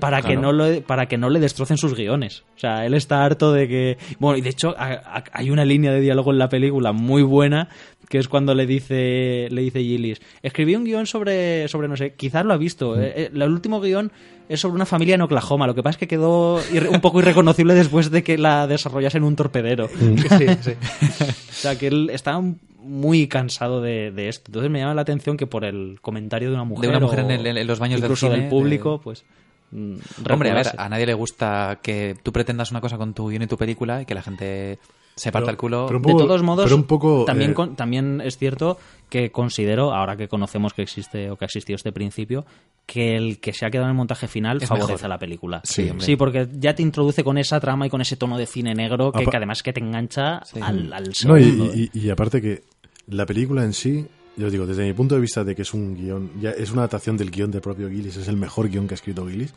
para que no lo para que no le destrocen sus guiones. O sea, él está harto de que bueno, y de hecho a- a- hay una línea de diálogo en la película muy buena que es cuando le dice le dice Gillis, escribí un guion sobre sobre no sé, quizás lo ha visto. eh, eh, el último guion es sobre una familia en Oklahoma. Lo que pasa es que quedó un poco irreconocible después de que la desarrollase en un torpedero. Sí, sí. O sea, que él está muy cansado de, de esto. Entonces me llama la atención que por el comentario de una mujer, una mujer o en el- en los baños del incluso cine, del público, de- pues... mm, Hombre, a ver, a nadie le gusta que tú pretendas una cosa con tu guion y tu película y que la gente se parta Pero- el culo. pero un de todos modos, pero un poco, también, eh, con- también es cierto que considero, ahora que conocemos que existe o que ha existido este principio, que el que se ha quedado en el montaje final Es favorece mejor. a la película. Sí, sí, porque ya te introduce con esa trama y con ese tono de cine negro que, además que te engancha Sí. al, al No, y- y aparte que la película en sí yo os digo, desde mi punto de vista de que es un guion, ya es una adaptación del guion del propio Gillis, es el mejor guion que ha escrito Gillis,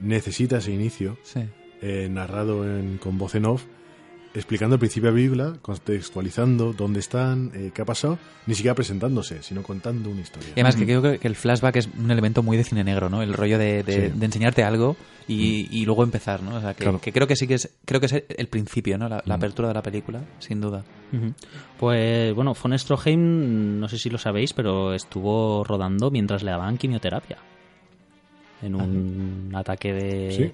necesita ese inicio Sí. eh, narrado en, con voz en off, explicando el principio de la película, contextualizando dónde están, eh, qué ha pasado, ni siquiera presentándose, sino contando una historia. Y además que creo que- el flashback es un elemento muy de cine negro, ¿no? El rollo de, de- Sí. de enseñarte algo y, y luego empezar, ¿no? O sea, que, Claro. que creo que sí que es, creo que es el principio, ¿no? La, la Mm. apertura de la película, sin duda. Pues bueno, von Stroheim, no sé si lo sabéis, pero estuvo rodando mientras le daban quimioterapia. En un ataque de, Sí.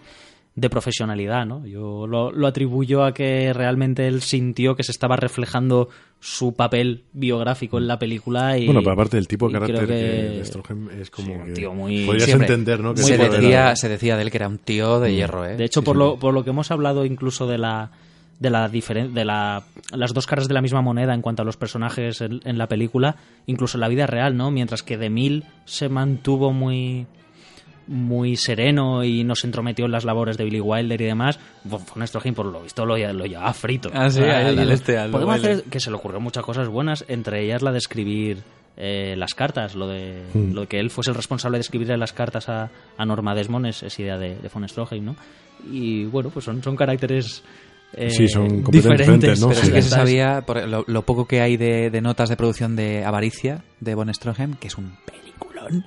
De profesionalidad, ¿no? Yo lo, lo atribuyo a que realmente él sintió que se estaba reflejando su papel biográfico en la película y... bueno, pero aparte del tipo de carácter que, que- Stroheim es como Sí, un que tío muy- podrías Siempre. entender, ¿no? Que se, decía, era- se decía de él que era un tío de hierro, ¿eh? De hecho, Sí, por, sí. Lo, por lo que hemos hablado incluso de la de la de la, las dos caras de la misma moneda en cuanto a los personajes en, en la película, incluso en la vida real, ¿no? Mientras que de Mil se mantuvo muy muy sereno y no se entrometió en las labores de Billy Wilder y demás, Von Stroheim por lo visto lo, lo llevaba frito. Ah, sí, lo- este, al podemos hacer que se le ocurrió muchas cosas buenas, entre ellas la de escribir eh, las cartas, lo de Mm. lo de que él fuese el responsable de escribirle las cartas a, a Norma Desmond es, es idea de, de von Stroheim, ¿no? Y bueno, pues son, son caracteres eh, Sí, son completamente diferentes, ¿no? Pero Sí. que se sabía, por lo, lo poco que hay de, de notas de producción de Avaricia, de Von Stroheim, que es un peliculón,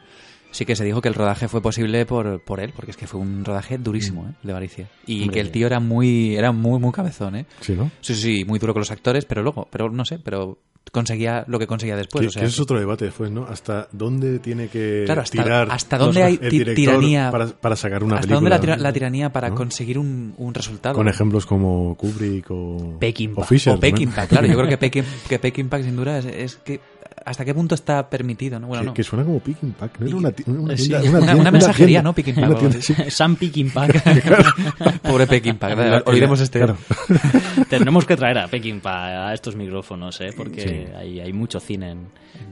sí que se dijo que el rodaje fue posible por, por él, porque es que fue un rodaje durísimo, ¿eh? de Avaricia. Y Hombre. que el tío era muy, era muy, muy cabezón, ¿eh? Sí, ¿no? Sí, sí, muy duro con los actores, pero luego, pero no sé, pero conseguía lo que conseguía después. que, o sea, que ese es otro debate después, ¿no? Hasta dónde tiene que Claro, hasta- tirar hasta dónde hay tiranía- para, para sacar una ¿Hasta película. dónde la, tira- la tiranía para ¿no? conseguir un, un resultado? Con ejemplos como Kubrick o, Peckinpah. o Fisher. o ¿no? Pack, claro. Yo creo que Peking, que sin duda, es, es que hasta qué punto está permitido, ¿no? Bueno, que, no. que suena como Picking Pack, ¿no? Era una, una, sí, tienda- una- tienda- una mensajería, ¿no? Picking Pack, tienda- sí. Sam Peckinpah. Pobre Peking Pack. Olvidemos este. Claro. Tenemos que traer a Peckinpah a estos micrófonos, ¿eh? Porque Sí. hay, hay mucho cine en,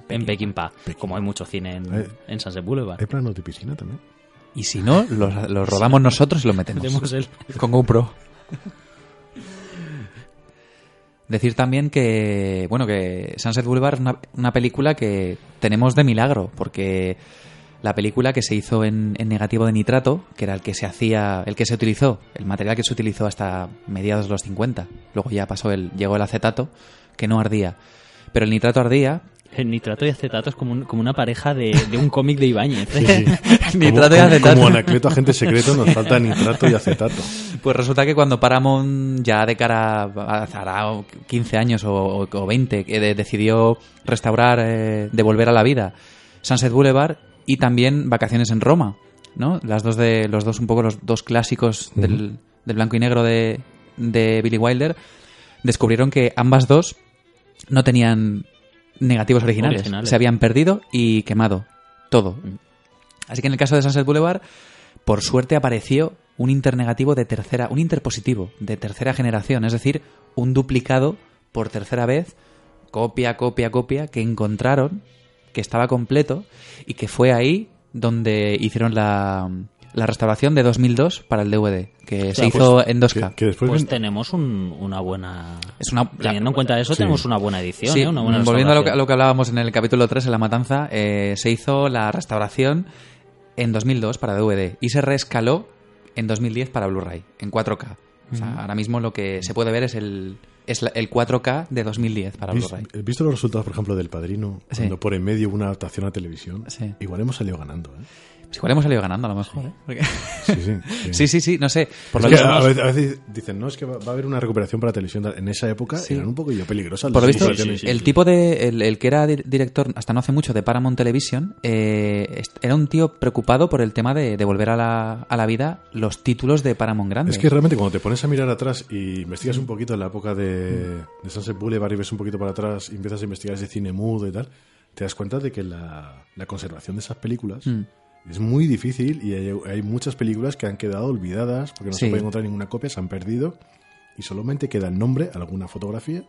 en Peckinpah, como hay mucho cine en, Eh. en Sunset Boulevard. Hay planos de piscina también. Y si no, los, los rodamos nosotros y los metemos. Tenemos el- Con GoPro. Decir también que, bueno, que Sunset Boulevard es una, una película que tenemos de milagro, porque la película que se hizo en, en negativo de nitrato, que era el que se hacía, el que se utilizó, el material que se utilizó hasta mediados de los 50, luego ya pasó el, llegó el acetato, que no ardía. Pero el nitrato ardía el nitrato y acetato es como, un- como una pareja de, de un cómic de Ibáñez. Sí, sí. Nitrato y como, acetato. Como Anacleto, agente secreto, nos falta nitrato y acetato. Pues resulta que cuando Paramount, ya de cara a hará 15 años o, o 20, que de- decidió restaurar, eh, devolver a la vida Sunset Boulevard y también Vacaciones en Roma, ¿no? Las dos de, los dos, un poco los dos clásicos del, del blanco y negro de, de Billy Wilder, descubrieron que ambas dos no tenían negativos originales. Originales. Se habían perdido y quemado. Todo. Así que en el caso de Sunset Boulevard, por suerte apareció un internegativo de tercera, un interpositivo de tercera generación, es decir, un duplicado por tercera vez, copia, copia, copia, que encontraron, que estaba completo y que fue ahí donde hicieron la, la restauración de 2002 para el DVD, que se sea, hizo pues, en 2K. Que, que después Pues ven- tenemos un- una buena... Es una, Teniendo en cuenta eso, Sí. tenemos una buena edición, Sí, ¿eh? Una buena volviendo a lo, que, a lo que hablábamos en el capítulo 3, en La Matanza, eh, se hizo la restauración en 2002 para DVD y se reescaló en 2010 para Blu-ray, en 4K. O sea, ahora mismo lo que se puede ver es el, es la- el 4K de 2010 para ¿Vis- Blu-ray. ¿Visto los resultados, por ejemplo, del Padrino? Sí. Cuando por en medio hubo una adaptación a televisión. Sí. Igual hemos salido ganando, ¿eh? Igual hemos salido ganando a lo mejor. ¿eh? Porque- Sí, sí. sí. sí, sí, sí, no sé. Por lo que a, veces, a veces dicen, no, es que va, va a haber una recuperación para televisión. En esa época Sí. eran un poquillo peligrosas. Por lo visto, el tipo de. El, el que era di- director hasta no hace mucho de Paramount Television eh, era un tío preocupado por el tema de devolver a la, a la vida los títulos de Paramount Grande. Es que realmente cuando te pones a mirar atrás y investigas un poquito en la época de, de Sunset Boulevard y ves un poquito para atrás y empiezas a investigar ese cine mudo y tal, te das cuenta de que la, la conservación de esas películas Mm. Es muy difícil y hay, hay muchas películas que han quedado olvidadas porque no Sí. se puede encontrar ninguna copia, se han perdido y solamente queda el nombre, alguna fotografía.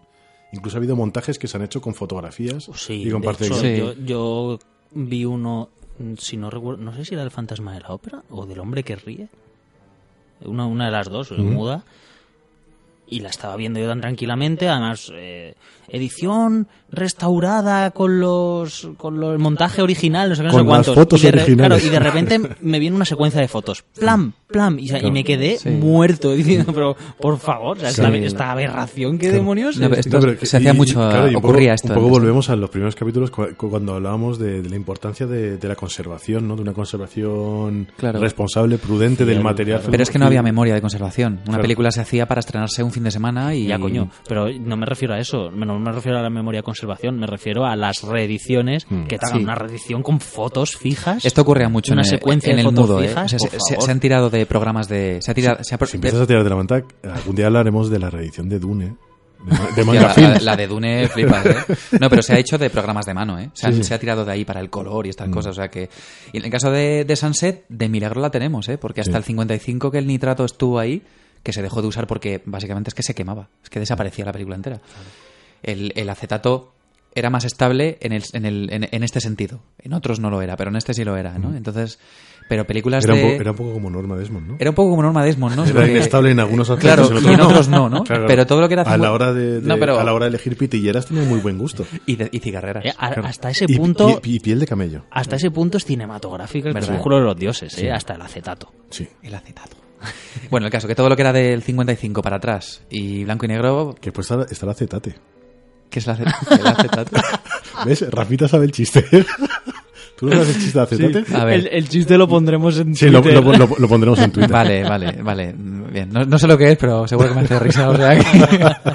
Incluso ha habido montajes que se han hecho con fotografías Sí, y con parte de hecho, guion. Sí. yo, yo vi uno, mm, si no recuerdo, no sé si era el fantasma de la ópera o del hombre que ríe. Una, una de las dos, muda. y la estaba viendo yo tan tranquilamente, además eh, edición restaurada con los con los- el montaje original, no sé qué, no Con sé cuántos. las fotos y de re- originales. claro, y de repente me viene una secuencia de fotos, plam, plam, y, y me quedé Sí. muerto diciendo, pero por favor, o sea, esta, aberración, qué demonios. No, esto pero se hacía mucho, claro, ocurría poco, esto. Un poco antes. volvemos a los primeros capítulos cu- cu- cuando hablábamos de, de la importancia de, de la conservación, ¿no? De una conservación Claro. responsable, prudente del material. claro. Pero es que no había memoria de conservación. Una Claro. película se hacía para estrenarse un fin de semana y... Ya, coño. Pero no me refiero a eso. No me refiero a la memoria de conservación. Me refiero a las reediciones Mm. que te hagan Sí. una reedición con fotos fijas. Esto ocurría mucho Una en el, secuencia en de el fotos mudo, ¿eh? O sea, se, han tirado de programas de... Se ha tirado... se ha- Si empiezas a tirar de la manta, algún día hablaremos de la reedición de Dune. De, de Manga la, la- la de Dune flipas, ¿eh? No, pero se ha hecho de programas de mano, ¿eh? Se, ha- Sí, sí. se ha tirado de ahí para el color y Mm. estas cosas, o sea que... Y en el caso de, de Sunset, de milagro la tenemos, ¿eh? Porque hasta Sí. el 55 que el nitrato estuvo ahí, que se dejó de usar porque básicamente es que se quemaba, es que desaparecía la película entera. El, el acetato era más estable en, el, en, el, en, en este sentido. En otros no lo era, pero en este sí lo era, ¿no? Entonces, pero películas. Era un, de... po- era un poco como Norma Desmond, ¿no? Era un poco como Norma Desmond, ¿no? Era Porque- inestable en algunos Claro, aspectos. y en otros no, ¿no? Claro. Pero todo lo que era... A la hora de, de- No, pero- a la hora de elegir pitilleras tenía muy buen gusto. Y, de- y cigarreras. Eh, a- Claro. Hasta ese punto... Y, y piel de camello. Hasta ese punto es cinematográfico el crepúsculo de los dioses, ¿eh? Sí. hasta el acetato. Sí. El acetato. Bueno, el caso, que todo lo que era del 55 para atrás y blanco y negro, Que pues estará, estará acetate. ¿Qué es el acetato? El acetato. ¿Ves? Rafita sabe el chiste. ¿Tú no sabes el chiste de acetate? A ver. El, el chiste lo pondremos en Sí, lo, Twitter. lo- lo- lo pondremos en Twitter. Vale, vale, vale. Bien, no, no sé lo que es, pero seguro que me hace risa. o sea que-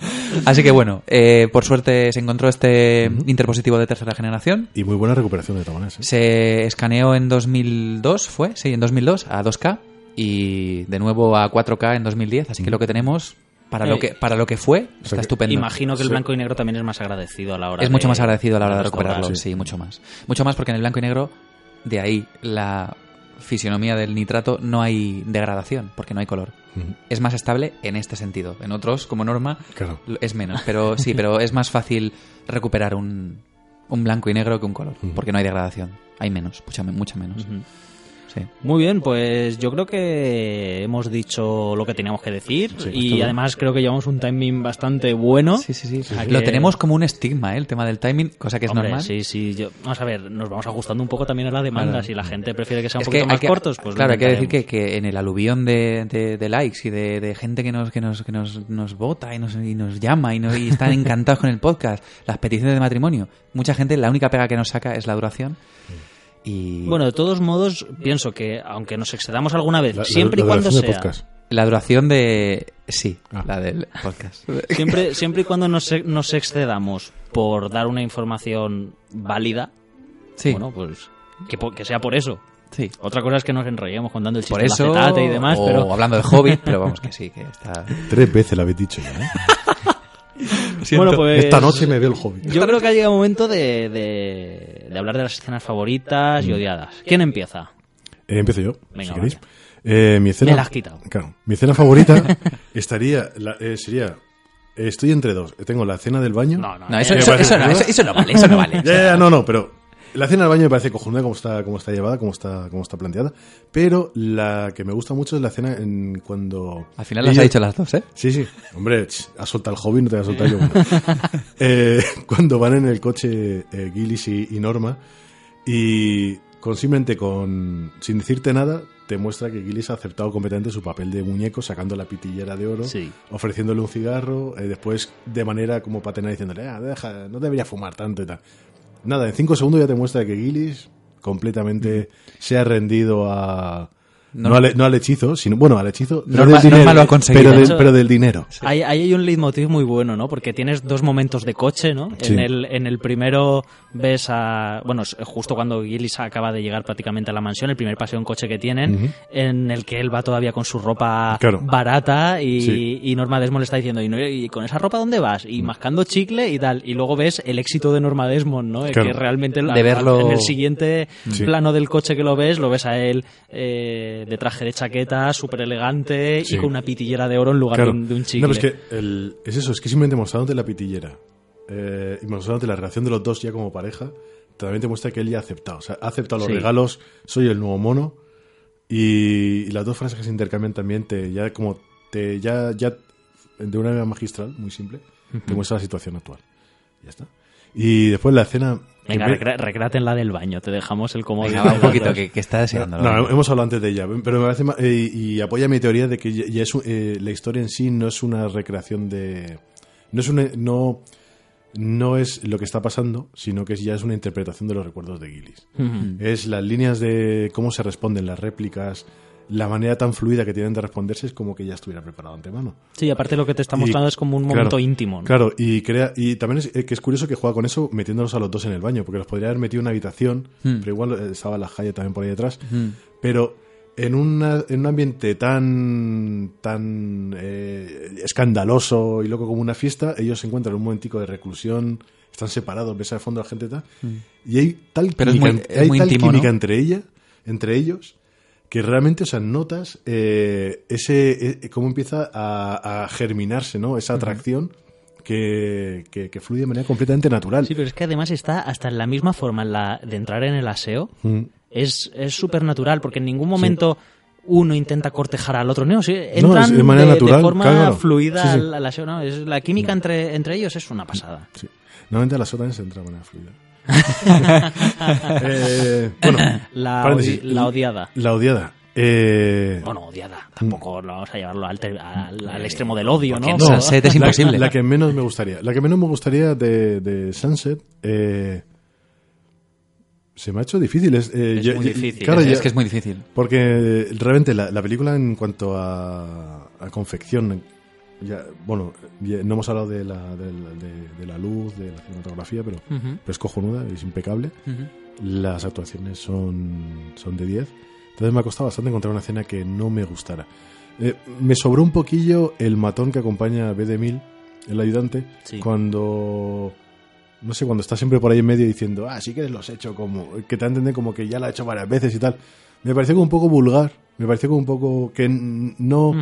Así que bueno, eh, por suerte se encontró este interpositivo de tercera generación. Y muy buena recuperación de tomanes. ¿eh? Se escaneó en 2002, ¿fue? Sí, en 2002 a 2K y de nuevo a 4K en 2010. Así que lo que tenemos, para, lo, Eh, que, para lo que fue, está que estupendo. Imagino que el Sí. blanco y negro también es más agradecido a la hora es de- mucho más agradecido a la hora de recuperarlo, sí. mucho más. Mucho más porque en el blanco y negro, de ahí la fisionomía del nitrato, no hay degradación, porque no hay color. Es más estable en este sentido. En otros, como norma, Claro. es menos. Pero sí, pero es más fácil recuperar un, un blanco y negro que un color, porque no hay degradación. Hay menos, mucha, mucha menos. Sí. Muy bien, pues yo creo que hemos dicho lo que teníamos que decir Sí, y además creo que llevamos un timing bastante bueno. Sí, sí, sí. A Lo que- tenemos como un estigma, ¿eh? el tema del timing, cosa que es Hombre, normal. Sí, sí, yo- vamos a ver, nos vamos ajustando un poco también a la demanda. Claro. Si la gente prefiere que sean un Es poquito más que- cortos, pues lo claro, hay que decir que, que en el aluvión de, de- de likes y de, de gente que nos que nos, que nos, nos vota y nos, y nos llama y, nos- y están encantados con el podcast, las peticiones de matrimonio, mucha gente la única pega que nos saca es la duración. Y Bueno, de todos modos, pienso que aunque nos excedamos alguna vez, La- la- siempre la y cuando duración de sea, podcast. la duración de... Sí, Ah. la del podcast. siempre, siempre y cuando nos, nos excedamos por dar una información válida, Sí, bueno, pues que, sea por eso. sí. Otra cosa es que nos enrollemos contando el chiste Por eso, acetate y demás, o pero hablando de Hobbit, pero vamos que sí, que está... Tres veces lo habéis dicho ya, ¿eh? bueno, pues Esta noche me veo el Hobbit. Yo creo que ha llegado el momento de, de, de hablar de las escenas favoritas Mm. y odiadas. ¿Quién empieza? Eh, empiezo yo, Venga, si queréis. vale. Eh, mi escena, Me la has quitado. Claro, mi escena favorita estaría, la- eh, sería, estoy entre dos. Tengo la escena del baño. No, no, No, eso, Me eso, parece- eso no, eso, eso no vale, eso no vale. Ya, ya, no, no, pero la escena del baño me parece cojonuda como está, como está llevada, como está, como está planteada. Pero la que me gusta mucho es la escena en cuando. Al final las ella- ha dicho las dos, ¿eh? Sí, sí. Hombre, has soltado el hobby, no te voy a soltar yo. Eh, cuando van en el coche eh, Gillis y, y Norma y con simplemente con sin decirte nada te muestra que Gillis ha aceptado completamente su papel de muñeco sacando la pitillera de oro, Sí. ofreciéndole un cigarro, eh, después de manera como paternal diciéndole, ah, deja, no debería fumar tanto y tal. Nada, en cinco segundos ya te muestra que Gillis completamente se ha rendido a... No, No- al, no al hechizo, sino bueno, al hechizo pero Norma- del dinero, Norma lo ha conseguido. pero, del, Eso- pero del dinero. Ahí, ahí hay un leitmotiv muy bueno, ¿no? Porque tienes dos momentos de coche, ¿no? Sí. En, el, en el primero ves a... Bueno, es justo cuando Gillis acaba de llegar prácticamente a la mansión, el primer paseo en coche que tienen, en el que él va todavía con su ropa Claro. barata y, Sí. y Norma Desmond le está diciendo, ¿y, no- y con esa ropa dónde vas? Y mascando chicle y tal. Y luego ves el éxito de Norma Desmond, ¿no? Claro. Que realmente la- De verlo- en el siguiente Sí. plano del coche que lo ves, lo ves a él eh, de traje de chaqueta, súper elegante Sí. y con una pitillera de oro en lugar Claro. de, un, de un chicle. No, pero es que el- es eso, es que simplemente mostrándote la pitillera eh, y mostrándote la relación de los dos ya como pareja, también te muestra que él ya ha aceptado. O sea, ha aceptado los Sí. regalos, soy el nuevo mono. Y, y las dos frases que se intercambian también te ya como te ya, ya de una manera magistral, muy simple, te muestra la situación actual. Ya está. Y después la escena... Venga, recre- recréate en la del baño, te dejamos el comodín. Venga, un poquito, que, que está deseando. No, hemos hablado antes de ella, pero me parece ma- eh, y apoya mi teoría de que ya, es eh, la historia en sí no es una recreación de no es una no no es lo que está pasando, sino que ya es una interpretación de los recuerdos de Gillis. Es las líneas de cómo se responden las réplicas, la manera tan fluida que tienen de responderse es como que ya estuviera preparado de antemano. Sí, aparte lo que te está Y- mostrando es como un claro, momento íntimo. ¿no? Claro, y crea y también es eh, que es curioso que juega con eso metiéndolos a los dos en el baño, porque los podría haber metido en una habitación, Hmm. pero igual eh, estaba la Jaya también por ahí detrás. Mm. Pero en, una- en un ambiente tan tan eh, escandaloso y loco como una fiesta, ellos se encuentran en un momentico de reclusión, están separados, ves al fondo a la gente y tal, y hay tal Hmm. Pero es química, muy- es hay muy tal íntimo, química ¿no? entre ella, entre ellos, que realmente, o sea, notas eh, ese eh, cómo empieza a, a germinarse, ¿no? Esa atracción que, que, que fluye de manera completamente natural. Sí, pero es que además está hasta en la misma forma en la, de entrar en el aseo. Mm. Es es súper natural, porque en ningún momento uno intenta cortejar al otro. No, sí, No, entran es de manera natural, forma claro. fluida Sí. Al, al aseo. ¿no? Es, la química entre, entre ellos es una pasada. Sí. Normalmente a las otras se entra de manera fluida. Eh, bueno, La, paréntesis. odi- la odiada. La odiada. Eh, Bueno, odiada. Tampoco lo vamos a llevarlo al, al extremo del odio, ¿no? Sunset es imposible. La, que menos me gustaría. La que menos me gustaría de, de Sunset. eh, se me ha hecho difícil. Es, eh, Es ya- muy difícil. claro, es, ya- es que es muy difícil. Porque realmente la, la película en cuanto a, a confección, ya, bueno, ya no hemos hablado de la, de, la- de- de la luz, de la cinematografía, pero, es cojonuda, es impecable. Las actuaciones son, son de 10. Entonces me ha costado bastante encontrar una escena que no me gustara. Eh, me sobró un poquillo el matón que acompaña a B de Mil, el ayudante, Sí. cuando... No sé, cuando está siempre por ahí en medio diciendo, ah, sí que los he hecho como... Que te entiende como que ya lo ha hecho varias veces y tal. Me pareció como un poco vulgar. Me pareció como un poco que no...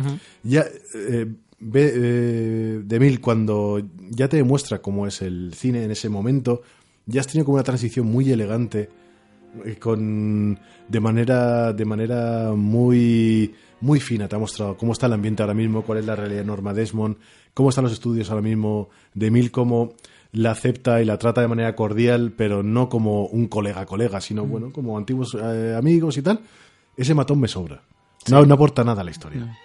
Ya... Eh, ve, eh, de Mil, cuando ya te demuestra cómo es el cine en ese momento, ya has tenido como una transición muy elegante eh, con de manera de manera muy muy fina. Te ha mostrado cómo está el ambiente ahora mismo cuál es la realidad de Norma Desmond cómo están los estudios ahora mismo de Mil cómo la acepta y la trata de manera cordial pero no como un colega colega sino bueno como antiguos eh, amigos y tal. Ese matón me sobra. No, no aporta nada a la historia.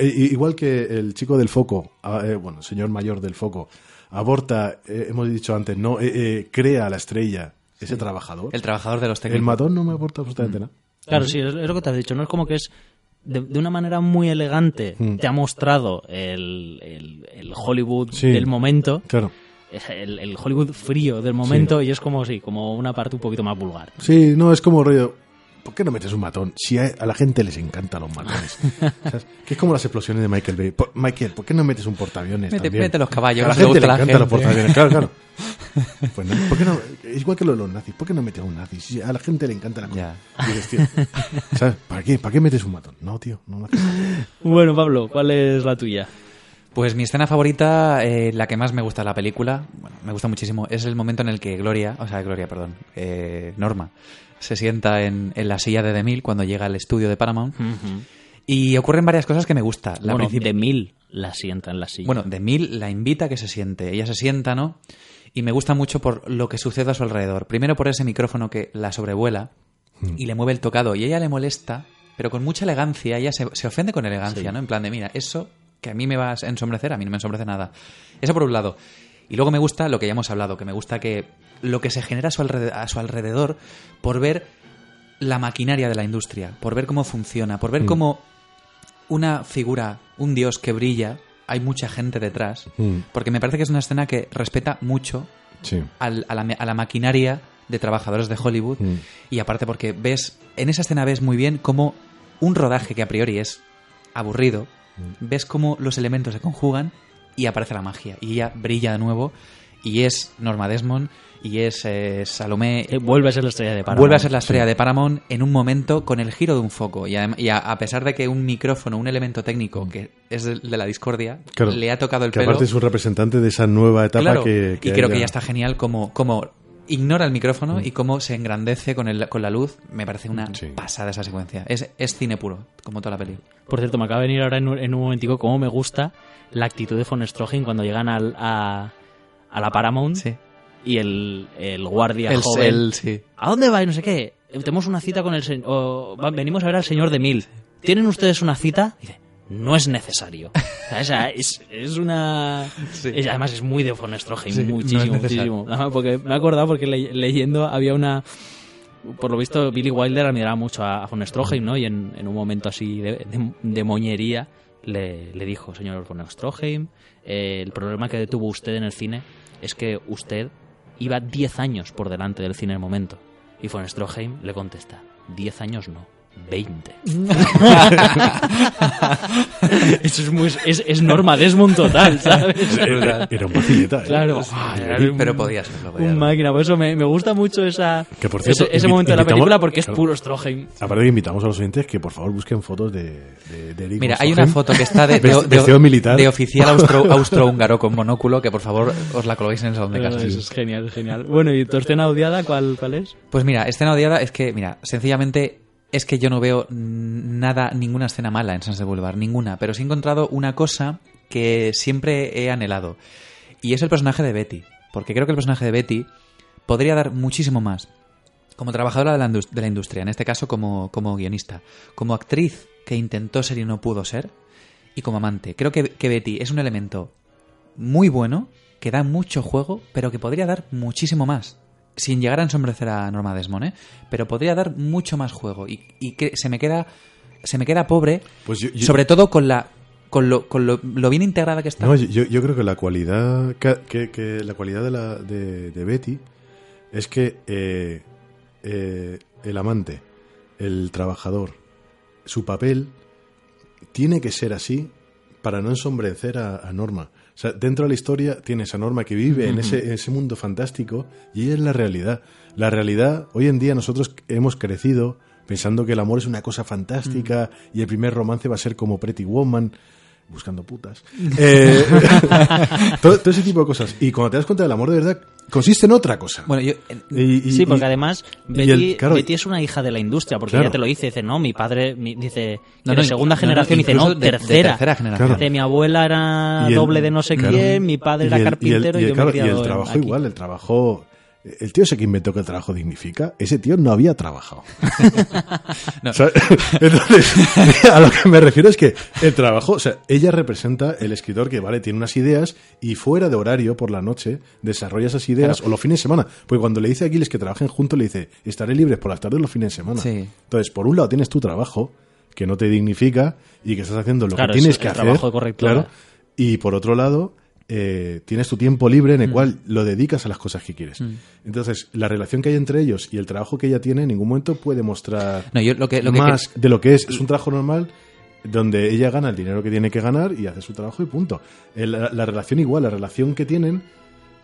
Igual que el chico del foco, eh, bueno, el señor mayor del foco, aborta, eh, hemos dicho antes, no Eh, eh, crea a la estrella, ese trabajador. El trabajador de los El técnicos. matón no me aporta absolutamente nada. Claro, sí, es, lo que te has dicho. No es como que es de, de una manera muy elegante Mm. te ha mostrado el, el- el Hollywood Sí. del momento, Claro. el, el Hollywood frío del momento, y es como sí, como una parte un poquito más vulgar. Sí, no, es como rollo. ¿Por qué no metes un matón? Si a, a la gente les encantan los matones. ¿Sabes? Que es como las explosiones de Michael Bay. Michael, ¿por qué no metes un portaaviones Mete- también? mete los caballos, A la gente le encantan los portaaviones. Claro, claro. Pues no, ¿por qué no? Es igual que lo de los nazis. ¿Por qué no metes a un nazi? Si a la gente le encanta la cosa. ¿sabes? ¿Para qué? ¿Para qué metes un matón? No, tío, no lo haces. Bueno, Pablo, ¿cuál es la tuya? Pues mi escena favorita, eh, la que más me gusta de la película, bueno, me gusta muchísimo, es el momento en el que Gloria, o sea, Gloria, perdón, eh, Norma, se sienta en, en la silla de Demil cuando llega al estudio de Paramount y ocurren varias cosas que me gusta. La bueno, de mil la sienta en la silla. Bueno, Demil la invita a que se siente. Ella se sienta, ¿no? Y me gusta mucho por lo que sucede a su alrededor. Primero por ese micrófono que la sobrevuela y le mueve el tocado. Y ella le molesta, pero con mucha elegancia. Ella se, se ofende con elegancia, ¿no? En plan de, mira, eso que a mí me va a ensombrecer, a mí no me ensombrece nada. Eso por un lado. Y luego me gusta lo que ya hemos hablado, que me gusta que lo que se genera a su, alrede- a su alrededor por ver la maquinaria de la industria, por ver cómo funciona, por ver cómo una figura, un dios que brilla, hay mucha gente detrás, Mm. porque me parece que es una escena que respeta mucho Sí. al- a, la, a la maquinaria de trabajadores de Hollywood Mm. y aparte porque ves, en esa escena ves muy bien cómo un rodaje que a priori es aburrido, Mm. ves cómo los elementos se conjugan y aparece la magia y ella brilla de nuevo y es Norma Desmond y es eh, Salomé Eh, vuelve a ser la estrella de Paramount. Vuelve a ser la estrella de Paramount en un momento con el giro de un foco. Y, adem- y a, a pesar de que un micrófono, un elemento técnico que es de, de la discordia, Claro. le ha tocado el Que pelo. aparte es un representante de esa nueva etapa claro, que, y creo que ya está genial como, como ignora el micrófono y cómo se engrandece con, el, con la luz. Me parece una Sí. pasada esa secuencia. Es, es cine puro, como toda la película. Por cierto, me acaba de venir ahora en un, en un momentico cómo me gusta la actitud de von Stroheim cuando llegan al, a, a la Paramount Sí. y el, el guardia El, joven... el- sí. ¿A dónde va? Y no sé qué. Tenemos una cita con el señor... venimos a ver al señor de Mil. ¿Tienen ustedes una cita? Dice, no es necesario. O sea, es, es una... Sí. es- además es muy de von Stroheim, Sí, muchísimo, porque me he acordado porque le- leyendo había una... Por lo visto, Billy Wilder admiraba mucho a, a von Stroheim, ¿no? Y en, en un momento así de, de- de moñería le, le dijo, señor von Stroheim, eh, el problema que tuvo usted en el cine es que usted iba 10 años por delante del cine en el momento. Y von Stroheim le contesta, 10 años no, 20. Eso es, muy, es, es Norma Desmond total, ¿sabes? Era, era un vacileta. ¿eh? Claro. Sí, pero podía serlo. podía Un máquina, por eso me, me gusta mucho esa, Que, por cierto, ese, momento de la película porque es puro Stroheim. Aparte que invitamos a los oyentes que por favor busquen fotos de, de, de Eric Mira, hay una foto que está de, militar. de oficial austro, austrohúngaro con monóculo que por favor os la colgáis en el salón de casa. Eso es genial, es genial. Bueno, ¿y tu escena odiada cuál, cuál es? Pues mira, escena odiada es que, mira, sencillamente es que yo no veo nada, ninguna escena mala en Sunset Boulevard, ninguna, pero sí he encontrado una cosa que siempre he anhelado y es el personaje de Betty, porque creo que el personaje de Betty podría dar muchísimo más como trabajadora de la, de la industria, en este caso como, como guionista, como actriz que intentó ser y no pudo ser, y como amante. Creo que, que Betty es un elemento muy bueno, que da mucho juego, pero que podría dar muchísimo más. Sin llegar a ensombrecer a Norma Desmond, ¿eh? Pero podría dar mucho más juego. Y, y que se me queda. Se me queda pobre. Pues yo- yo- sobre todo con la. con lo, con lo, lo bien integrada que está. No, yo, yo creo que la cualidad que, que- la cualidad de, la, de, de Betty es que eh, eh, el amante, el trabajador, su papel tiene que ser así para no ensombrecer a, a Norma. O sea, dentro de la historia tienes a Norma que vive en ese, en ese mundo fantástico y ella es la realidad. La realidad, hoy en día nosotros hemos crecido pensando que el amor es una cosa fantástica y el primer romance va a ser como Pretty Woman buscando putas. Eh, todo, todo ese tipo de cosas. Y cuando te das cuenta del amor de verdad, consiste en otra cosa. Bueno, yo. Y- y- sí, porque y- además Betty, el- claro, Betty es una hija de la industria, porque Claro. ella te lo dice, dice, no, mi padre, mi- dice, No, segunda no, no, generación, dice, no, incluso de- de tercera. tercera generación. Claro. Dice, mi abuela era el- doble de no sé claro. quién, mi padre era el- y el- carpintero y, y el, yo claro, me he y el trabajo aquí. igual, el trabajo... El tío ese que inventó que el trabajo dignifica, ese tío no había trabajado. No. O sea, entonces, a lo que me refiero es que el trabajo, o sea, ella representa el escritor que, vale, tiene unas ideas y fuera de horario por la noche desarrolla esas ideas o los fines de semana. Porque cuando le dice a Aquiles que trabajen juntos, le dice, estaré libre por las tardes los fines de semana. Sí. Entonces, por un lado tienes tu trabajo, que no te dignifica y que estás haciendo lo Claro, que tienes es que el hacer. trabajo de correctora. Claro. Y por otro lado, eh, tienes tu tiempo libre en el cual lo dedicas a las cosas que quieres. Entonces, la relación que hay entre ellos y el trabajo que ella tiene en ningún momento puede mostrar No, yo lo que. Lo que más de lo que es. Es un trabajo normal donde ella gana el dinero que tiene que ganar y hace su trabajo y punto. La, la relación igual, la relación que tienen,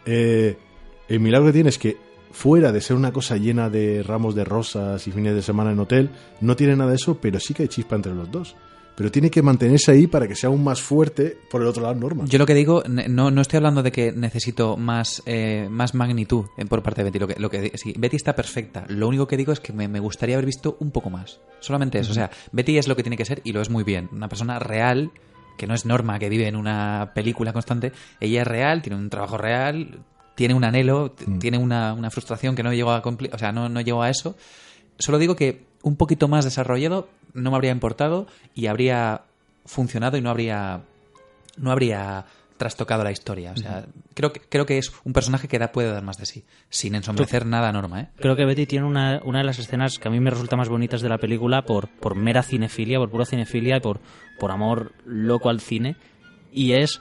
eh, el milagro que tiene es que fuera de ser una cosa llena de ramos de rosas y fines de semana en hotel, no tiene nada de eso, pero sí que hay chispa entre los dos. Pero tiene que mantenerse ahí para que sea aún más fuerte por el otro lado Norma. Yo lo que digo, no, no estoy hablando de que necesito más, eh, más magnitud eh, por parte de Betty. Lo que, lo que, sí, Betty está perfecta. Lo único que digo es que me, me gustaría haber visto un poco más. Solamente eso. O sea, Betty es lo que tiene que ser y lo es muy bien. Una persona real, que no es Norma, que vive en una película constante. Ella es real, tiene un trabajo real, tiene un anhelo, t- tiene una, una frustración que no llegó a cumplir. O sea, no, no llegó a eso. Solo digo que un poquito más desarrollado no me habría importado y habría funcionado y no habría no habría trastocado la historia. O sea, creo, que, creo que es un personaje que da, puede dar más de sí, sin ensombrecer nada a Norma, ¿eh? Creo que Betty tiene una, una de las escenas que a mí me resulta más bonitas de la película por, por mera cinefilia, por pura cinefilia y por, por amor loco al cine. Y es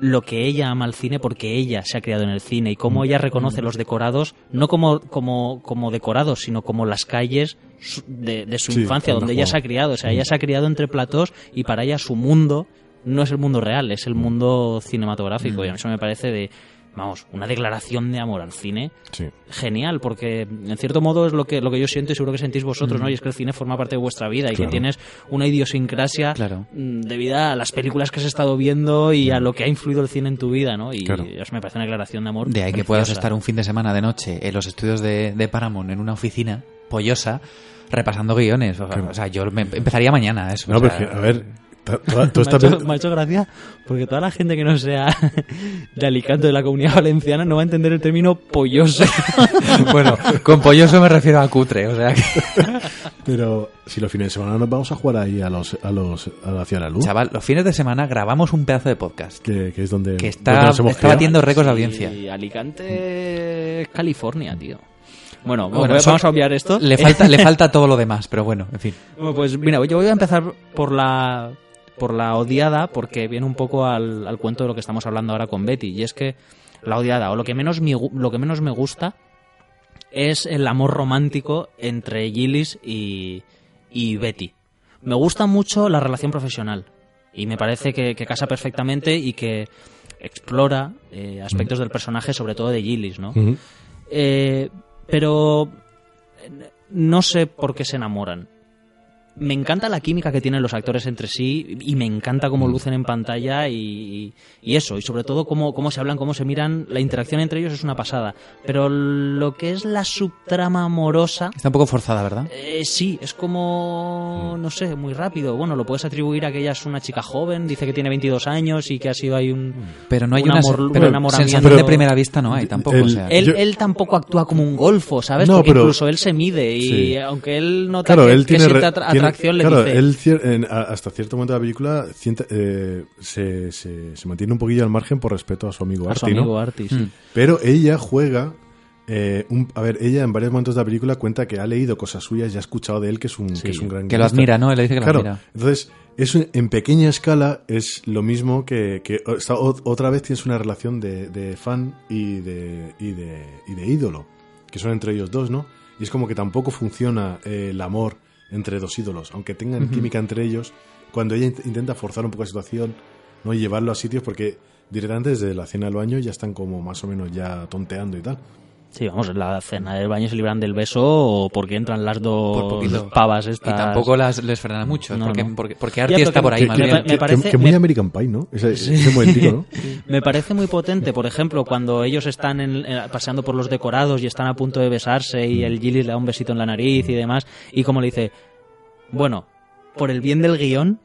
lo que ella ama al cine porque ella se ha criado en el cine y cómo ella reconoce los decorados, no como, como, como decorados, sino como las calles de, de su Sí, infancia, donde ella se ha criado. O sea, ella se ha criado entre platós y para ella su mundo no es el mundo real, es el mundo cinematográfico. Y a mí eso me parece de, vamos, una declaración de amor al cine Sí. genial, porque en cierto modo es lo que, lo que yo siento y seguro que sentís vosotros, ¿no? Y es que el cine forma parte de vuestra vida y que tienes una idiosincrasia Claro. mm, debido a las películas que has estado viendo y a lo que ha influido el cine en tu vida, ¿no? Y. Claro. eso me parece una declaración de amor. De ahí que puedas estar un fin de semana de noche en los estudios de, de Paramount en una oficina pollosa repasando guiones. O, sea, yo me- empezaría mañana eso. No, o pero sea, es que, a ver, ta- toda, Me ha, hecho, pe- me ha hecho gracia porque toda la gente que no sea de Alicante de la comunidad valenciana no va a entender el término polloso. bueno, con polloso me refiero a cutre, o sea que... Pero si los fines de semana nos vamos a jugar ahí a los, a los a hacia la luz, Chaval, los fines de semana grabamos un pedazo de podcast que, que es donde, que donde está, nos hemos está batiendo récords de Sí, audiencia. Alicante es California, tío. Bueno, Bueno, vamos a obviar esto. Le falta, le falta todo lo demás, pero bueno, en fin. Bueno, pues mira, yo voy a empezar por la por la odiada porque viene un poco al, al cuento de lo que estamos hablando ahora con Betty y es que la odiada o lo que menos lo que menos me gusta es el amor romántico entre Gillis y, y Betty. Me gusta mucho la relación profesional y me parece que, que casa perfectamente y que explora eh, aspectos del personaje, sobre todo de Gillis, ¿no? Eh, pero no sé por qué se enamoran. Me encanta la química que tienen los actores entre sí y me encanta cómo lucen en pantalla y, y eso, y sobre todo cómo, cómo se hablan, cómo se miran. La interacción entre ellos es una pasada. Pero lo que es la subtrama amorosa, Está un poco forzada, ¿verdad? eh, sí, es como, no sé, muy rápido. Bueno, lo puedes atribuir a que ella es una chica joven, dice que tiene 22 años y que ha sido ahí un... Pero no hay un una amor- un pero enamoramiento. sensación de primera vista no hay tampoco. El- o sea, Él, Yo- él tampoco actúa como un golfo, ¿sabes? No, Porque pero- incluso él se mide y Sí. aunque él nota Claro, que, él que tiene, re- le claro, dice... él en- hasta cierto momento de la película eh, se, se- se mantiene un poquillo al margen por respeto a su amigo a su Artie, ¿no? amigo Artie, sí. Mm. Pero ella juega. eh, un- a ver, ella en varios momentos de la película cuenta que ha leído cosas suyas y ha escuchado de él que es un, Sí, que es un gran que lo admira, ¿no? Él le dice que lo Claro, admira. entonces, es un- en pequeña escala es lo mismo que, que o sea, o- otra vez tienes una relación de, de fan y de, y, de, y de ídolo, que son entre ellos dos, ¿no? Y es como que tampoco funciona eh, el amor entre dos ídolos, aunque tengan química entre ellos, cuando ella int- intenta forzar un poco la situación, ¿no? Y llevarlo a sitios porque directamente desde la cena del baño ya están como más o menos ya tonteando y tal. Sí, vamos, en la cena del baño se libran del beso o porque entran las dos pavas estas. Y tampoco las, les frena mucho, No, porque, no. porque, porque Ya, Artie está que- por ahí que- más que- bien. me parece- que muy me- American Pie, ¿no? Ese, ese momentico, ¿no? Me parece muy potente, por ejemplo, cuando ellos están en- eh, paseando por los decorados y están a punto de besarse y el Gillis le da un besito en la nariz y demás, y como le dice, bueno, por el bien del guion,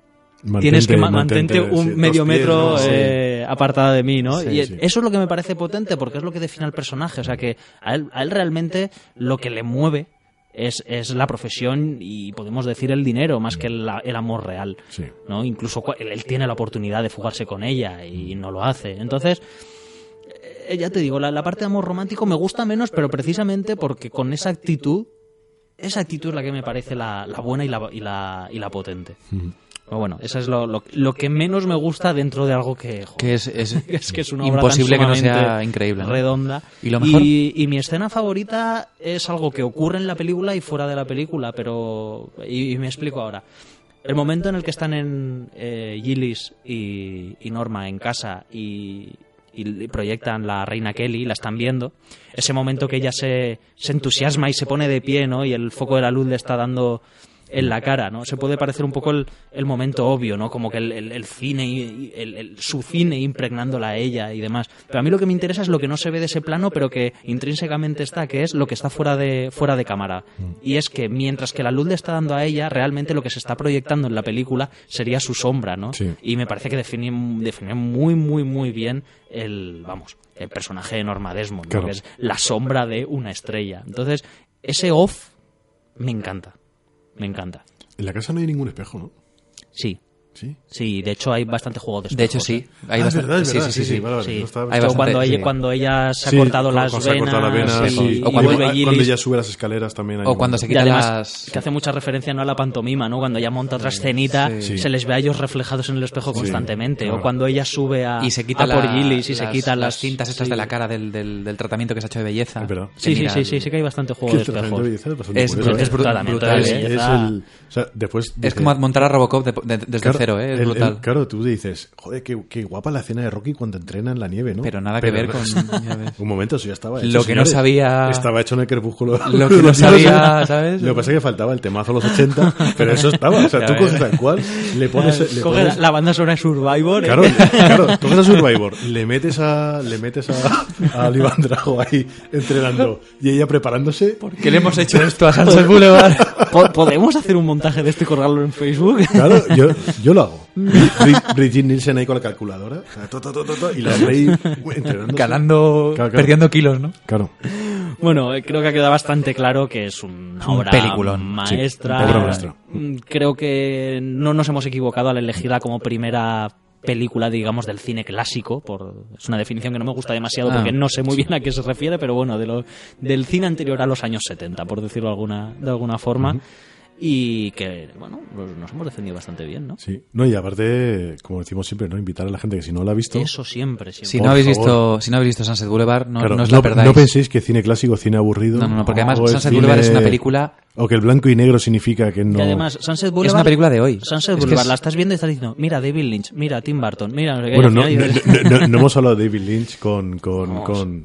tienes que ma- mantente, un sí, medio pies, metro ¿no? Sí. eh, apartada de mí, ¿no? Sí, y eso es lo que me parece potente porque es lo que define al personaje, o sea que a él, a él realmente lo que le mueve es, es la profesión y podemos decir el dinero más que el, el amor real. Sí. ¿no? Incluso él, tiene la oportunidad de fugarse con ella y no lo hace. Entonces, eh, ya te digo, la, la parte de amor romántico me gusta menos, pero precisamente porque con esa actitud, esa actitud es la que me parece la, la buena y la, y la, y la potente. Pero bueno, eso es lo, lo, lo que menos me gusta dentro de algo que... joder, Que es, es, es que es una obra imposible tan que no sea increíble. ¿no? redonda. ¿Y lo mejor? Y, y mi escena favorita es algo que ocurre en la película y fuera de la película, pero... Y, y me explico ahora. El momento en el que están en eh, Gillis y, y Norma en casa y, y proyectan la reina Kelly, la están viendo, ese momento que ella se, se entusiasma y se pone de pie, ¿no? Y el foco de la luz le está dando en la cara, ¿no? Se puede parecer un poco el, el momento obvio, ¿no? Como que el, el- el cine, su cine impregnándola a ella y demás. Pero a mí lo que me interesa es lo que no se ve de ese plano, pero que intrínsecamente está, que es lo que está fuera de, fuera de cámara. Y es que mientras que la luz le está dando a ella, realmente lo que se está proyectando en la película sería su sombra, ¿no? Sí. Y me parece que define, define muy, muy, muy bien el, vamos, el personaje de Norma Desmond, ¿no? Que es la sombra de una estrella. Entonces, ese off me encanta. Me encanta. En la casa no hay ningún espejo, ¿no? Sí, Sí. sí, de hecho hay bastante juego de De hecho, sí. ¿eh? Hay Ah, es bastante- verdad, es sí, verdad. sí, sí, sí. vale, vale, Sí. no estaba- Hay Esto bastante- cuando, ella, sí. cuando ella se ha Sí, cortado las cuando se ha cortado venas, las venas, y- y O cuando- Gillis. ella sube las escaleras también. hay O cuando se. Y quita además las... que hace mucha referencia no a la pantomima, ¿no? Cuando ella monta otra escenita, Sí. se les ve a ellos reflejados en el espejo Sí, constantemente. claro. O cuando ella sube a, y se quita a por Gillis y se quita las cintas estas sí. de la cara del, del, del tratamiento que se ha hecho de belleza. Sí, sí, sí, sí, sí que hay bastante juego de tratamiento espejos. es ¿eh? brutal, ¿eh? Es sea, después Es como montar a Robocop de- de- desde ¿eh? Es El- el- brutal. claro, tú dices, joder, qué, qué guapa la escena de Rocky cuando entrena en la nieve, ¿no? Pero nada que ver con... Un momento, eso ya estaba hecho. Lo que no sabía- Estaba hecho en el crepúsculo. Lo que no sabía, ¿sabes? Lo que pasa es que faltaba el temazo a los 80, pero eso estaba. O sea, Ya tú coges tal cual, le pones. Le Coge pones la banda sonora de Survivor. ¿eh? Claro, claro, coges a Survivor, le metes a, le metes a, a Drago ahí entrenando y ella preparándose. ¿Qué le hemos hecho esto a Sunset Boulevard? Po- ¿Podemos hacer un montaje de esto y colgarlo en Facebook? Claro, yo, yo lo hago. Bri- Brigitte Nielsen ahí con la calculadora, o sea, to, to, to, to, to, y la rey entrenando. Ganando, Claro, claro. perdiendo kilos, ¿no? Claro. Bueno, eh, creo que ha quedado bastante claro que es una Un obra peliculón, maestra. sí, una obra maestra. Mm, Creo que no nos hemos equivocado al elegirla como primera película, digamos, del cine clásico. Por, es una definición que no me gusta demasiado Ah. porque no sé muy bien a qué se refiere, pero bueno, de lo, del cine anterior a los años 70, por decirlo alguna, de alguna forma. Y que, bueno, pues nos hemos defendido bastante bien, ¿no? Sí. No, y aparte, como decimos siempre, ¿no? Invitar a la gente que si no la ha visto. Eso siempre, siempre. Si no, habéis visto, si no habéis visto Sunset Boulevard, no, Claro, no os no, la perdáis. no penséis que cine clásico, cine aburrido. No, no, no, porque además Sunset Boulevard es una película- O que el blanco y negro significa que no. Y además, Sunset Boulevard. Es una película de hoy. Sunset Es que Boulevard, es- la estás viendo y estás diciendo, mira David Lynch, mira Tim Burton, mira. no Bueno, no, no, no- no- no hemos hablado de David Lynch con, con, No, con,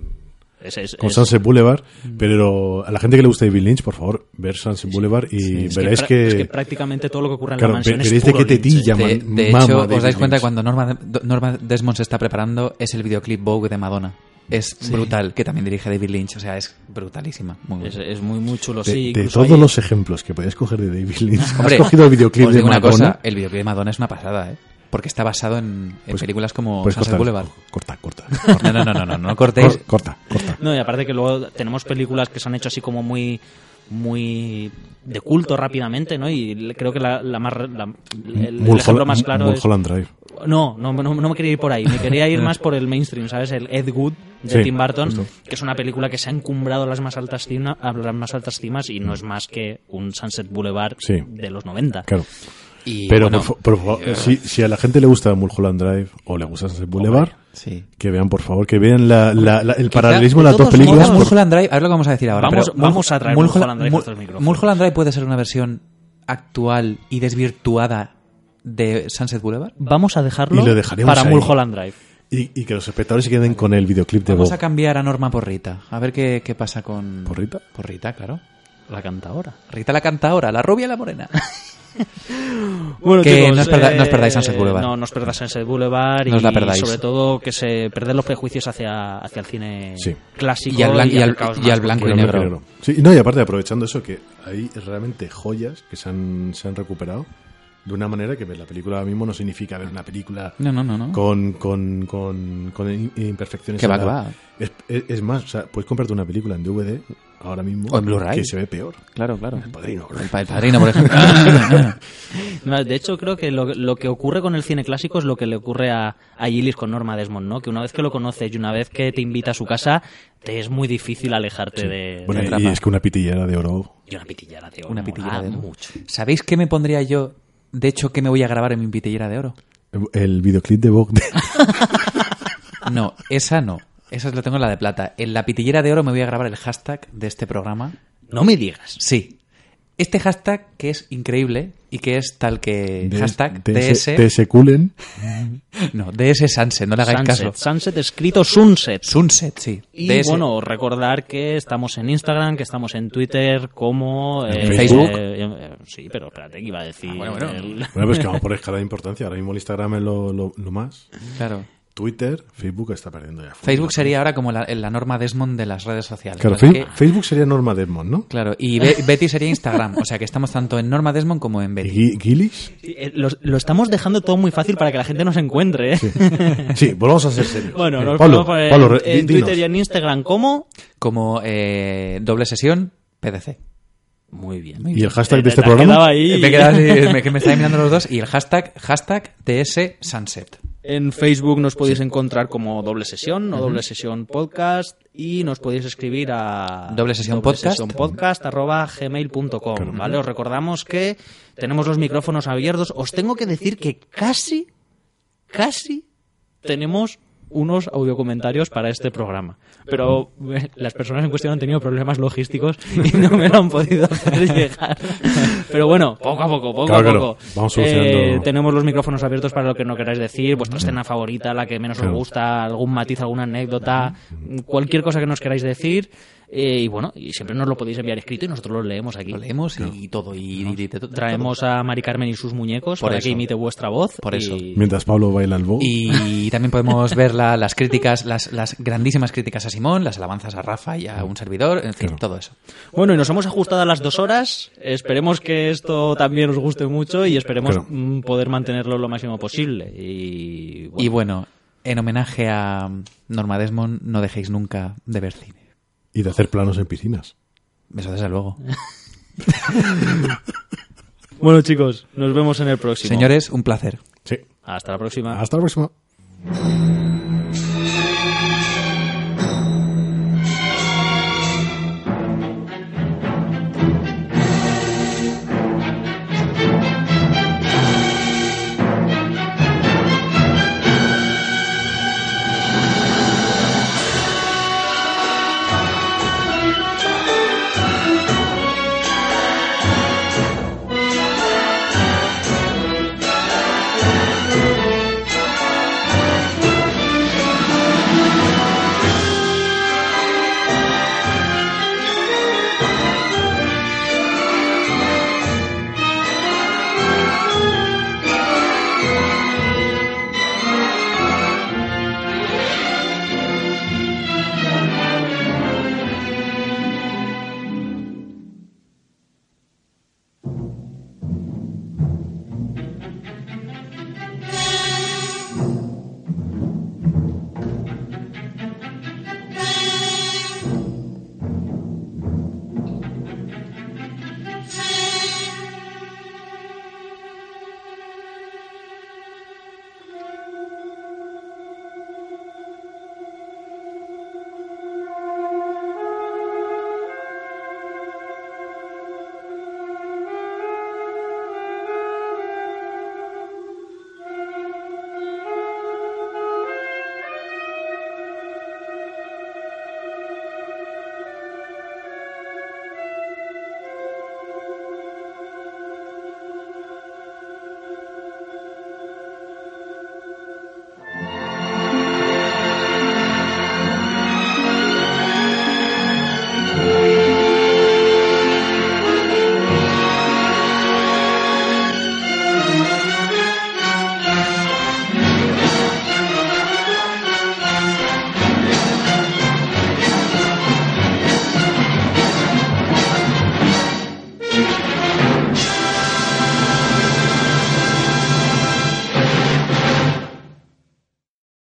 es- es- con es- Sunset Boulevard, pero a la gente que le gusta David Lynch, por favor, ver Sunset Boulevard y es que veréis que, es que prácticamente todo lo que ocurre en claro, la mansión es puro Lynch, tetilla ¿eh? De, man- de mama hecho, David os dais cuenta Lynch. cuando Norma, Norma Desmond se está preparando, es el videoclip Vogue de Madonna. Es brutal, que también dirige David Lynch. O sea, es brutalísima. Muy Es, muy, muy chulo, de, sí. de todos hay- los ejemplos que podéis coger de David Lynch, Hombre, has cogido el videoclip de Madonna, cosa, el videoclip de Madonna es una pasada, ¿eh? Porque está basado en, en Pues- películas como Sunset cortar, Boulevard. corta, corta, No, no, no, no, no, no cortéis. Cor- corta, corta. No, y aparte que luego tenemos películas que se han hecho así como muy muy de culto rápidamente, ¿no? Y creo que la, la más la- el, el ejemplo más claro es Mulholland Drive. No, no, no, no me quería ir por ahí. Me quería ir más por el mainstream, ¿sabes? El Ed Wood de Sí, Tim Burton, justo. que es una película que se ha encumbrado a las más altas, cima- a las más altas cimas y no es más que un Sunset Boulevard Sí. de los 90. Claro. Y, Pero bueno, por, fa- por favor, si, si a la gente le gusta Mulholland Drive o le gusta Sunset Boulevard, sí. que vean, por favor, que vean la, la- la- el paralelismo de las dos películas. modos, por- Mulholland Drive, a ver lo que vamos a decir ahora. Vamos- pero vamos a traer Mulholland Drive a estos micrófonos. Mulholland Drive puede ser una versión actual y desvirtuada de Sunset Boulevard. Vamos a dejarlo Y lo dejaremos para ahí. Mulholland Drive. y, y que los espectadores se queden con el videoclip de Vamos Bob. a cambiar a Norma por Rita. A ver qué, qué pasa con... ¿Por Rita? Por Rita, claro. La canta ahora. Rita la canta ahora, la rubia y la morena. Bueno, Que no os perda- no os perdáis Sunset Boulevard. No, no os perdáis Sunset Boulevard No la y perdáis. sobre todo que se perder los prejuicios hacia, hacia el cine Sí. clásico Y al blan- y al- y blanco y negro. Sí, no, y aparte, aprovechando eso, que hay realmente joyas que se han, se han recuperado de una manera que ver la película ahora mismo no significa ver una película No, no, no, no. con, con, con, con imperfecciones. Que va, que va. Es, es- es más, o sea, puedes comprarte una película en DVD ahora mismo O en Blu-ray. que se ve peor. Claro, claro. El padrino. El, pa- el padrino, por ejemplo. De hecho, creo que lo, lo que ocurre con el cine clásico es lo que le ocurre a, a Gillis con Norma Desmond, ¿no? Que una vez que lo conoces y una vez que te invita a su casa, te es muy difícil alejarte de, Bueno, de- y trama. es que una pitillera de oro. y una pitillera de oro. Una pitillera de oro. mucho. ¿Sabéis qué me pondría yo? De hecho, ¿qué me voy a grabar en mi pitillera de oro? El videoclip de Vogue. No, esa no. Esa lo tengo en la de plata. En la pitillera de oro me voy a grabar el hashtag de este programa. No me digas. Sí. Este hashtag que es increíble y que es tal que de- hashtag DS, DS, Kulen. no, DS Sunset, no le hagáis Sunset, caso. Sunset escrito Sunset. Sunset, sí. Y DS. bueno, recordar que estamos en Instagram, que estamos en Twitter, como... En eh, Facebook. eh, eh, sí, pero espérate, que iba a decir... bueno, bueno. el- Bueno, pues que vamos por escala de importancia. Ahora mismo el Instagram es lo, lo- lo más. Claro. Twitter, Facebook está perdiendo ya. Facebook sería ahora como la, la norma Desmond de las redes sociales. Claro, Así Fe- que- Facebook sería Norma Desmond, ¿no? claro, y Be- Betty sería Instagram. O sea que estamos tanto en Norma Desmond como en ¿Y Betty. Gillis? Sí, eh, Lo, lo estamos dejando todo muy fácil para que la gente nos encuentre, ¿eh? Sí, volvamos a ser serios. Bueno, Eh, nos Pablo, podemos poner Pablo, en, en. Twitter y en Instagram como... Como eh, doble sesión, PDC. Muy bien. ¿Y el hashtag Eh, de este programa? ahí. Me he quedado así, me, que me mirando los dos. Y el hashtag, hashtag DS Sunset. En Facebook nos podéis encontrar como doble sesión o doble sesión podcast y nos podéis escribir a Doble sesión podcast. podcast arroba gmail.com, ¿vale? Os recordamos que tenemos los micrófonos abiertos. Os tengo que decir que casi, casi tenemos unos audiocomentarios para este programa. Pero eh, las personas en cuestión han tenido problemas logísticos y no me lo han podido hacer llegar. Pero bueno, poco a poco, poco Claro, a claro. poco. Vamos solucionando. Eh, tenemos los micrófonos abiertos para lo que no queráis decir, vuestra escena favorita, la que menos Claro. os gusta, algún matiz, alguna anécdota, cualquier cosa que nos queráis decir. Eh, y bueno, y siempre nos lo podéis enviar escrito y nosotros lo leemos aquí. Lo leemos y todo. Y, Traemos a Mari Carmen y sus muñecos Por para eso. que imite vuestra voz. Por eso. y- Mientras Pablo baila el bow. Y también podemos ver la- las críticas, las, las grandísimas críticas a Simón, las alabanzas a Rafa y a un servidor, en fin, Claro. todo eso. Bueno, y nos hemos ajustado a las dos horas. Esperemos que esto también os guste mucho y esperemos Claro. mm, poder mantenerlo lo máximo posible. Y bueno, Y bueno, en homenaje a Norma Desmond, no dejéis nunca de ver cine. Y de hacer planos en piscinas. Eso desde luego. bueno, chicos, nos vemos en el próximo. Señores, un placer. Sí. Hasta la próxima. Hasta la próxima.